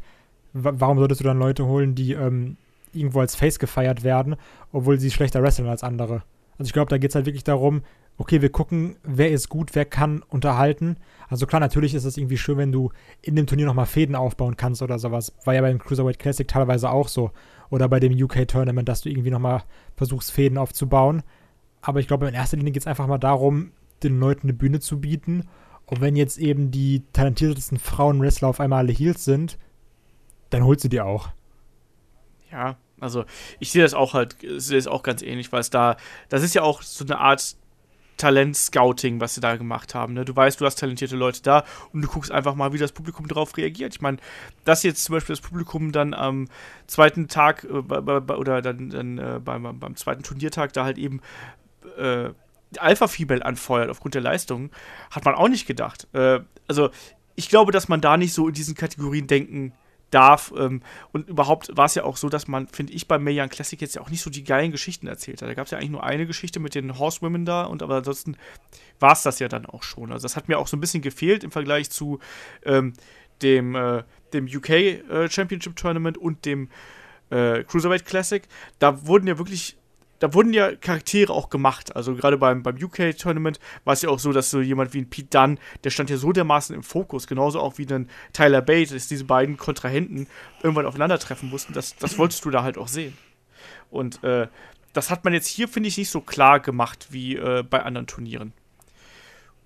wa warum solltest du dann Leute holen, die ähm, irgendwo als Face gefeiert werden, obwohl sie schlechter wresteln als andere? Also ich glaube, da geht es halt wirklich darum, okay, wir gucken, wer ist gut, wer kann unterhalten. Also klar, natürlich ist es irgendwie schön, wenn du in dem Turnier nochmal Fäden aufbauen kannst oder sowas. War ja beim Cruiserweight Classic teilweise auch so. Oder bei dem UK-Tournament, dass du irgendwie nochmal versuchst, Fäden aufzubauen. Aber ich glaube, in erster Linie geht es einfach mal darum, den Leuten eine Bühne zu bieten. Und wenn jetzt eben die talentiertesten Frauen-Wrestler auf einmal alle Heels sind, dann holst du die auch. Ja, also ich sehe das auch halt, sehe das auch ganz ähnlich, weil es da, das ist ja auch so eine Art Talent-Scouting, was sie da gemacht haben. Ne? Du weißt, du hast talentierte Leute da und du guckst einfach mal, wie das Publikum darauf reagiert. Ich meine, dass jetzt zum Beispiel das Publikum dann am zweiten Tag äh, oder dann, dann äh, beim, beim zweiten Turniertag da halt eben äh, Alpha-Female anfeuert aufgrund der Leistung, hat man auch nicht gedacht. Äh, also ich glaube, dass man da nicht so in diesen Kategorien denken darf. Ähm, und überhaupt war es ja auch so, dass man, finde ich, beim Mayan Classic jetzt ja auch nicht so die geilen Geschichten erzählt hat. Da gab es ja eigentlich nur eine Geschichte mit den Horsewomen da und aber ansonsten war es das ja dann auch schon. Also das hat mir auch so ein bisschen gefehlt im Vergleich zu ähm, dem, äh, dem UK äh, Championship Tournament und dem äh, Cruiserweight Classic. Da wurden ja wirklich da wurden ja Charaktere auch gemacht. Also gerade beim, beim UK-Tournament war es ja auch so, dass so jemand wie ein Pete Dunn, der stand ja so dermaßen im Fokus, genauso auch wie ein Tyler Bate, dass diese beiden Kontrahenten irgendwann aufeinandertreffen mussten. Das, das wolltest du da halt auch sehen. Und äh, das hat man jetzt hier, finde ich, nicht so klar gemacht wie äh, bei anderen Turnieren.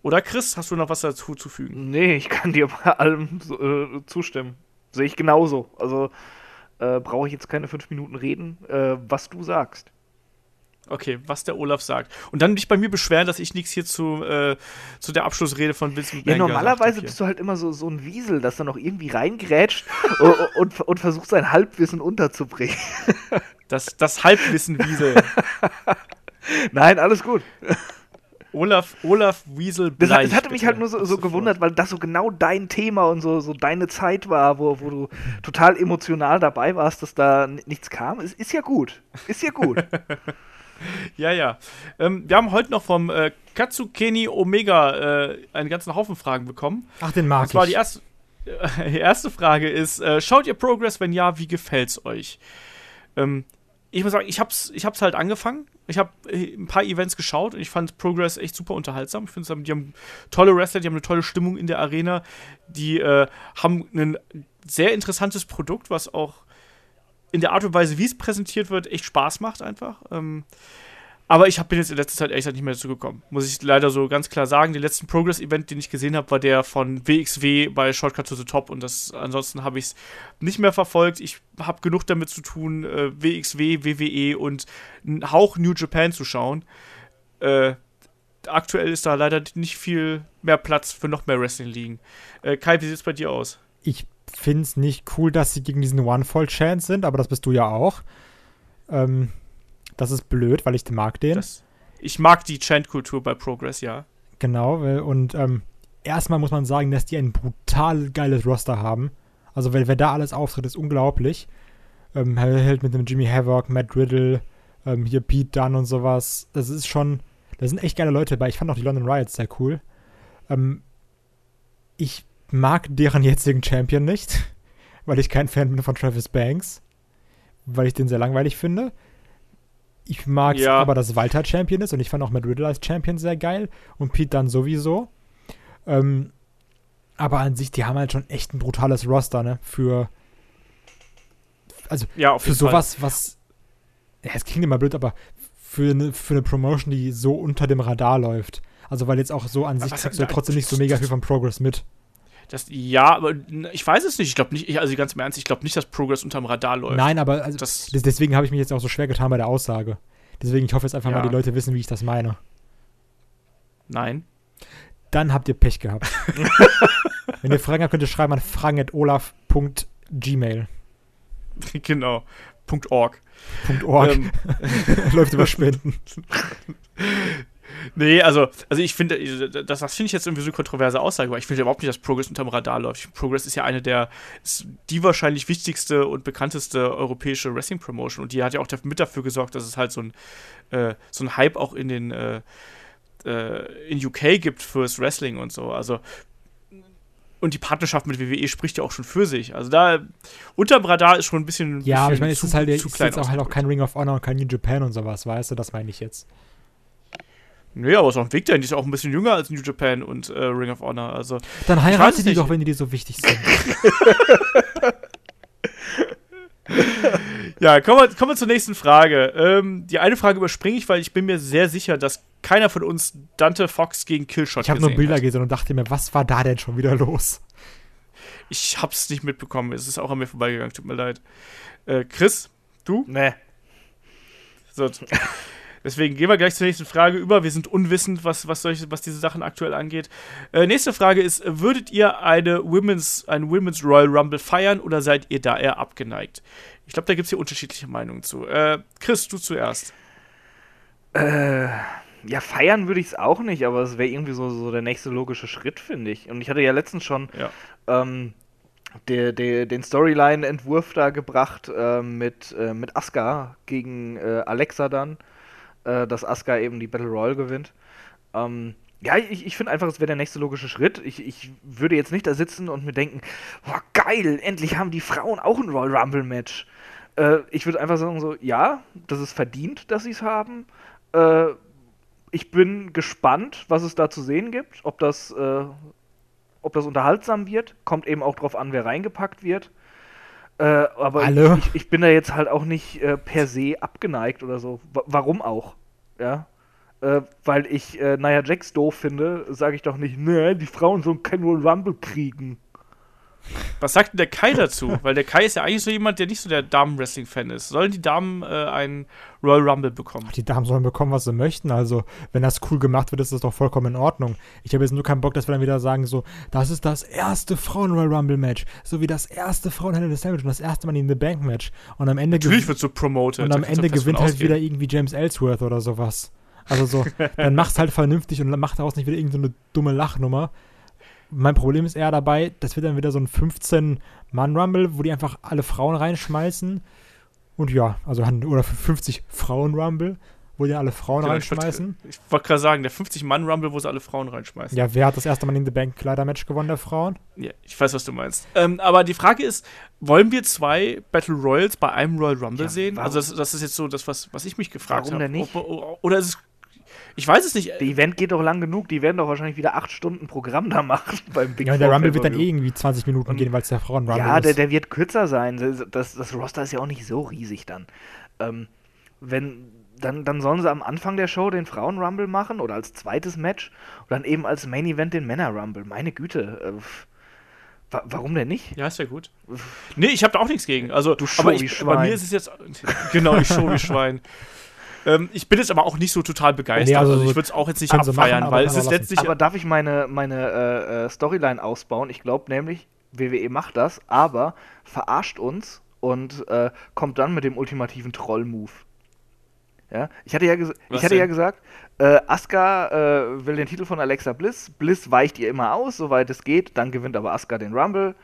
Oder Chris, hast du noch was dazu zu fügen? Nee, ich kann dir bei allem äh, zustimmen. Sehe ich genauso. Also äh, brauche ich jetzt keine fünf Minuten reden, äh, was du sagst. Okay, was der Olaf sagt. Und dann dich bei mir beschweren, dass ich nichts hier zu, äh, zu der Abschlussrede von Vincent Ja, normalerweise bist du halt immer so, so ein Wiesel, das dann noch irgendwie reingrätscht <laughs> und, und, und, versucht sein Halbwissen unterzubringen. <laughs> Das, das Halbwissen-Wiesel. <laughs> Nein, alles gut. Olaf, Olaf Wiesel Das, das hatte mich halt nur so, so gewundert, weil das so genau dein Thema und so, so deine Zeit war, wo, wo du total emotional dabei warst, dass da nichts kam. Es ist ja gut. Ist ja gut. <laughs> ja, ja. Ähm, wir haben heute noch vom äh, Katsukeni Omega äh, einen ganzen Haufen Fragen bekommen. Ach, den mag und zwar ich. Die erste, äh, <laughs> die erste Frage ist: äh, Schaut ihr Progress? Wenn ja, wie gefällt's euch? Ähm, ich muss sagen, ich hab's, ich hab's halt angefangen. Ich habe äh, ein paar Events geschaut und ich fand Progress echt super unterhaltsam. Ich finde, die haben tolle Wrestler, die haben eine tolle Stimmung in der Arena. Die äh, haben ein sehr interessantes Produkt, was auch in der Art und Weise, wie es präsentiert wird, echt Spaß macht einfach. Ähm, aber ich bin jetzt in letzter Zeit echt nicht mehr dazu gekommen. Muss ich leider so ganz klar sagen. Den letzten Progress-Event, den ich gesehen habe, war der von WXW bei Shortcut to the Top. Und das ansonsten habe ich es nicht mehr verfolgt. Ich habe genug damit zu tun, äh, WXW, WWE und einen Hauch New Japan zu schauen. Äh, aktuell ist da leider nicht viel mehr Platz für noch mehr Wrestling-Ligen. Äh, Kai, wie sieht es bei dir aus? Ich finde es nicht cool, dass sie gegen diesen One-Fall-Chance sind, aber das bist du ja auch. Ähm, das ist blöd, weil ich mag den. Das, ich mag die Chant-Kultur bei Progress, ja. Genau, und ähm, erstmal muss man sagen, dass die ein brutal geiles Roster haben. Also, wer, wer da alles auftritt, ist unglaublich. Ähm, hält mit einem Jimmy Havoc, Matt Riddle, ähm, hier Pete Dunn und sowas. Das ist schon, da sind echt geile Leute dabei. Ich fand auch die London Riots sehr cool. Ähm, ich mag deren jetzigen Champion nicht, weil ich kein Fan bin von Travis Banks, weil ich den sehr langweilig finde. Ich mag ja. aber, dass Walter Champion ist und ich fand auch Matt Riddle als Champion sehr geil und Pete dann sowieso. Ähm, aber an sich, die haben halt schon echt ein brutales Roster, ne? Für. Also, ja, für sowas, Fall. was. Ja, es klingt immer blöd, aber für eine, für eine Promotion, die so unter dem Radar läuft. Also, weil jetzt auch so an sich kriegst du trotzdem nicht so mega <laughs> viel von Progress mit. Das, ja, aber ich weiß es nicht. Ich glaube nicht, also ganz im Ernst, ich glaube nicht, dass Progress unterm Radar läuft. Nein, aber also, das, deswegen habe ich mich jetzt auch so schwer getan bei der Aussage. Deswegen, ich hoffe jetzt einfach ja. mal, die Leute wissen, wie ich das meine. Nein. Dann habt ihr Pech gehabt. <laughs> Wenn ihr Fragen habt, könnt ihr schreiben an fragen.olaf.gmail. <laughs> Genau. .org. .org. Ähm. <laughs> Läuft über Spenden. Nee, also, also ich finde, das, das finde ich jetzt irgendwie so eine kontroverse Aussage, weil ich finde überhaupt nicht, dass Progress unterm Radar läuft. Progress ist ja eine der, die wahrscheinlich wichtigste und bekannteste europäische Wrestling-Promotion und die hat ja auch mit dafür gesorgt, dass es halt so ein, äh, so ein Hype auch in den, äh, äh, in UK gibt fürs Wrestling und so. Also, und die Partnerschaft mit WWE spricht ja auch schon für sich. Also da unterm Radar ist schon ein bisschen. Ja, aber ich meine, es ist halt zu ist jetzt auch halt auch kein Ring of Honor und kein New Japan und sowas, weißt du? Das meine ich jetzt. Nee, aber es ist auch ein Weg, der ist auch ein bisschen jünger als New Japan und äh, Ring of Honor. Also, Dann heirate die doch, wenn die dir so wichtig sind. <laughs> ja, kommen wir, kommen wir zur nächsten Frage. Ähm, die eine Frage überspringe ich, weil ich bin mir sehr sicher, dass keiner von uns Dante Fox gegen Killshot Ich habe nur Bilder hat. gesehen und dachte mir, was war da denn schon wieder los? Ich hab's nicht mitbekommen. Es ist auch an mir vorbeigegangen. Tut mir leid. Äh, Chris, du? Nee. So, Deswegen gehen wir gleich zur nächsten Frage über. Wir sind unwissend, was, was, solche, was diese Sachen aktuell angeht. Äh, nächste Frage ist: Würdet ihr eine Women's, einen Women's Royal Rumble feiern oder seid ihr da eher abgeneigt? Ich glaube, da gibt es hier unterschiedliche Meinungen zu. Äh, Chris, du zuerst. Äh, ja, feiern würde ich es auch nicht, aber es wäre irgendwie so, so der nächste logische Schritt, finde ich. Und ich hatte ja letztens schon ja. ähm, der, der, den Storyline-Entwurf da gebracht äh, mit, äh, mit Asuka gegen äh, Alexa dann äh, dass Asuka eben die Battle Royale gewinnt. Ähm, ja, ich, ich finde einfach, es wäre der nächste logische Schritt. Ich, ich würde jetzt nicht da sitzen und mir denken, boah, geil, endlich haben die Frauen auch ein Royal Rumble-Match. Äh, ich würde einfach sagen, so, ja, das ist verdient, dass sie es haben. Äh, ich bin gespannt, was es da zu sehen gibt, ob das, äh, ob das unterhaltsam wird. Kommt eben auch drauf an, wer reingepackt wird. Äh, aber Alle. Ich, ich bin da jetzt halt auch nicht äh, per se abgeneigt oder so. Wa warum auch? Ja. Äh, weil ich äh, Nia Jax doof finde, sage ich doch nicht, ne, die Frauen sollen kein Royal Rumble kriegen. Was sagt denn der Kai dazu? Weil der Kai ist ja eigentlich so jemand, der nicht so der Damen-Wrestling-Fan ist. Sollen die Damen äh, einen Royal Rumble bekommen? Die Damen sollen bekommen, was sie möchten. Also, wenn das cool gemacht wird, ist das doch vollkommen in Ordnung. Ich habe jetzt nur keinen Bock, dass wir dann wieder sagen, so, das ist das erste Frauen-Royal Rumble-Match. So wie das erste the Sandwich und das erste Money in the Bank-Match. Und am Ende, Natürlich wird so promoted. und am Ende gewinnt halt ausgehen. wieder irgendwie James Ellsworth oder sowas. Also so, <laughs> dann mach's halt vernünftig und mach daraus nicht wieder irgendeine dumme Lachnummer. Mein Problem ist eher dabei, das wird dann wieder so ein 15-Mann-Rumble, wo die einfach alle Frauen reinschmeißen. Und ja, also oder 50 Frauen-Rumble, wo die dann alle Frauen Genau, ich reinschmeißen. Ich wollte gerade sagen, der 50-Mann-Rumble, wo sie alle Frauen reinschmeißen. Ja, wer hat das erste Mal in the Bank Kleidermatch gewonnen, der Frauen? Ja, ich weiß, was du meinst. Ähm, aber die Frage ist, wollen wir zwei Battle Royals bei einem Royal Rumble Ja, sehen? warum- Also das, das ist jetzt so das, was, was ich mich gefragt Warum habe. denn nicht? Oder ist es... Ich weiß es nicht. Das Event geht doch lang genug, die werden doch wahrscheinlich wieder acht Stunden Programm da machen <laughs> beim Big Ja, und der Rumble wird dann eh irgendwie 20 Minuten Und- gehen, weil es der Frauen-Rumble Ja, der, ist. der wird kürzer sein. Das, das Roster ist ja auch nicht so riesig dann. Ähm, wenn, dann, dann sollen sie am Anfang der Show den Frauen-Rumble machen oder als zweites Match und dann eben als Main-Event den Männer-Rumble. Meine Güte. Äh, wa warum denn nicht? Ja, ist ja gut. Nee, ich habe da auch nichts gegen. Also, Du aber Show wie ich, bei Schwein. mir ist es jetzt. <laughs> Genau, ich show wie Schwein. <laughs> Ähm, ich bin jetzt aber auch nicht so total begeistert. Nee, also also, so ich würde es auch jetzt nicht machen, abfeiern, aber weil es ist letztlich. Aber darf ich meine, meine äh, äh, Storyline ausbauen? Ich glaube nämlich, WWE macht das, aber verarscht uns und äh, kommt dann mit dem ultimativen Troll-Move. Ja? Ich hatte ja, Was ich hatte ja gesagt, äh, Asuka äh, will den Titel von Alexa Bliss. Bliss weicht ihr immer aus, soweit es geht. Dann gewinnt aber Asuka den Rumble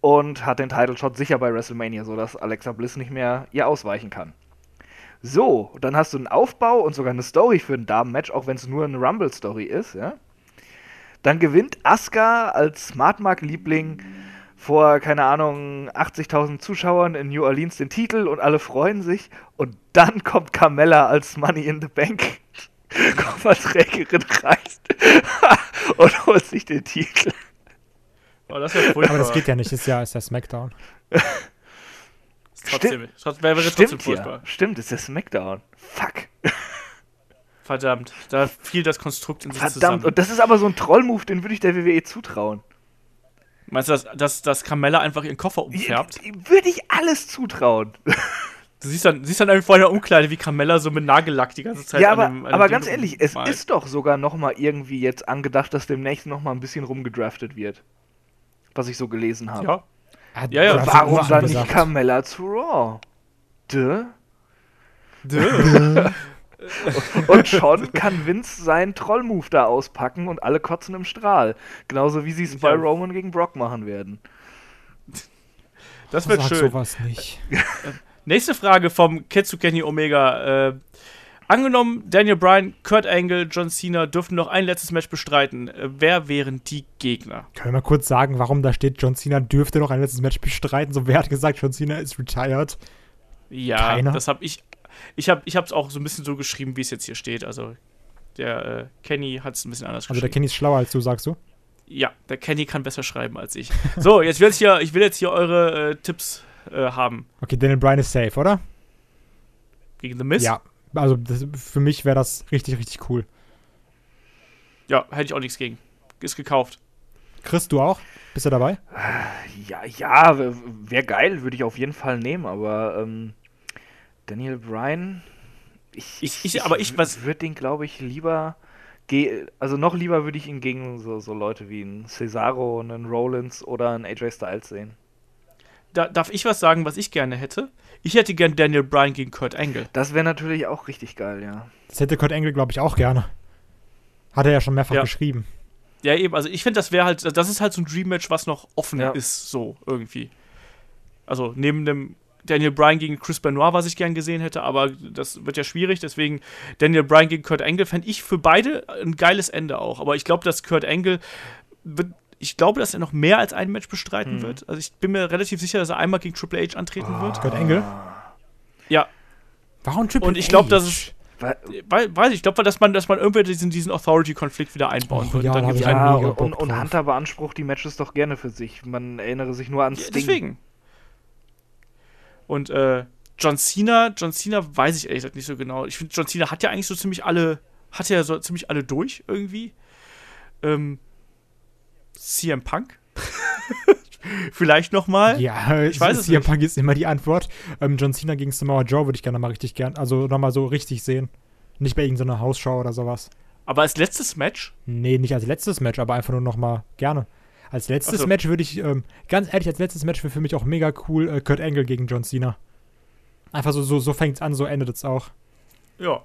und hat den Title Shot sicher bei WrestleMania, sodass Alexa Bliss nicht mehr ihr ausweichen kann. So, dann hast du einen Aufbau und sogar eine Story für ein Damen-Match, auch wenn es nur eine Rumble-Story ist, ja. Dann gewinnt Asuka als Smartmark-Liebling vor, keine Ahnung, 80.000 Zuschauern in New Orleans den Titel und alle freuen sich. Und dann kommt Carmella als Money in the Bank <laughs> Kofferträgerin rein <laughs> und holt sich den Titel. Oh, das aber das geht ja nicht, ist ja, ist ja Smackdown. <laughs> Trotzdem, trotz, wäre trotzdem Stimmt furchtbar. ja. Stimmt, ist der Smackdown. Fuck. <laughs> Verdammt, da fiel das Konstrukt in sich Verdammt. zusammen. Und das ist aber so ein Troll-Move, den würde ich der WWE zutrauen. Meinst du, dass, dass, dass Carmella einfach ihren Koffer umfärbt? Würde ich alles zutrauen. <laughs> Du siehst dann, siehst dann irgendwie vor der Umkleide, wie Carmella so mit Nagellack die ganze Zeit ja, an aber, dem, an dem aber Ding ganz ehrlich, es malt. ist doch sogar noch mal irgendwie jetzt angedacht, dass demnächst noch mal ein bisschen rumgedraftet wird. Was ich so gelesen habe. Ja, Ja, ja, hast Warum dann nicht. Carmella zu Raw? Duh. Dö. <laughs> Und schon kann Vince seinen Troll-Move da auspacken und alle kotzen im Strahl. Genauso wie sie es bei Ja. Roman gegen Brock machen werden. das wird Sag schön. sowas nicht. Nächste Frage vom Kenny Omega. Äh, angenommen, Daniel Bryan, Kurt Angle, John Cena dürften noch ein letztes Match bestreiten. Äh, wer wären die Gegner? Können wir mal kurz sagen, warum da steht, John Cena dürfte noch ein letztes Match bestreiten? So, wer hat gesagt, John Cena ist retired? Ja, Keiner? das habe ich. Ich habe ich es auch so ein bisschen so geschrieben, wie es jetzt hier steht. Also, der äh, Kenny hat es ein bisschen anders Also der geschrieben. Kenny ist schlauer als du, sagst du? ja, der Kenny kann besser schreiben als ich. So, jetzt will ich hier, ich will jetzt hier eure äh, Tipps äh, haben. Okay, Daniel Bryan ist safe, oder? Gegen The Miz? Ja. Also das, für mich wäre das richtig, richtig cool. Ja, hätte ich auch nichts gegen. Ist gekauft. Chris, du auch? Bist du dabei? Ja, ja, wäre geil, würde ich auf jeden Fall nehmen, aber ähm, Daniel Bryan, ich, Ich- ich- aber ich- was- würde den, glaube ich, lieber, ge also noch lieber würde ich ihn gegen so, so Leute wie einen Cesaro, einen Rollins oder einen AJ Styles sehen. Da, darf ich was sagen, was ich gerne hätte? Ich hätte gern Daniel Bryan gegen Kurt Angle. Das wäre natürlich auch richtig geil, ja. Das hätte Kurt Angle, glaube ich, auch gerne. Hat er ja schon mehrfach Ja. geschrieben. Ja, eben, also ich finde, das wäre halt, das ist halt so ein Dream-Match, was noch offen Ja. ist, so irgendwie. Also neben dem Daniel Bryan gegen Chris Benoit, was ich gern gesehen hätte, aber das wird ja schwierig, deswegen Daniel Bryan gegen Kurt Angle fände ich für beide ein geiles Ende auch. Aber ich glaube, dass Kurt Angle wird, ich glaube, dass er noch mehr als ein Match bestreiten Mhm. wird. Also ich bin mir relativ sicher, dass er einmal gegen Triple H antreten wird. Kurt Angle? Ja. Warum Triple Und ich glaube, H? dass es- Weil- Wei- Weiß ich, ich glaube, dass man, dass man irgendwie diesen, diesen Authority-Konflikt wieder einbauen Och, würde. ja, Dann einen Ja, und, und, und. Hunter beansprucht die Matches doch gerne für sich. Man erinnere sich nur an Ja, Sting. deswegen. Und äh, John Cena, John Cena weiß ich ehrlich gesagt nicht so genau. Ich finde, John Cena hat ja eigentlich so ziemlich alle, hat ja so ziemlich alle durch irgendwie. Ähm, CM Punk? <laughs> Vielleicht noch mal. Ja, Ich weiß es CM nicht. Punk ist immer die Antwort. Ähm, John Cena gegen Samoa Joe würde ich gerne mal richtig gern, also nochmal so richtig sehen. Nicht bei irgendeiner Hausschau oder sowas. Aber als letztes Match, Nee, nicht als letztes Match, aber einfach nur nochmal gerne. Als letztes so. Match würde ich, ähm, ganz ehrlich, als letztes Match wäre für mich auch mega cool äh, Kurt Angle gegen John Cena. Einfach so, so, so fängt es an, so endet es auch. ja.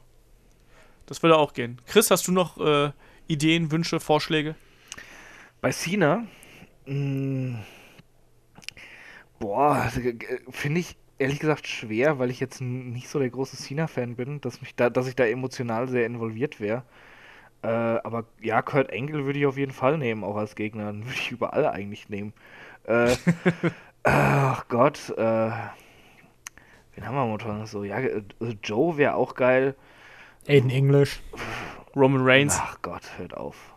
Das würde auch gehen. Chris, hast du noch äh, Ideen, Wünsche, Vorschläge? Bei Cena, mh, boah, finde ich ehrlich gesagt schwer, weil ich jetzt nicht so der große Cena-Fan bin, dass, mich da, dass ich da emotional sehr involviert wäre. Äh, aber ja, Kurt Angle würde ich auf jeden Fall nehmen, auch als Gegner. Den würde ich überall eigentlich nehmen. Äh, <laughs> ach Gott, äh, wen haben wir momentan noch so? Ja, äh, Joe wäre auch geil. Aiden English, Roman Reigns, Ach Gott, hört auf.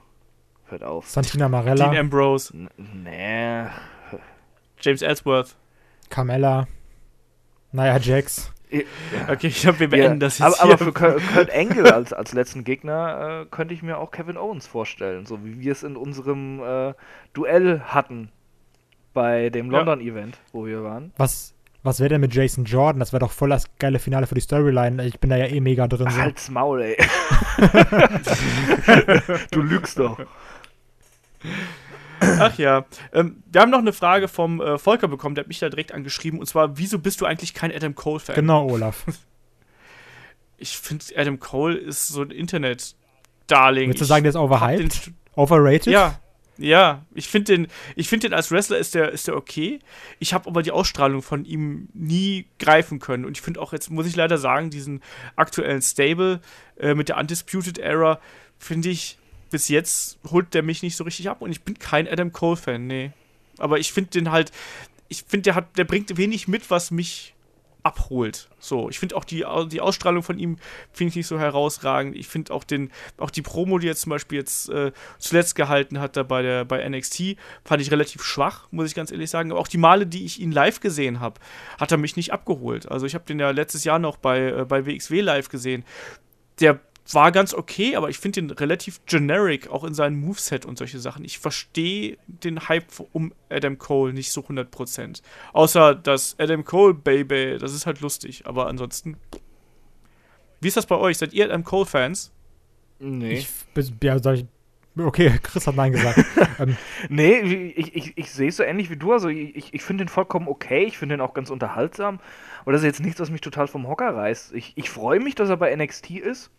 Hört auf. Santina Dean Marella, Ambrose, N nee. James Ellsworth. Carmella, Nia Jax. Okay, ich glaube, wir Ja, beenden das jetzt aber, aber für Kurt, Angle als, als letzten Gegner äh, könnte ich mir auch Kevin Owens vorstellen, so wie wir es in unserem äh, Duell hatten bei dem Ja. London-Event, wo wir waren. Was, was wäre denn mit Jason Jordan? Das wäre doch voll das geile Finale für die Storyline. Ich bin da ja eh mega drin. So. halt's Maul, ey. <laughs> <laughs> du lügst doch. Ach ja. Ähm, wir haben noch eine Frage vom äh, Volker bekommen, der hat mich da direkt angeschrieben. Und zwar, wieso bist du eigentlich kein Adam Cole-Fan? Genau, Olaf. <laughs> Ich finde, Adam Cole ist so ein Internet-Darling. Würdest du Ich sagen, der ist overhyped? den- Overrated? Ja, ja. Ich finde den, ich finde den als Wrestler ist der, ist der okay. Ich habe aber die Ausstrahlung von ihm nie greifen können. Und ich finde auch jetzt, muss ich leider sagen, diesen aktuellen Stable äh, mit der Undisputed Era, finde ich, bis jetzt holt der mich nicht so richtig ab. Und ich bin kein Adam Cole-Fan, nee. Aber ich finde den halt, ich finde, der hat, der bringt wenig mit, was mich abholt. So, ich finde auch die, die Ausstrahlung von ihm finde ich nicht so herausragend. Ich finde auch den, auch die Promo, die er zum Beispiel jetzt äh, zuletzt gehalten hat, da bei der bei NXT, fand ich relativ schwach, muss ich ganz ehrlich sagen. Aber auch die Male, die ich ihn live gesehen habe, hat er mich nicht abgeholt. Also ich habe den ja letztes Jahr noch bei, äh, bei WXW live gesehen. Der war ganz okay, aber ich finde den relativ generic, auch in seinem Moveset und solche Sachen. Ich verstehe den Hype um Adam Cole nicht so 100%. Außer das Adam Cole Baby, das ist halt lustig, aber ansonsten. Wie ist das bei euch? Seid ihr Adam Cole-Fans? Nee. Ich, ja, sag ich, okay, <laughs> Chris hat Nein gesagt. <laughs> ähm, Nee, ich, ich, ich sehe es so ähnlich wie du. Also ich, ich- ich finde den vollkommen okay. Ich finde den auch ganz unterhaltsam. Aber das ist jetzt nichts, was mich total vom Hocker reißt. Ich, ich freue mich, dass er bei NXT ist.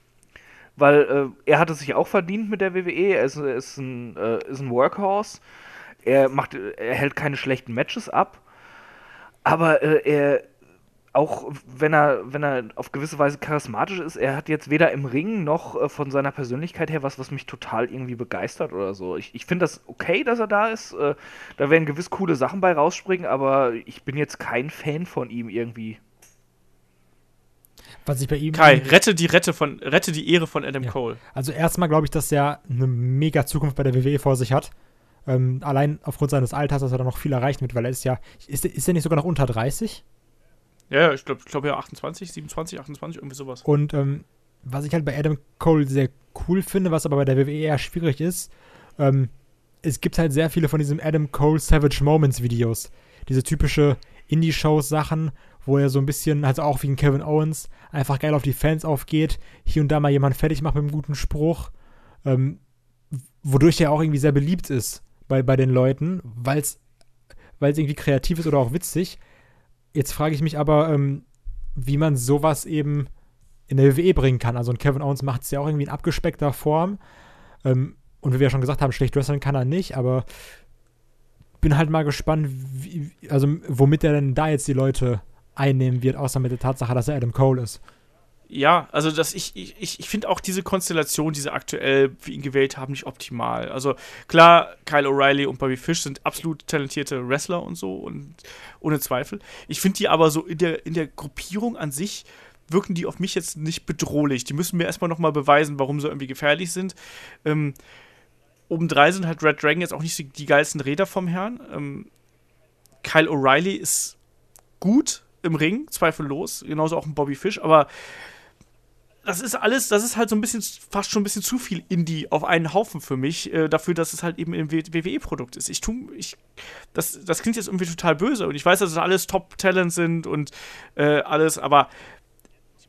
Weil äh, er hat es sich auch verdient mit der WWE. Er ist, ist, ein, äh, ist ein Workhorse. Er, macht, er hält keine schlechten Matches ab. Aber äh, er, auch wenn er, wenn er auf gewisse Weise charismatisch ist, er hat jetzt weder im Ring noch äh, von seiner Persönlichkeit her was, was mich total irgendwie begeistert oder so. Ich, ich finde das okay, dass er da ist. Äh, da werden gewiss coole Sachen bei rausspringen, aber ich bin jetzt kein Fan von ihm irgendwie. Was ich bei ihm. Kai, rette die Rette von, rette die Ehre von Adam Ja. Cole. Also erstmal glaube ich, dass er eine mega Zukunft bei der WWE vor sich hat. Ähm, allein aufgrund seines Alters, dass er da noch viel erreicht mit, weil er ist ja, ist, ist er nicht sogar noch unter 30? Ja, ich glaube ich glaub ja 28, 27, 28, irgendwie sowas. Und ähm, was ich halt bei Adam Cole sehr cool finde, was aber bei der WWE eher schwierig ist, ähm, es gibt halt sehr viele von diesen Adam Cole Savage Moments Videos. Diese typische Indie-Shows-Sachen, wo er so ein bisschen, also auch wie ein Kevin Owens, einfach geil auf die Fans aufgeht, hier und da mal jemand fertig macht mit einem guten Spruch, ähm, wodurch er auch irgendwie sehr beliebt ist bei, bei den Leuten, weil es irgendwie kreativ ist oder auch witzig. Jetzt frage ich mich aber, ähm, wie man sowas eben in der WWE bringen kann. Also ein Kevin Owens macht es ja auch irgendwie in abgespeckter Form. Ähm, und wie wir ja schon gesagt haben, schlecht wresteln kann er nicht, aber bin halt mal gespannt, wie, also womit er denn da jetzt die Leute einnehmen wird, außer mit der Tatsache, dass er Adam Cole ist. ja, also dass ich, ich, ich finde auch diese Konstellation, die sie aktuell für ihn gewählt haben, nicht optimal. Also klar, Kyle O'Reilly und Bobby Fish sind absolut talentierte Wrestler und so und ohne Zweifel. Ich finde die aber so in der, in der Gruppierung an sich wirken die auf mich jetzt nicht bedrohlich. Die müssen mir erstmal nochmal beweisen, warum sie irgendwie gefährlich sind. Ähm, obendrein sind halt Red Dragon jetzt auch nicht die, die geilsten Räder vom Herrn. Ähm, Kyle O'Reilly ist gut im Ring, zweifellos. Genauso auch ein Bobby Fish, aber das ist alles, das ist halt so ein bisschen, fast schon ein bisschen zu viel Indie auf einen Haufen für mich, äh, dafür, dass es halt eben ein WWE-Produkt ist. Ich tu, ich, das, das klingt jetzt irgendwie total böse und ich weiß, dass es das alles Top-Talent sind und äh, alles, aber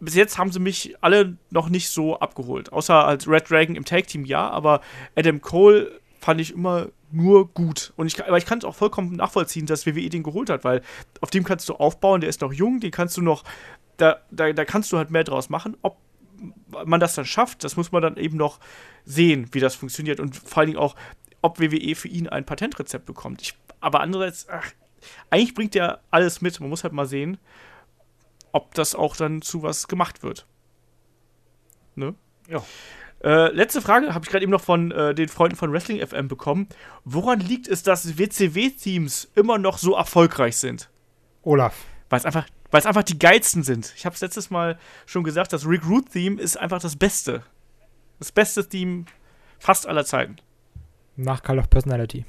bis jetzt haben sie mich alle noch nicht so abgeholt. Außer als Red Dragon im Tag-Team ja, aber Adam Cole fand ich immer nur gut. Und ich, aber ich kann es auch vollkommen nachvollziehen, dass WWE den geholt hat, weil auf dem kannst du aufbauen, der ist noch jung, den kannst du noch, da, da, da kannst du halt mehr draus machen. Ob man das dann schafft, das muss man dann eben noch sehen, wie das funktioniert. Und vor allen Dingen auch, ob WWE für ihn ein Patentrezept bekommt. Ich, aber andererseits, ach, eigentlich bringt er alles mit. Man muss halt mal sehen ob das auch dann zu was gemacht wird. Ne? Ja. Äh, letzte Frage habe ich gerade eben noch von äh, den Freunden von Wrestling FM bekommen. Woran liegt es, dass WCW-Teams immer noch so erfolgreich sind? Olaf. Weil es einfach, einfach die geilsten sind. Ich habe es letztes Mal schon gesagt, das Recruit-Theme ist einfach das Beste. Das beste Theme fast aller Zeiten. Nach Call of Personality.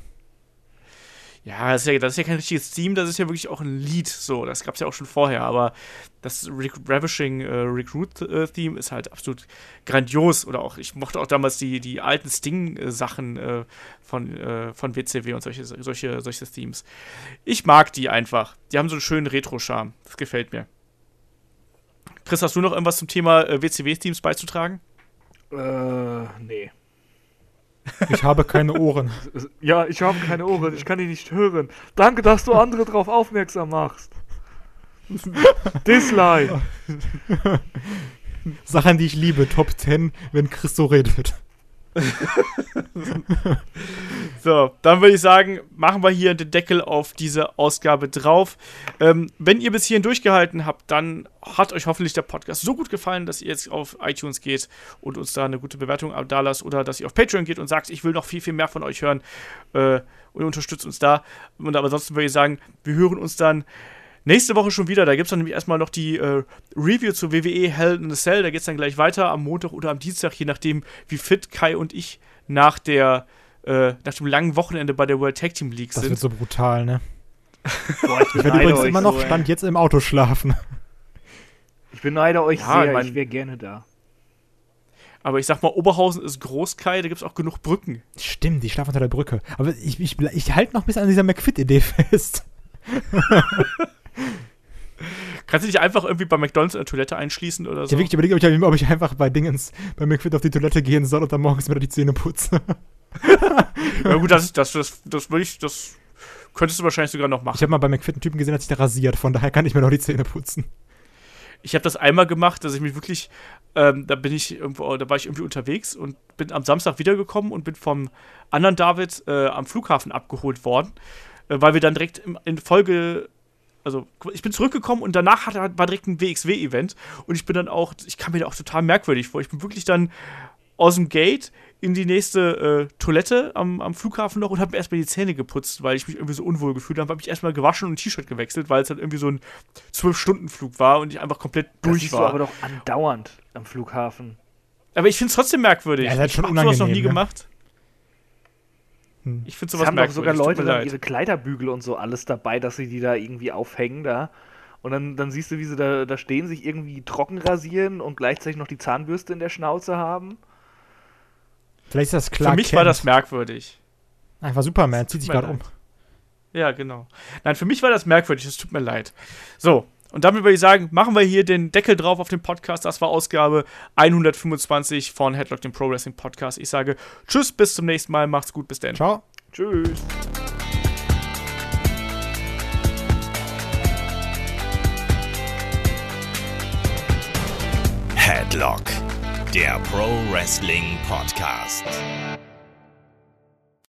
Ja das, ist ja, das ist ja kein richtiges Theme, das ist ja wirklich auch ein Lied. So, das gab es ja auch schon vorher, aber das Re Ravishing äh, Recruit-Theme äh, ist halt absolut grandios. Oder auch, ich mochte auch damals die, die alten Sting-Sachen äh, von, äh, von WCW und solche, solche, solche Themes. Ich mag die einfach. Die haben so einen schönen Retro-Charme. Das gefällt mir. Chris, hast du noch irgendwas zum Thema äh, WCW-Themes beizutragen? Äh, nee. Ich habe keine Ohren. <laughs> Ja, ich habe keine Ohren, ich kann die nicht hören. Danke, dass du andere darauf aufmerksam machst. Dislike. Sachen, die ich liebe, Top 10, wenn Christo redet. So, dann würde ich sagen, machen wir hier den Deckel auf diese Ausgabe drauf. Ähm, wenn ihr bis hierhin durchgehalten habt, dann hat euch hoffentlich der Podcast so gut gefallen, dass ihr jetzt auf iTunes geht und uns da eine gute Bewertung da lasst oder dass ihr auf Patreon geht und sagt, ich will noch viel, viel mehr von euch hören äh, und unterstützt uns da. Und aber ansonsten würde ich sagen, wir hören uns dann Nächste Woche schon wieder, da gibt es dann nämlich erstmal noch die äh, Review zu WWE Hell in a Cell. Da geht es dann gleich weiter am Montag oder am Dienstag, je nachdem, wie fit Kai und ich nach der äh, nach dem langen Wochenende bei der World Tag Team League sind. Das wird so brutal, ne? <laughs> Boah, ich, ich werde übrigens immer noch so, Stand jetzt im Auto schlafen. Ich beneide euch ja, sehr, ich, ich wäre gerne da. Aber ich sag mal, Oberhausen ist groß, Kai, da gibt es auch genug Brücken. Stimmt, die schlafen unter der Brücke. Aber ich, ich, ich halte noch ein bisschen an dieser McFit-Idee fest. <laughs> Kannst du dich einfach irgendwie bei McDonalds in der Toilette einschließen oder so? Ich habe wirklich überlegt, ob ich, ob ich, einfach bei Dingens bei McFit auf die Toilette gehen soll und dann morgens wieder die Zähne putze. <laughs> ja gut, das, das, das, das würde ich, das könntest du wahrscheinlich sogar noch machen. Ich habe mal bei McFit einen Typen gesehen, der hat sich da rasiert, von daher kann ich mir noch die Zähne putzen. Ich habe das einmal gemacht, dass ich mich wirklich, ähm, da bin ich irgendwo, da war ich irgendwie unterwegs und bin am Samstag wiedergekommen und bin vom anderen David äh, am Flughafen abgeholt worden, äh, weil wir dann direkt in Folge also ich bin zurückgekommen und danach hat, war direkt ein WXW-Event und ich bin dann auch, ich kam mir da auch total merkwürdig vor. Ich bin wirklich dann aus dem Gate in die nächste äh, Toilette am, am, Flughafen noch und habe mir erstmal die Zähne geputzt, weil ich mich irgendwie so unwohl gefühlt habe. Habe ich erstmal gewaschen und ein T-Shirt gewechselt, weil es dann irgendwie so ein 12-Stunden-Flug war und ich einfach komplett das durch war. Das aber doch andauernd am Flughafen. Aber ich finde es trotzdem merkwürdig. Ja, das ist schon ich habe sowas noch nie ne? gemacht. Hm. Ich finde sowas haben merkwürdig. sogar Leute dann ihre Kleiderbügel und so alles dabei, dass sie die da irgendwie aufhängen da. Und dann, dann siehst du, wie sie da, da stehen, sich irgendwie trocken rasieren und gleichzeitig noch die Zahnbürste in der Schnauze haben. Vielleicht ist das klar. Für mich Kent. war das merkwürdig. Einfach Superman, zieht sich gerade um. Ja, genau. Nein, für mich war das merkwürdig, es tut mir leid. So, und damit würde ich sagen, machen wir hier den Deckel drauf auf den Podcast. Das war Ausgabe 125 von Headlock, dem Pro Wrestling Podcast. Ich sage Tschüss, bis zum nächsten Mal. Macht's gut, bis dann. Ciao. Tschüss. Headlock, der Pro Wrestling Podcast.